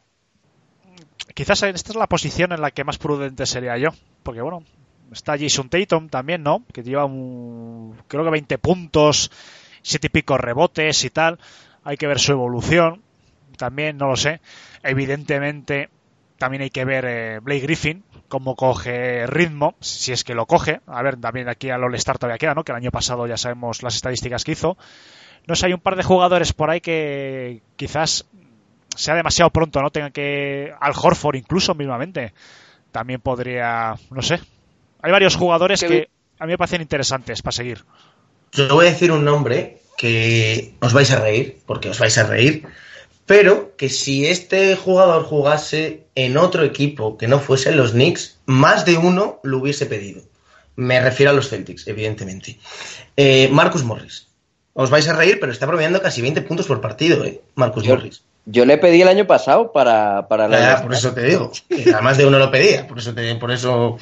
Quizás esta es la posición en la que más prudente sería yo. Porque bueno, está Jason Tatum también, ¿no? Que lleva un, creo que 20 puntos, 7 y pico rebotes y tal. Hay que ver su evolución. También, no lo sé. Evidentemente, también hay que ver eh, Blake Griffin, cómo coge ritmo, si es que lo coge. A ver, también aquí al All-Star todavía queda, ¿no? Que el año pasado ya sabemos las estadísticas que hizo. No sé, hay un par de jugadores por ahí que quizás sea demasiado pronto, ¿no? Tenga que. Al Horford incluso mismamente. También podría. No sé. Hay varios jugadores que a mí me parecen interesantes para seguir.
Yo voy a decir un nombre que os vais a reír, porque os vais a reír, pero que si este jugador jugase en otro equipo que no fuesen los Knicks, más de uno lo hubiese pedido. Me refiero a los Celtics, evidentemente. Eh, Marcus Morris. Os vais a reír, pero está promediando casi 20 puntos por partido, ¿eh? Marcus
Yo-
Morris.
Yo le pedí el año pasado para, para la.
Ya, por eso te digo. Además de uno lo pedía, por eso te, por eso,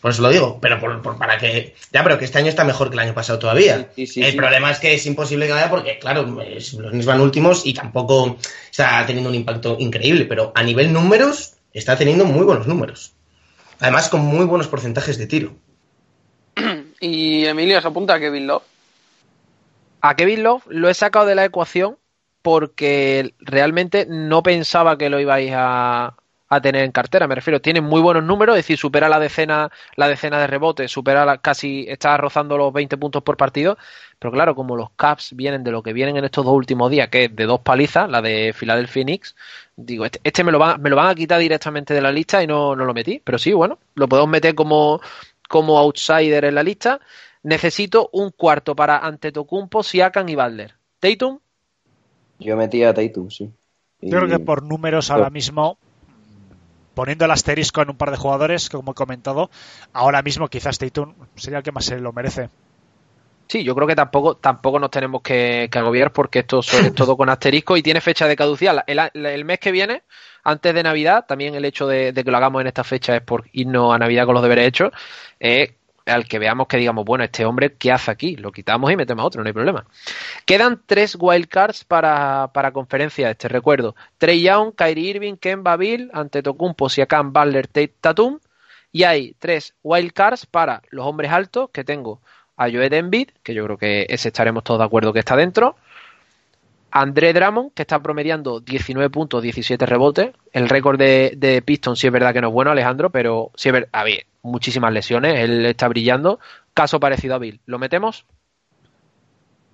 por eso lo digo. Pero por, por- para que. Ya, pero que este año está mejor que el año pasado todavía.
Sí, sí,
el
sí.
problema es que es imposible que vaya porque, claro, es- los Knicks van últimos y tampoco está teniendo un impacto increíble. Pero a nivel números, está teniendo muy buenos números. Además, con muy buenos porcentajes de tiro.
Y Emilio se apunta a Kevin Love.
A Kevin Love lo he sacado de la ecuación porque realmente no pensaba que lo ibais a, a tener en cartera. Me refiero, tiene muy buenos números, es decir, supera la decena, la decena de rebotes, supera la- casi, está rozando los 20 puntos por partido. Pero claro, como los Caps vienen de lo que vienen en estos dos últimos días, que es de dos palizas, la de Philadelphia Knicks, digo, este, este me, lo van, me lo van a quitar directamente de la lista y no, no lo metí. Pero sí, bueno, lo podemos meter como, como outsider en la lista. Necesito un cuarto para Antetokounmpo, Siakam y Butler. Tatum,
Yo metí a Tatum, sí. Y-
Yo creo que por números ahora mismo, poniendo el asterisco en un par de jugadores, que como he comentado, ahora mismo quizás Tatum sería el que más se lo merece.
Sí, yo creo que tampoco, tampoco nos tenemos que, que agobiar porque esto es todo con asterisco y tiene fecha de caducidad. El, el mes que viene, antes de Navidad, también el hecho de, de que lo hagamos en esta fecha es por irnos a Navidad con los deberes hechos, eh, al que veamos que digamos, bueno, este hombre, ¿qué hace aquí? Lo quitamos y metemos a otro, no hay problema. Quedan tres wildcards para, para conferencia este, recuerdo. Trey Young, Kyrie Irving, Kemba Bill, Antetokounmpo, Siakam, Butler, Tate, Tatum. Y hay tres wildcards para los hombres altos que tengo a Joed Embiid, que yo creo que ese estaremos todos de acuerdo que está dentro. André Drummond, que está promediando 19 puntos, 17 rebotes. El récord de, de Piston sí es verdad que no es bueno, Alejandro, pero sí es verdad. A ver, muchísimas lesiones, él está brillando. Caso parecido a Bill. ¿Lo metemos?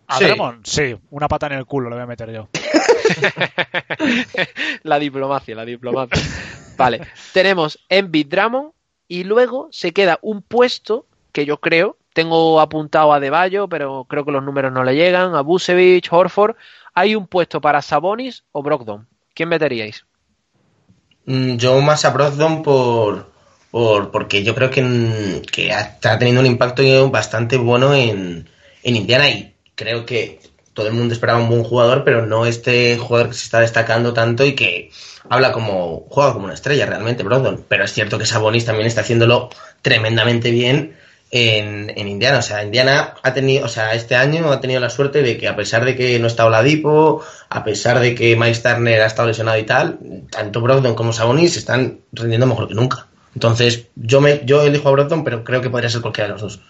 ¿A
Sí.
Sí, una pata en el culo le voy a meter yo.
la diplomacia, la diplomacia. Vale, tenemos Embiid Drummond y luego se queda un puesto que yo creo, tengo apuntado a Deballo, pero creo que los números no le llegan, a Busevich, Horford. Hay un puesto para Sabonis o Brogdon. ¿Quién meteríais?
Mm, Yo más a Brogdon por, por porque yo creo que, mm, que está teniendo un impacto bastante bueno en, en Indiana y creo que todo el mundo esperaba un buen jugador, pero no este jugador que se está destacando tanto y que habla como juega como una estrella realmente Brogdon. Pero es cierto que Sabonis también está haciéndolo tremendamente bien en, en Indiana. O sea, Indiana ha tenido, o sea, este año ha tenido la suerte de que a pesar de que no está Oladipo, a pesar de que Miles Turner ha estado lesionado y tal, tanto Brogdon como Sabonis están rindiendo mejor que nunca. Entonces, yo me, yo elijo a Brogdon, pero creo que podría ser cualquiera de los dos.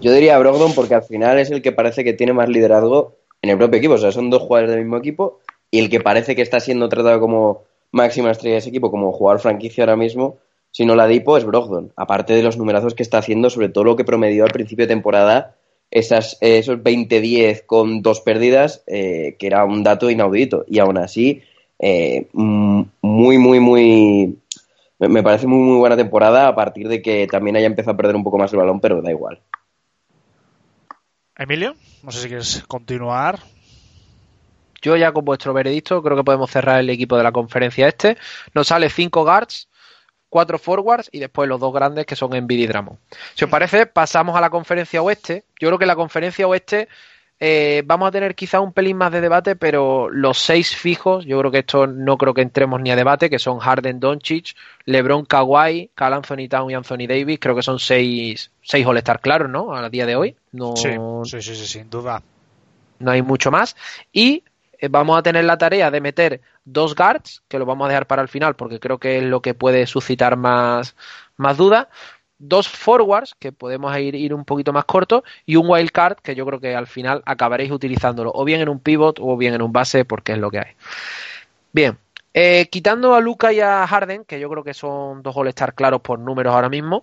Yo diría Brogdon porque al final es el que parece que tiene más liderazgo en el propio equipo. O sea, son dos jugadores del mismo equipo y el que parece que está siendo tratado como máxima estrella de ese equipo, como jugador franquicia ahora mismo, si no la Dipo, es Brogdon. Aparte de los numerazos que está haciendo, sobre todo lo que promedió al principio de temporada, esas, esos 20-10 con dos pérdidas, eh, que era un dato inaudito. Y aún así, eh, muy, muy, muy. Me me parece muy, muy buena temporada a partir de que también haya empezado a perder un poco más el balón, pero da igual.
Emilio, no sé si quieres continuar.
Yo ya con vuestro veredicto creo que podemos cerrar el equipo de la conferencia este. Nos sale cinco guards, cuatro forwards y después los dos grandes que son Embiid y Drummond. Si os parece, pasamos a la conferencia oeste. Yo creo que la conferencia oeste eh, vamos a tener quizá un pelín más de debate, pero los seis fijos, yo creo que esto no creo que entremos ni a debate, que son Harden, Doncic, LeBron, Kawhi, Cal Anthony Town y Anthony Davis. Creo que son seis, seis All-Star claros, ¿no? A día de hoy. No,
Sí, sí, sí, sí, sin duda.
no hay mucho más. Y eh, vamos a tener la tarea de meter dos guards, que lo vamos a dejar para el final porque creo que es lo que puede suscitar más, más dudas. Dos forwards, que podemos ir, ir un poquito más corto, y un wild card, que yo creo que al final acabaréis utilizándolo o bien en un pivot o bien en un base, porque es lo que hay. Bien, eh, quitando a Luca y a Harden, que yo creo que son dos all-star claros por números ahora mismo,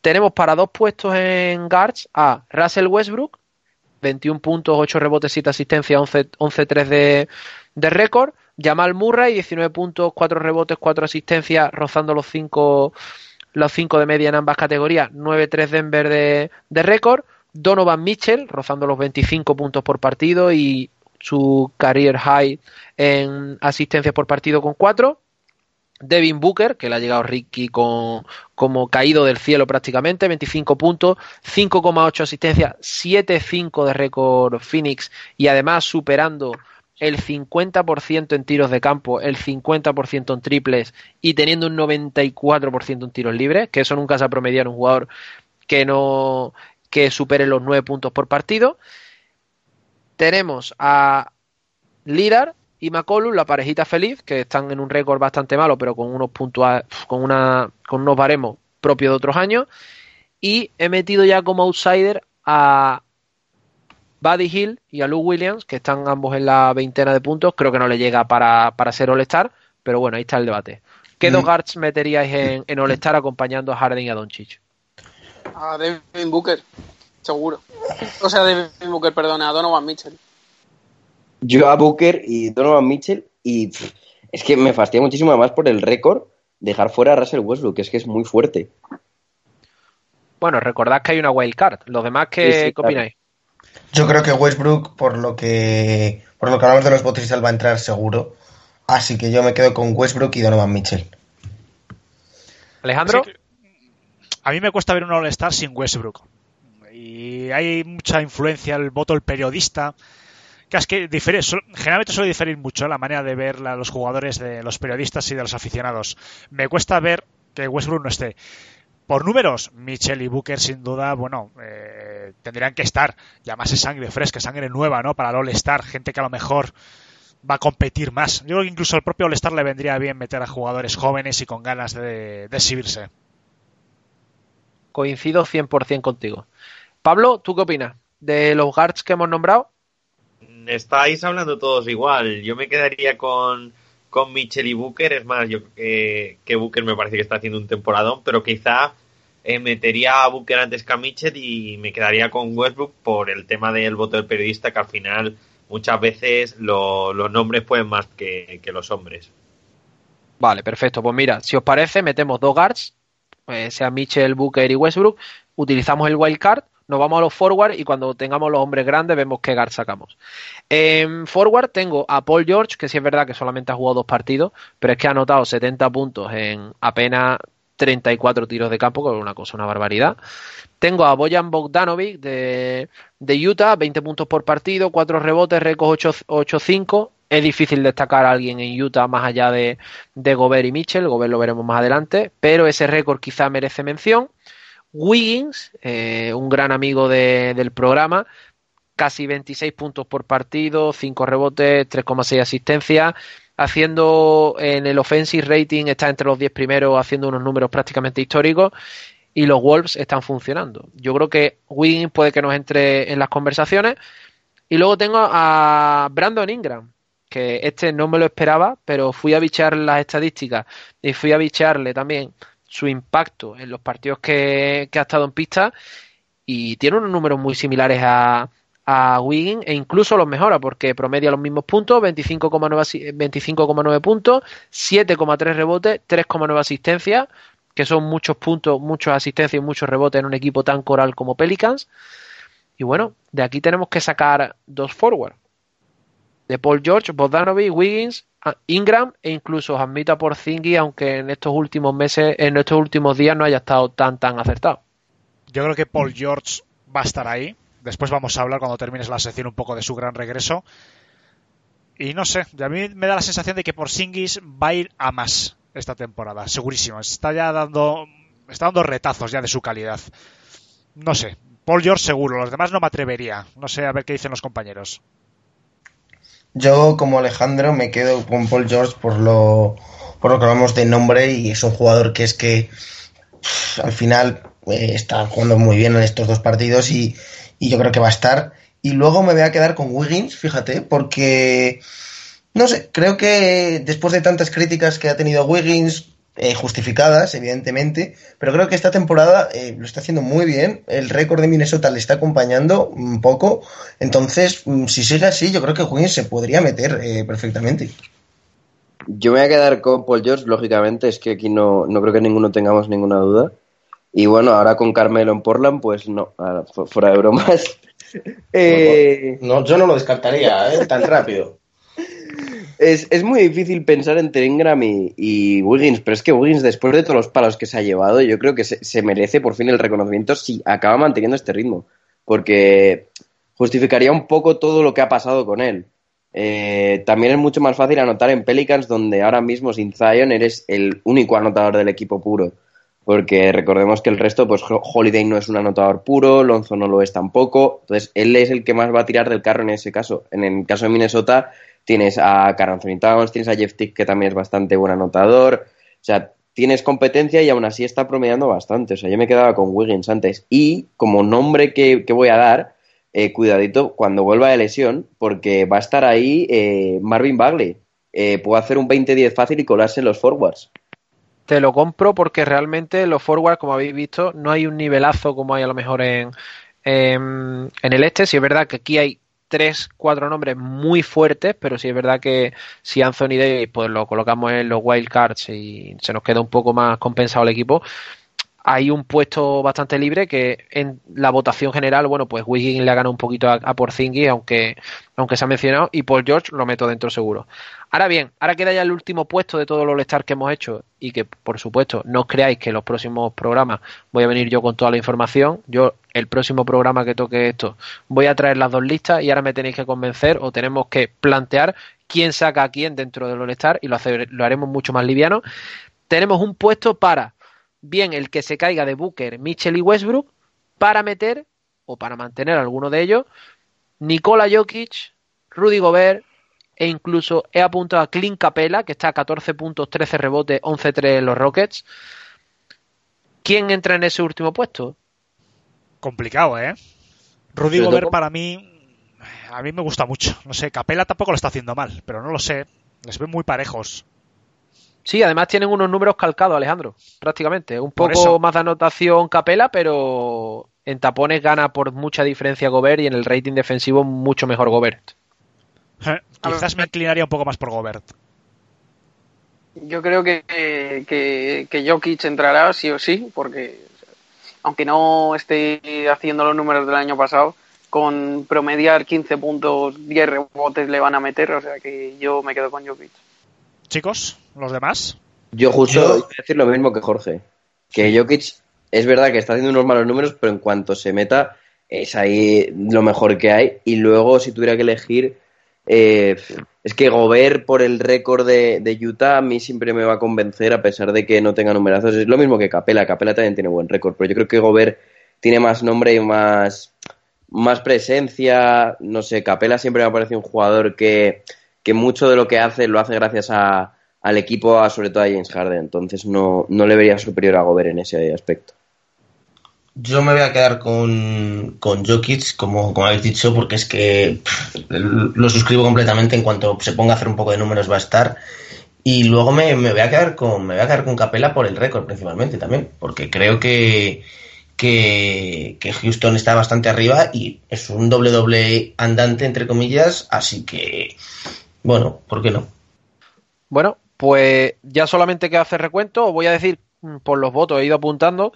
tenemos para dos puestos en guards a Russell Westbrook, 21 puntos, 8 rebotes, 7 asistencias, 11 11-3 de, de récord. Jamal Murray, 19 puntos, 4 rebotes, 4 asistencias, rozando los 5 los cinco de media en ambas categorías. 9-3 Denver de, de récord. Donovan Mitchell, rozando los 25 puntos por partido y su career high en asistencias por partido con 4. Devin Booker, que le ha llegado Ricky con, como caído del cielo prácticamente, 25 puntos, 5,8 asistencias, 7,5 de récord Phoenix y además superando el 50% en tiros de campo, el 50% en triples y teniendo un 94% en tiros libres, que eso nunca se ha promediado en un jugador que no que supere los 9 puntos por partido. Tenemos a Lillard y McCollum, la parejita feliz, que están en un récord bastante malo, pero con unos puntua- con una con unos baremos propios de otros años. Y he metido ya como outsider a Buddy Hill y a Lou Williams, que están ambos en la veintena de puntos. Creo que no le llega para, para ser All-Star, pero bueno, ahí está el debate. ¿Qué dos guards meteríais en, en All-Star acompañando a Harden y a Doncic?
A Devin Booker, seguro. O sea, Devin Booker, perdona, a Donovan Mitchell.
Yo a Booker y Donovan Mitchell y pff, es que me fastidia muchísimo más por el récord dejar fuera a Russell Westbrook, que es que es muy fuerte.
Bueno, recordad que hay una wild card. Los demás, ¿qué,
Sí, sí,
¿qué
claro.
Yo creo que Westbrook, por lo que por lo que hablamos de los votos tal, va a entrar seguro. Así que yo me quedo con Westbrook y Donovan Mitchell.
Alejandro,
Sí a mí me cuesta ver un All-Star sin Westbrook. Y hay mucha influencia el voto del periodista. Que es que difere, generalmente suele diferir mucho la manera de ver a los jugadores de los periodistas y de los aficionados. Me cuesta ver que Westbrook no esté. Por números, Mitchell y Booker sin duda, bueno, eh, tendrían que estar. Ya más es sangre fresca, sangre nueva, ¿no? Para el All-Star, gente que a lo mejor va a competir más. Yo creo que incluso al propio All-Star le vendría bien meter a jugadores jóvenes y con ganas de, de exhibirse.
coincido 100% contigo. Pablo, ¿tú qué opinas? De los guards que hemos nombrado,
Estáis hablando todos igual. Yo me quedaría con, con Mitchell y Booker. Es más, yo creo que, que Booker me parece que está haciendo un temporadón, pero quizá eh, metería a Booker antes que a Mitchell y me quedaría con Westbrook por el tema del voto del periodista, que al final muchas veces lo- los nombres pueden más que, los hombres.
Vale, perfecto. Pues mira, si os parece, metemos dos guards, eh, sea Mitchell, Booker y Westbrook, utilizamos el wild card, nos vamos a los forward y cuando tengamos los hombres grandes vemos qué guard sacamos. En forward tengo a Paul George, que sí es verdad que solamente ha jugado dos partidos, pero es que ha anotado 70 puntos en apenas 34 tiros de campo, que es una cosa, una barbaridad. Tengo a Bojan Bogdanovic de, de Utah, 20 puntos por partido, 4 rebotes, récord 8-5. Es difícil destacar a alguien en Utah más allá de, de Gobert y Mitchell. Gobert lo veremos más adelante, pero ese récord quizá merece mención. Wiggins, eh, un gran amigo de- del programa, casi 26 puntos por partido, 5 rebotes, 3,6 asistencias, haciendo en el offensive rating está entre los 10 primeros, haciendo unos números prácticamente históricos y los Wolves están funcionando. Yo creo que Wiggins puede que nos entre en las conversaciones. Y luego tengo a Brandon Ingram, que este no me lo esperaba, pero fui a bichear las estadísticas y fui a bichearle también su impacto en los partidos que, que ha estado en pista y tiene unos números muy similares a, a Wiggins e incluso los mejora porque promedia los mismos puntos, 25,9 asi- 25,9 puntos, 7,3 rebotes, 3,9 asistencias, que son muchos puntos, muchas asistencias y muchos rebotes en un equipo tan coral como Pelicans. Y bueno, de aquí tenemos que sacar dos forward. De Paul George, Bogdanovic, Wiggins, Ingram e incluso Hamita por Zingy, aunque en estos últimos meses, en estos últimos días no haya estado tan tan acertado.
Yo creo que Paul George va a estar ahí. Después vamos a hablar cuando termines la sección un poco de su gran regreso. Y no sé, a mí me da la sensación de que Porzingis va a ir a más esta temporada, segurísimo. Está ya dando, está dando retazos ya de su calidad. No sé, Paul George seguro, los demás no me atrevería. No sé, a ver qué dicen los compañeros.
Yo, como Alejandro, me quedo con Paul George por lo, por lo que hablamos de nombre y es un jugador que es que al final eh, está jugando muy bien en estos dos partidos y, y yo creo que va a estar. Y luego me voy a quedar con Wiggins, fíjate, porque no sé, creo que después de tantas críticas que ha tenido Wiggins, eh, justificadas, evidentemente, pero creo que esta temporada eh, lo está haciendo muy bien. El récord de Minnesota le está acompañando un poco. Entonces, mm, si sigue así, yo creo que Wiggins se podría meter eh, perfectamente.
Yo me voy a quedar con Paul George, lógicamente, es que aquí no, no creo que ninguno tengamos ninguna duda. Y bueno, ahora con Carmelo en Portland, pues no, ahora, fuera de bromas. Eh,
No, yo no lo descartaría, ¿eh? tan rápido.
es, es muy difícil pensar entre Ingram y, y Wiggins, pero es que Wiggins, después de todos los palos que se ha llevado, yo creo que se, se merece por fin el reconocimiento si acaba manteniendo este ritmo. Porque justificaría un poco todo lo que ha pasado con él. Eh, también es mucho más fácil anotar en Pelicans, donde ahora mismo sin Zion eres el único anotador del equipo puro. Porque recordemos que el resto, pues Ho- Holiday no es un anotador puro, Lonzo no lo es tampoco. Entonces, él es el que más va a tirar del carro en ese caso. En el caso de Minnesota, tienes a Carl Anthony Towns, tienes a Jeff Tick, que también es bastante buen anotador. O sea, tienes competencia y aún así está promediando bastante. O sea, yo me quedaba con Wiggins antes. Y como nombre que, que voy a dar, eh, cuidadito cuando vuelva de lesión, porque va a estar ahí eh, Marvin Bagley. Eh, puede hacer un 20-10 fácil y colarse en los forwards.
Te lo compro porque realmente los forwards, como habéis visto, no hay un nivelazo como hay a lo mejor en, en, el este. Si es verdad que aquí hay tres, cuatro nombres muy fuertes, pero sí es verdad que si Anthony Davis pues lo colocamos en los wild cards y se nos queda un poco más compensado el equipo, hay un puesto bastante libre que en la votación general, bueno, pues Wiggins le ha ganado un poquito a, a aunque, aunque se ha mencionado, y Paul George lo meto dentro seguro. Ahora bien, ahora queda ya el último puesto de todos los All-Star que hemos hecho y que, por supuesto, no os creáis que en los próximos programas voy a venir yo con toda la información. Yo, el próximo programa que toque esto, voy a traer las dos listas y ahora me tenéis que convencer o tenemos que plantear quién saca a quién dentro del All-Star y lo, lo haremos mucho más liviano. Tenemos un puesto para bien el que se caiga de Booker, Mitchell y Westbrook, para meter o para mantener alguno de ellos, Nikola Jokic, Rudy Gobert e incluso he apuntado a Clint Capela, que está a 14 puntos, 13 rebotes, 11-3 en los Rockets. ¿Quién entra en ese último puesto?
Complicado, ¿eh? Rudy Gobert para mí, a mí me gusta mucho. No sé, Capela tampoco lo está haciendo mal, pero no lo sé. Les ven muy parejos.
Sí, además tienen unos números calcados, Alejandro, prácticamente. Un poco más de anotación Capela, pero en tapones gana por mucha diferencia Gobert y en el rating defensivo mucho mejor Gobert.
Eh, Quizás me inclinaría un poco más por Gobert.
Yo creo que, que, que Jokic entrará sí o sí, porque aunque no esté haciendo los números del año pasado, con promediar 15 puntos, 10 rebotes le van a meter, o sea que yo me quedo con Jokic.
Chicos, los demás.
Yo justo
Yo-
iba a decir lo mismo que Jorge. Que Jokic es verdad que está haciendo unos malos números, pero en cuanto se meta, es ahí lo mejor que hay. Y luego, si tuviera que elegir, Eh, es que Gobert por el récord de, de, Utah a mí siempre me va a convencer a pesar de que no tenga numerazos. Es lo mismo que Capela. Capela también tiene buen récord, pero yo creo que Gobert tiene más nombre y más, más presencia. No sé, Capela siempre me parece un jugador que, que mucho de lo que hace lo hace gracias a, al equipo, sobre todo a James Harden. Entonces no, no le vería superior a Gobert en ese aspecto.
Yo me voy a quedar con, con Jokic, como, como habéis dicho, porque es que lo suscribo completamente. En cuanto se ponga a hacer un poco de números va a estar. Y luego me, me voy a quedar con me voy a quedar con Capela por el récord principalmente también, porque creo que, que, que Houston está bastante arriba y es un doble doble andante entre comillas, así que bueno, ¿por qué no?
Bueno, pues ya solamente queda hacer recuento, os voy a decir mm, por los votos, he ido apuntando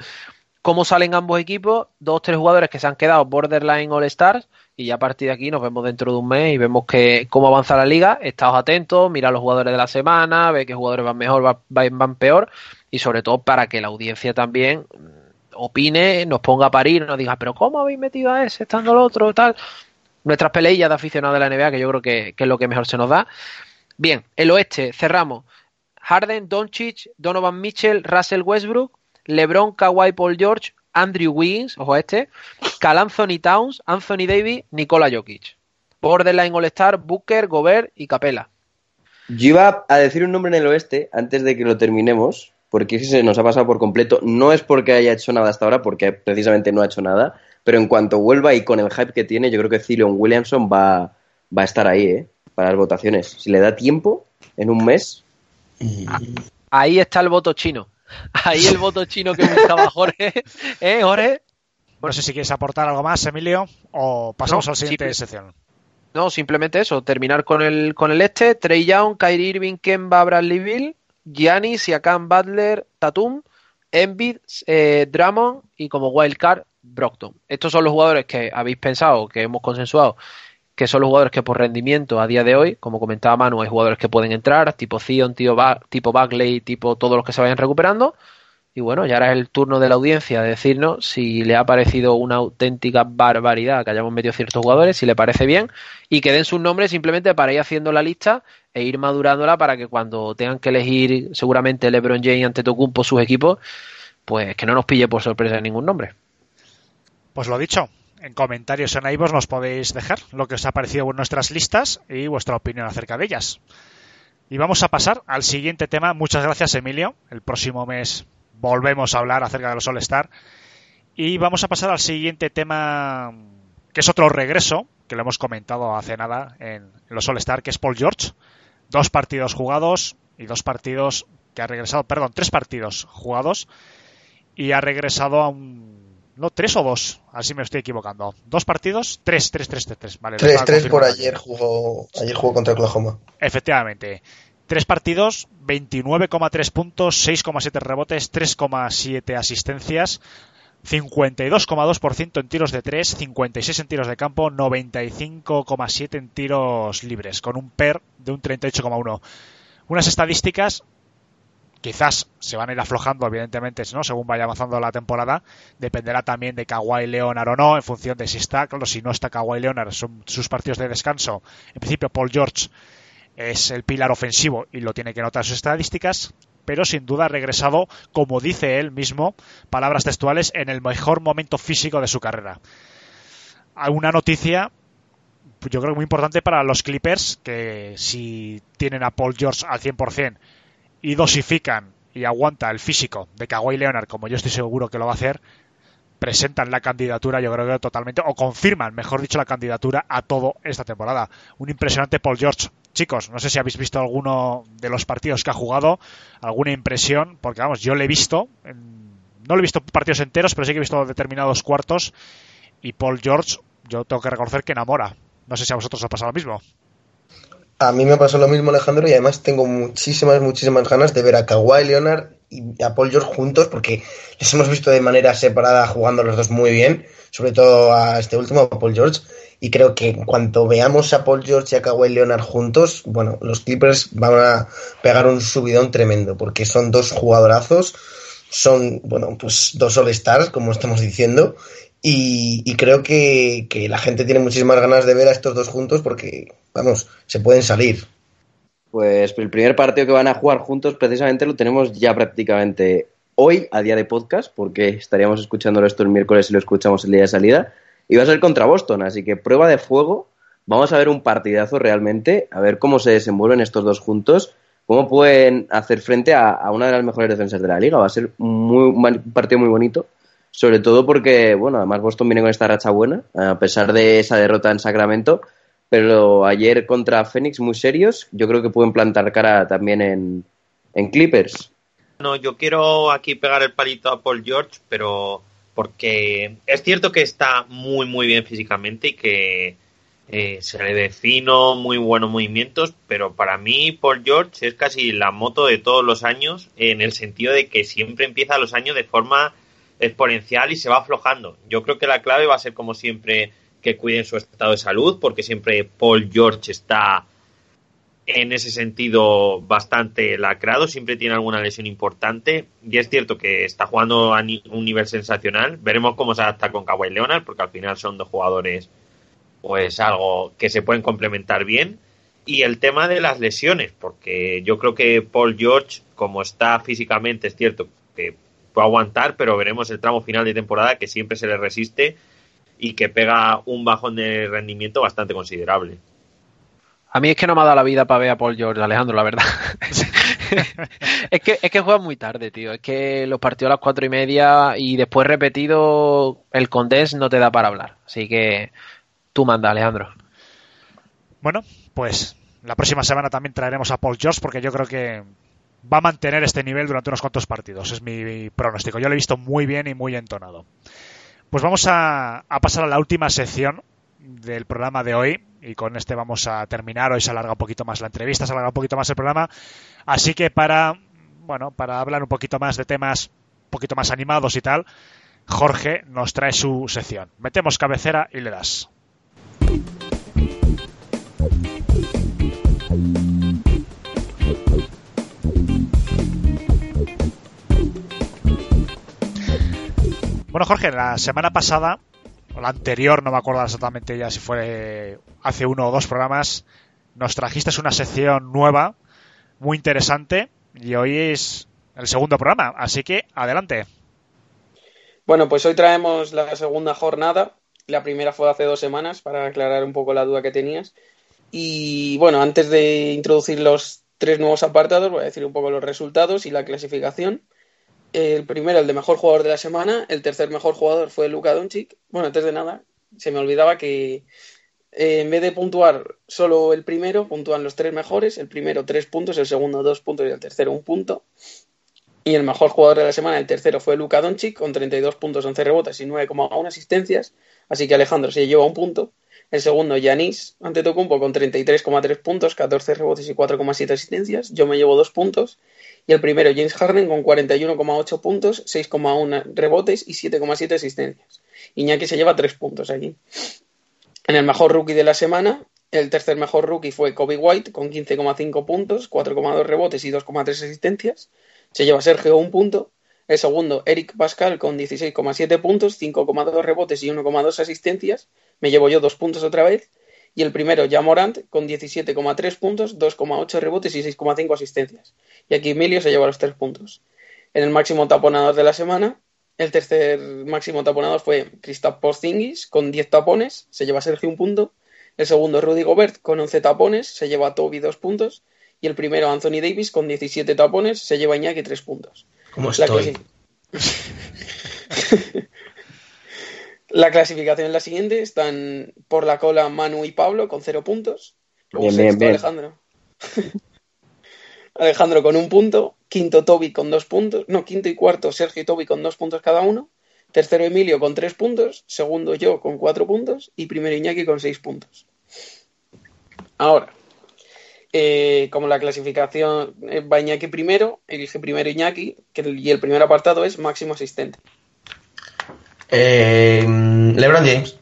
cómo salen ambos equipos, dos tres jugadores que se han quedado borderline All Stars y ya a partir de aquí nos vemos dentro de un mes y vemos que cómo avanza la liga, estaos atentos, mira los jugadores de la semana, ve qué jugadores van mejor, van, van peor. Y sobre todo para que la audiencia también mm, opine, nos ponga a parir, nos diga, pero ¿cómo habéis metido a ese estando el otro? tal Nuestras peleillas de aficionados de la NBA, que yo creo que, es lo que mejor se nos da. Bien, el oeste, cerramos. Harden, Doncic, Donovan Mitchell, Russell Westbrook, LeBron, Kawhi, Paul George, Andrew Wiggins, ojo a este, Cal Anthony Towns, Anthony Davis, Nikola Jokic. Borderline All-Star, Booker, Gobert y Capela.
Yo iba a decir un nombre en el oeste antes de que lo terminemos, porque se nos ha pasado por completo. No es porque haya hecho nada hasta ahora, porque precisamente no ha hecho nada, pero en cuanto vuelva y con el hype que tiene, yo creo que Zion Williamson va, va a estar ahí, ¿eh? Para las votaciones. Si le da tiempo, en un mes.
Ahí está el voto chino. Ahí el voto chino que buscaba Jorge. ¿Eh, Jorge?
No sé si quieres aportar algo más, Emilio, o pasamos
No,
a la siguiente
sí.
sección.
No, simplemente eso, terminar con el, con el este, Trey Young, Kyrie Irving, Kemba, Bradley Bill, Giannis, Siakam, Butler, Tatum, Embiid, eh, Drummond y como wildcard, Brockton. Estos son los jugadores que habéis pensado, que hemos consensuado, que son los jugadores que por rendimiento a día de hoy, como comentaba Manu, hay jugadores que pueden entrar, tipo Zion, Ba- tipo Bagley, tipo todos los que se vayan recuperando. Y bueno, ya ahora es el turno de la audiencia de decirnos si le ha parecido una auténtica barbaridad que hayamos metido ciertos jugadores, si le parece bien, y que den sus nombres simplemente para ir haciendo la lista e ir madurándola para que cuando tengan que elegir seguramente LeBron James ante Tocumpo sus equipos, pues que no nos pille por sorpresa ningún nombre.
Pues lo dicho, en comentarios en iVoox nos podéis dejar lo que os ha parecido nuestras listas y vuestra opinión acerca de ellas. Y vamos a pasar al siguiente tema. Muchas gracias, Emilio. El próximo mes volvemos a hablar acerca de los All-Star. Y vamos a pasar al siguiente tema, que es otro regreso, que lo hemos comentado hace nada en los All-Star, que es Paul George. Dos partidos jugados y dos partidos que ha regresado, perdón, tres partidos jugados y ha regresado a un. No, tres o dos, así me estoy equivocando. ¿Dos partidos? Tres, tres, tres, tres, tres. Vale, estaba
3-3 por ayer jugó, ayer jugó contra Oklahoma.
Efectivamente. Tres partidos, 29,3 puntos, 6,7 rebotes, 3,7 asistencias, 52,2% en tiros de 3, 56 en tiros de campo, 95,7 en tiros libres, con un PER de un 38,1. Unas estadísticas quizás se van a ir aflojando, evidentemente, ¿no? según vaya avanzando la temporada. Dependerá también de Kawhi Leonard o no, en función de si está, claro, si no está Kawhi Leonard, son sus partidos de descanso. En principio, Paul George es el pilar ofensivo y lo tiene que notar sus estadísticas, pero sin duda ha regresado, como dice él mismo, palabras textuales, en el mejor momento físico de su carrera. Una noticia, yo creo que muy importante para los Clippers, que si tienen a Paul George al 100% y dosifican y aguanta el físico de Kawhi Leonard, como yo estoy seguro que lo va a hacer, presentan la candidatura, yo creo que totalmente, o confirman, mejor dicho, la candidatura a todo esta temporada. Un impresionante Paul George. Chicos, no sé si habéis visto alguno de los partidos que ha jugado, alguna impresión, porque vamos, yo le he visto, no le he visto partidos enteros, pero sí que he visto determinados cuartos, y Paul George, yo tengo que reconocer que enamora. No sé si a vosotros os ha pasado lo mismo.
A mí me pasó lo mismo, Alejandro, y además tengo muchísimas, muchísimas ganas de ver a Kawhi Leonard y a Paul George juntos, porque les hemos visto de manera separada jugando los dos muy bien, sobre todo a este último, a Paul George, y creo que en cuanto veamos a Paul George y a Kawhi Leonard juntos, bueno, los Clippers van a pegar un subidón tremendo, porque son dos jugadorazos, son, bueno, pues dos All-Stars, como estamos diciendo, Y, y creo que, que la gente tiene muchísimas ganas de ver a estos dos juntos porque, vamos, se pueden salir.
Pues el primer partido que van a jugar juntos precisamente lo tenemos ya prácticamente hoy, a día de podcast, porque estaríamos escuchándolo esto el miércoles y lo escuchamos el día de salida, y va a ser contra Boston, así que prueba de fuego, vamos a ver un partidazo realmente, a ver cómo se desenvuelven estos dos juntos, cómo pueden hacer frente a, a una de las mejores defensas de la liga, va a ser muy, un partido muy bonito, sobre todo porque, bueno, además Boston viene con esta racha buena, a pesar de esa derrota en Sacramento, pero ayer contra Phoenix muy serios, yo creo que pueden plantar cara también en, en Clippers.
No, yo quiero aquí pegar el palito a Paul George, pero porque es cierto que está muy, muy bien físicamente y que eh, se le ve fino, muy buenos movimientos, pero para mí Paul George es casi la moto de todos los años en el sentido de que siempre empieza los años de forma exponencial y se va aflojando. Yo creo que la clave va a ser como siempre que cuiden su estado de salud, porque siempre Paul George está en ese sentido bastante lacrado, siempre tiene alguna lesión importante y es cierto que está jugando a un nivel sensacional. Veremos cómo se adapta con Kawhi Leonard porque al final son dos jugadores pues algo que se pueden complementar bien y el tema de las lesiones, porque yo creo que Paul George como está físicamente es cierto que puede aguantar, pero veremos el tramo final de temporada que siempre se le resiste y que pega un bajón de rendimiento bastante considerable.
A mí es que no me ha dado la vida para ver a Paul George, Alejandro, la verdad. es, que, es que juega muy tarde, tío. Es que los partidos a las cuatro y media y después repetido el Condés no te da para hablar. Así que tú manda, Alejandro.
Bueno, pues la próxima semana también traeremos a Paul George porque yo creo que va a mantener este nivel durante unos cuantos partidos. Es mi pronóstico. Yo lo he visto muy bien y muy entonado. Pues vamos a, a pasar a la última sección del programa de hoy y con este vamos a terminar. Hoy se alarga un poquito más la entrevista, se alarga un poquito más el programa. Así que para, bueno, para hablar un poquito más de temas un poquito más animados y tal, Jorge nos trae su sección. Metemos cabecera y le das. Bueno, Jorge, la semana pasada o la anterior, no me acuerdo exactamente ya si fue hace uno o dos programas, nos trajiste una sección nueva, muy interesante, y hoy es el segundo programa, así que adelante.
Bueno, pues hoy traemos la segunda jornada. La primera fue hace dos semanas, para aclarar un poco la duda que tenías. Y bueno, antes de introducir los tres nuevos apartados, voy a decir un poco los resultados y la clasificación. El primero, el de mejor jugador de la semana. El tercer mejor jugador fue Luka Doncic. Bueno, antes de nada, se me olvidaba que eh, en vez de puntuar solo el primero, puntúan los tres mejores. El primero tres puntos, el segundo dos puntos y el tercero un punto. Y el mejor jugador de la semana, el tercero fue Luka Doncic con 32 puntos, 11 rebotes y 9,1 asistencias. Así que Alejandro se lleva un punto. El segundo, Yanis Antetokounmpo con 33,3 puntos, 14 rebotes y 4,7 asistencias. Yo me llevo dos puntos. Y el primero, James Harden, con 41,8 puntos, 6,1 rebotes y 7,7 asistencias. Iñaki se lleva 3 puntos aquí. En el mejor rookie de la semana, el tercer mejor rookie fue Kobe White, con 15,5 puntos, 4,2 rebotes y 2,3 asistencias. Se lleva Sergio un punto. El segundo, Eric Pascal, con 16,7 puntos, 5,2 rebotes y 1,2 asistencias. Me llevo yo dos puntos otra vez. Y el primero, Jamorant, con 17,3 puntos, 2,8 rebotes y 6,5 asistencias. Y aquí Emilio se lleva los tres puntos. En el máximo taponador de la semana, el tercer máximo taponador fue Kristaps Porzingis con 10 tapones, se lleva Sergio un punto. El segundo, Rudy Gobert con 11 tapones, se lleva Toby dos puntos. Y el primero, Anthony Davis con 17 tapones, se lleva Iñaki tres puntos.
¿Cómo estoy?
La clasificación es la siguiente. Están por la cola Manu y Pablo con cero puntos. Luego
Bien, bien,
sexto,
bien.
Alejandro. Alejandro con un punto. Quinto Toby con dos puntos. No, quinto y cuarto Sergio y Toby con dos puntos cada uno. Tercero Emilio con tres puntos. Segundo yo con cuatro puntos. Y primero Iñaki con seis puntos. Ahora, eh, como la clasificación eh, va Iñaki primero, elige primero Iñaki. Que el- y el primer apartado es máximo asistente.
Eh, LeBron James.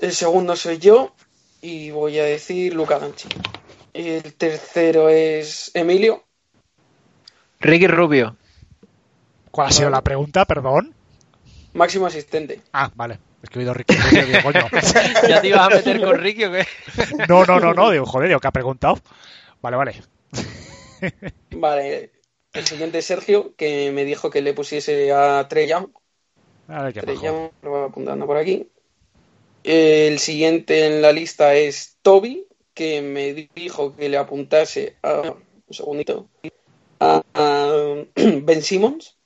El segundo soy yo y voy a decir Luca Doncic. El tercero es Emilio.
Ricky Rubio.
¿Cuál ha sido la pregunta? Perdón.
Máximo asistente.
Ah, vale. Es que he oído Ricky Rubio, digo, coño.
¿Ya te ibas a meter con Ricky o qué?
No, no, no, no, digo, joder, digo, ¿qué ha preguntado? Vale, vale.
Vale. El siguiente es Sergio, que me dijo que le pusiese a Trey Young.
A ver qué
Trey
majo.
Young, lo voy apuntando por aquí. El siguiente en la lista es Toby, que me dijo que le apuntase a. Un segundito. A, a Ben Simmons.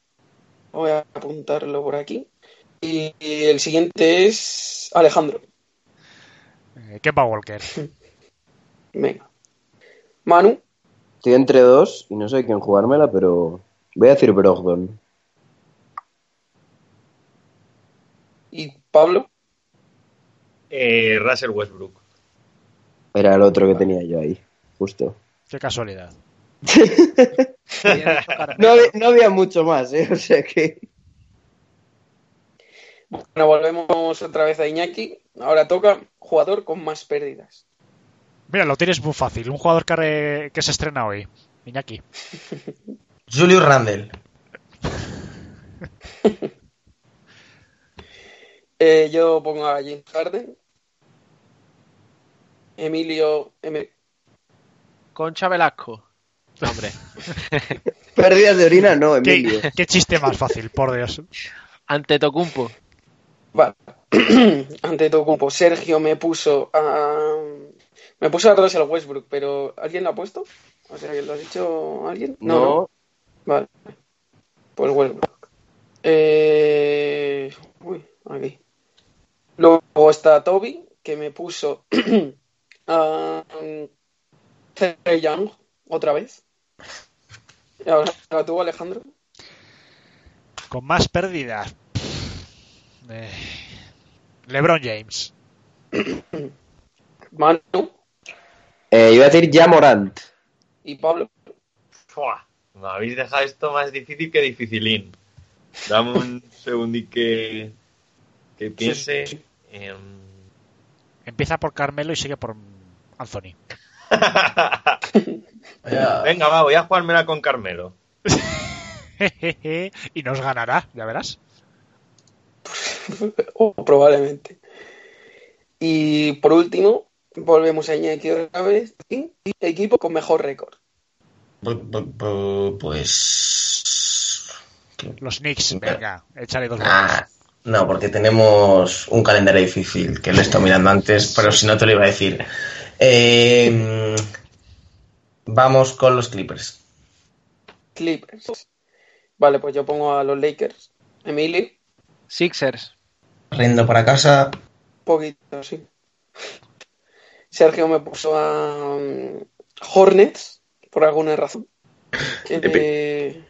Voy a apuntarlo por aquí. Y, y el siguiente es Alejandro.
Eh, Walker.
Venga. Manu.
Estoy entre dos y no sé quién jugármela, pero voy a decir Brogdon.
Y Pablo.
Eh, Russell Westbrook.
Era el otro que tenía yo ahí, justo.
Qué casualidad.
No había, no había mucho más, ¿eh? O sea que...
Bueno, volvemos otra vez a Iñaki. Ahora toca jugador con más pérdidas.
Mira, lo tienes muy fácil. Un jugador que, re- que se estrena hoy. Iñaki.
Julius Randle.
Eh, yo pongo a James Harden. Emilio M.
Concha Velasco. Hombre.
Pérdidas de orina, no, Emilio.
¿Qué, qué chiste más fácil, por Dios.
Ante Tocumpo.
Vale. Ante grupo. Sergio me puso a. Me puso a Russell Westbrook, pero ¿alguien lo ha puesto? O sea, ¿que ¿lo ha dicho alguien?
No.
Vale. Pues Westbrook. Eh... Uy, aquí. Luego está Toby, que me puso a Trey Young otra vez. Y ahora tú, Alejandro.
Con más pérdidas. Eh, LeBron James.
Manu
Eh, iba a decir ya Morant.
y Pablo.
Fua, Me habéis dejado esto más difícil que dificilín. Dame un segundín que, que piense. Em,
Empieza por Carmelo y sigue por Anthony.
Venga, va, voy a jugármela con Carmelo.
y nos ganará, ya verás.
O probablemente. Y por último, volvemos a Iñaki otra vez. Y equipo con mejor récord.
Pues.
Los Knicks, venga, échale dos
Ah. No, porque tenemos un calendario difícil que lo he estado mirando antes, pero si no te lo iba a decir. Eh, vamos con los Clippers.
Clippers. Vale, pues yo pongo a los Lakers. Emilio,
Sixers.
Riendo para casa.
poquito, sí. Sergio me puso a um, Hornets, por alguna razón. Eh,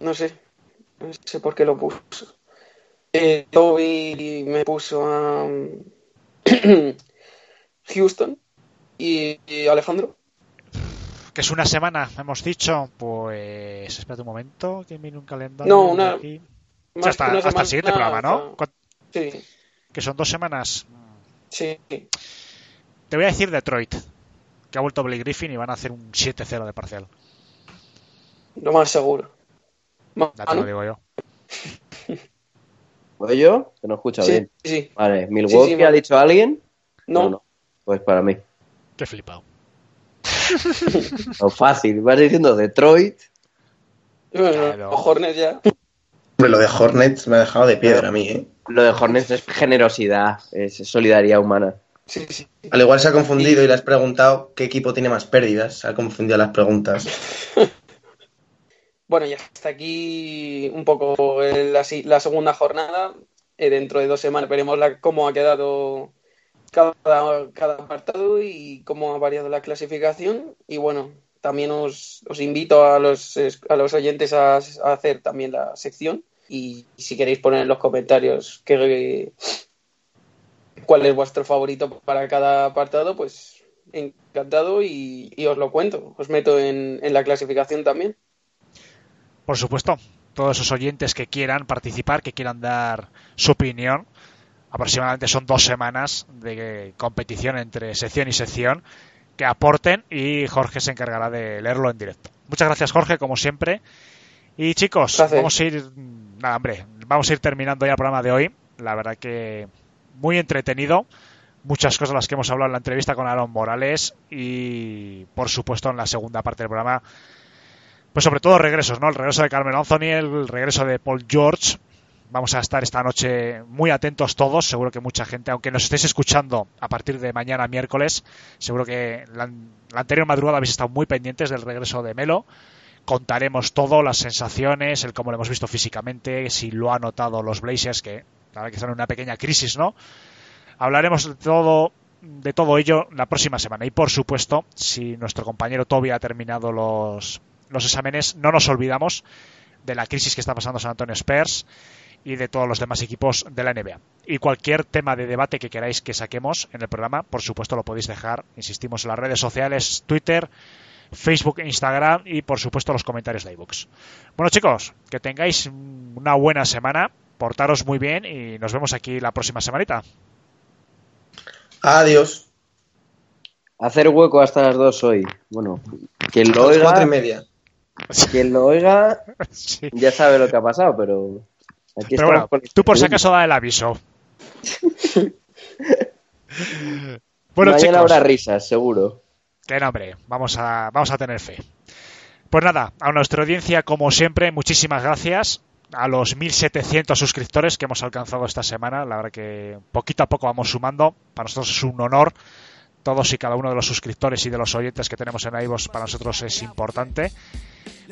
no sé. No sé por qué lo puso. Eh, Toby me puso a um, Houston. Y, y Alejandro.
Que es una semana, hemos dicho. Pues. Espérate un momento, que mire un calendario.
No, una-
aquí.
más
hasta, el siguiente programa, ¿no?
hasta- Sí,
Que son dos semanas.
sí.
Te voy a decir Detroit. Que ha vuelto Blake Griffin y van a hacer un 7-0 de parcial.
Lo más seguro.
Ya te lo digo yo.
¿Voy yo? Que no escucha
Sí,
bien.
sí.
Vale, ¿Milwaukee
Sí, sí,
ha dicho alguien?
No.
Pues para mí.
Qué flipado.
O fácil. Vas diciendo Detroit.
Claro.
los Hornets ya.
Hombre, lo de Hornets me ha dejado de piedra a mí, ¿eh?
Lo de Hornets es generosidad, es solidaridad humana.
Sí, sí.
Al igual se ha confundido y le has preguntado qué equipo tiene más pérdidas. Se ha confundido las preguntas.
Bueno, ya hasta aquí un poco la, segunda jornada. Eh, dentro de dos semanas veremos la- cómo ha quedado cada, cada apartado y cómo ha variado la clasificación. Y bueno, también os, os invito a los, a los oyentes a, hacer también la sección. Y si queréis poner en los comentarios qué, cuál es vuestro favorito para cada apartado, pues encantado y, y os lo cuento. Os meto en, en la clasificación también.
Por supuesto, todos esos oyentes que quieran participar, que quieran dar su opinión, aproximadamente son dos semanas de competición entre sección y sección, que aporten y Jorge se encargará de leerlo en directo. Muchas gracias Jorge, como siempre. Y chicos, vamos a ir... Nada, hombre, vamos a ir terminando ya el programa de hoy. La verdad que muy entretenido. Muchas cosas las que hemos hablado en la entrevista con Aaron Morales y, por supuesto, en la segunda parte del programa, pues sobre todo regresos, ¿no? El regreso de Carmen Anthony, el regreso de Paul George. Vamos a estar esta noche muy atentos todos. Seguro que mucha gente, aunque nos estéis escuchando a partir de mañana miércoles, seguro que la, anterior madrugada habéis estado muy pendientes del regreso de Melo contaremos todo, las sensaciones, el cómo lo hemos visto físicamente, si lo han notado los Blazers, que la que están en una pequeña crisis, ¿no? Hablaremos de todo, de todo ello la próxima semana. Y por supuesto, si nuestro compañero Toby ha terminado los, los exámenes, no nos olvidamos de la crisis que está pasando San Antonio Spurs y de todos los demás equipos de la NBA. Y cualquier tema de debate que queráis que saquemos en el programa, por supuesto lo podéis dejar, insistimos, en las redes sociales, Twitter, Facebook, Instagram y por supuesto los comentarios de iBooks. Bueno chicos, que tengáis una buena semana, portaros muy bien y nos vemos aquí la próxima semanita.
Adiós.
Hacer hueco hasta las dos hoy. Bueno, quien lo oiga,
cuatro y media.
Quien lo oiga
Sí.
ya sabe lo que ha pasado, pero aquí
Pero bueno, tú por si acaso da el aviso. bueno
Mañana
chicos,
habrá risas, seguro.
que no, hombre, vamos a, vamos a tener fe. Pues nada, a nuestra audiencia, como siempre, muchísimas gracias. A los 1.700 suscriptores que hemos alcanzado esta semana, la verdad que poquito a poco vamos sumando. Para nosotros es un honor. Todos y cada uno de los suscriptores y de los oyentes que tenemos en iVoox para nosotros es importante.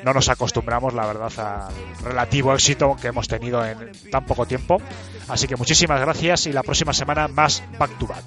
No nos acostumbramos, la verdad, al relativo éxito que hemos tenido en tan poco tiempo. Así que muchísimas gracias y la próxima semana más back to back.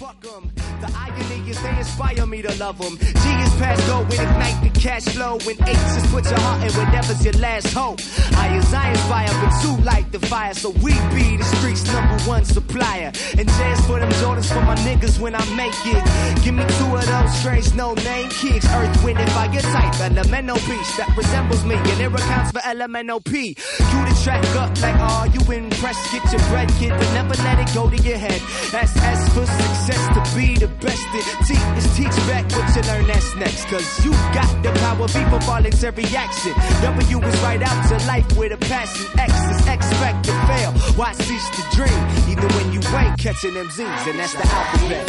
The irony is they inspire me to love them. G is past go when ignite the cash flow. When H is put your heart in whatever's your last hope. I is I inspire, but two light the fire. So we be the streets number one supplier. And jazz for them Jordans for my niggas when I make it. Give me two of those strange no name kicks. Earth, wind, and fire type. Elemental piece that resembles me. And it accounts for elemental P. You the track up like, oh, you impressed. Get your bread, kid, but never let it go to your head. That's S for success to be the best. It T is teach back what you learn that's next. Cause you got the power, V for voluntary action. W is right out to life with a passion. X is expect to fail. Why cease to dream? Even when you ain't catching them Z's, and that's the alphabet.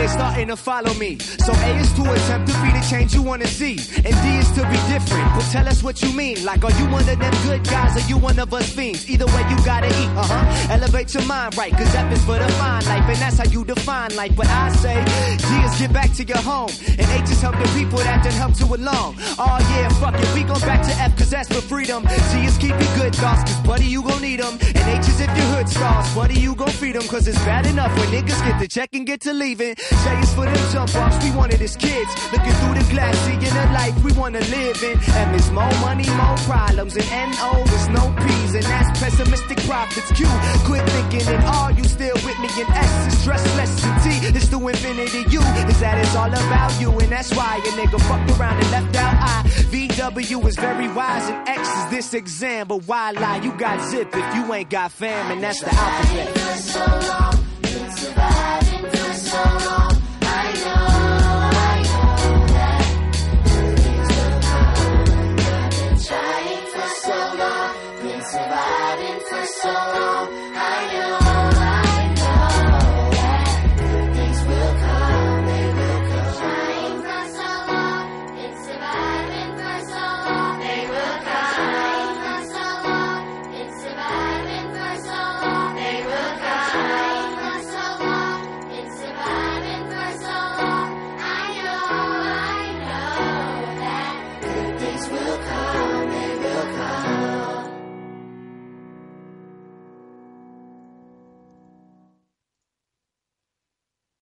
They starting to follow me. So A is to attempt to be the change you wanna see. And D is to be different. But tell us what you mean. Like, are you one of them good guys or you one of us fiends? Either way, you gotta eat, uh huh. Elevate your mind right, cause F is for the fine life. And that's how you define life. But I say, G is get back to your home. And H is help the people that done help to along. Oh yeah, fuck it, we gon' back to F cause that's for freedom. G is keep your good thoughts, cause buddy, you gon' need them. And H is if your hood stars, buddy, you gon' feed them. Cause it's bad enough when niggas get the check and get to leaving. J is for them jump offs, we wanted as kids. Looking through the glass, seeing the life we wanna live in. And is more money, more problems. And oh, N-O is no P's, and that's pessimistic profits. Q, quit thinking, and R, you still with me. And S is stress less than T, it's the infinity U. Is that it's all about you, and that's why a nigga fucked around and left out I. VW is very wise, and X is this exam. But why lie? You got zip if you ain't got fam, and that's the alphabet.
so long, been surviving for so long.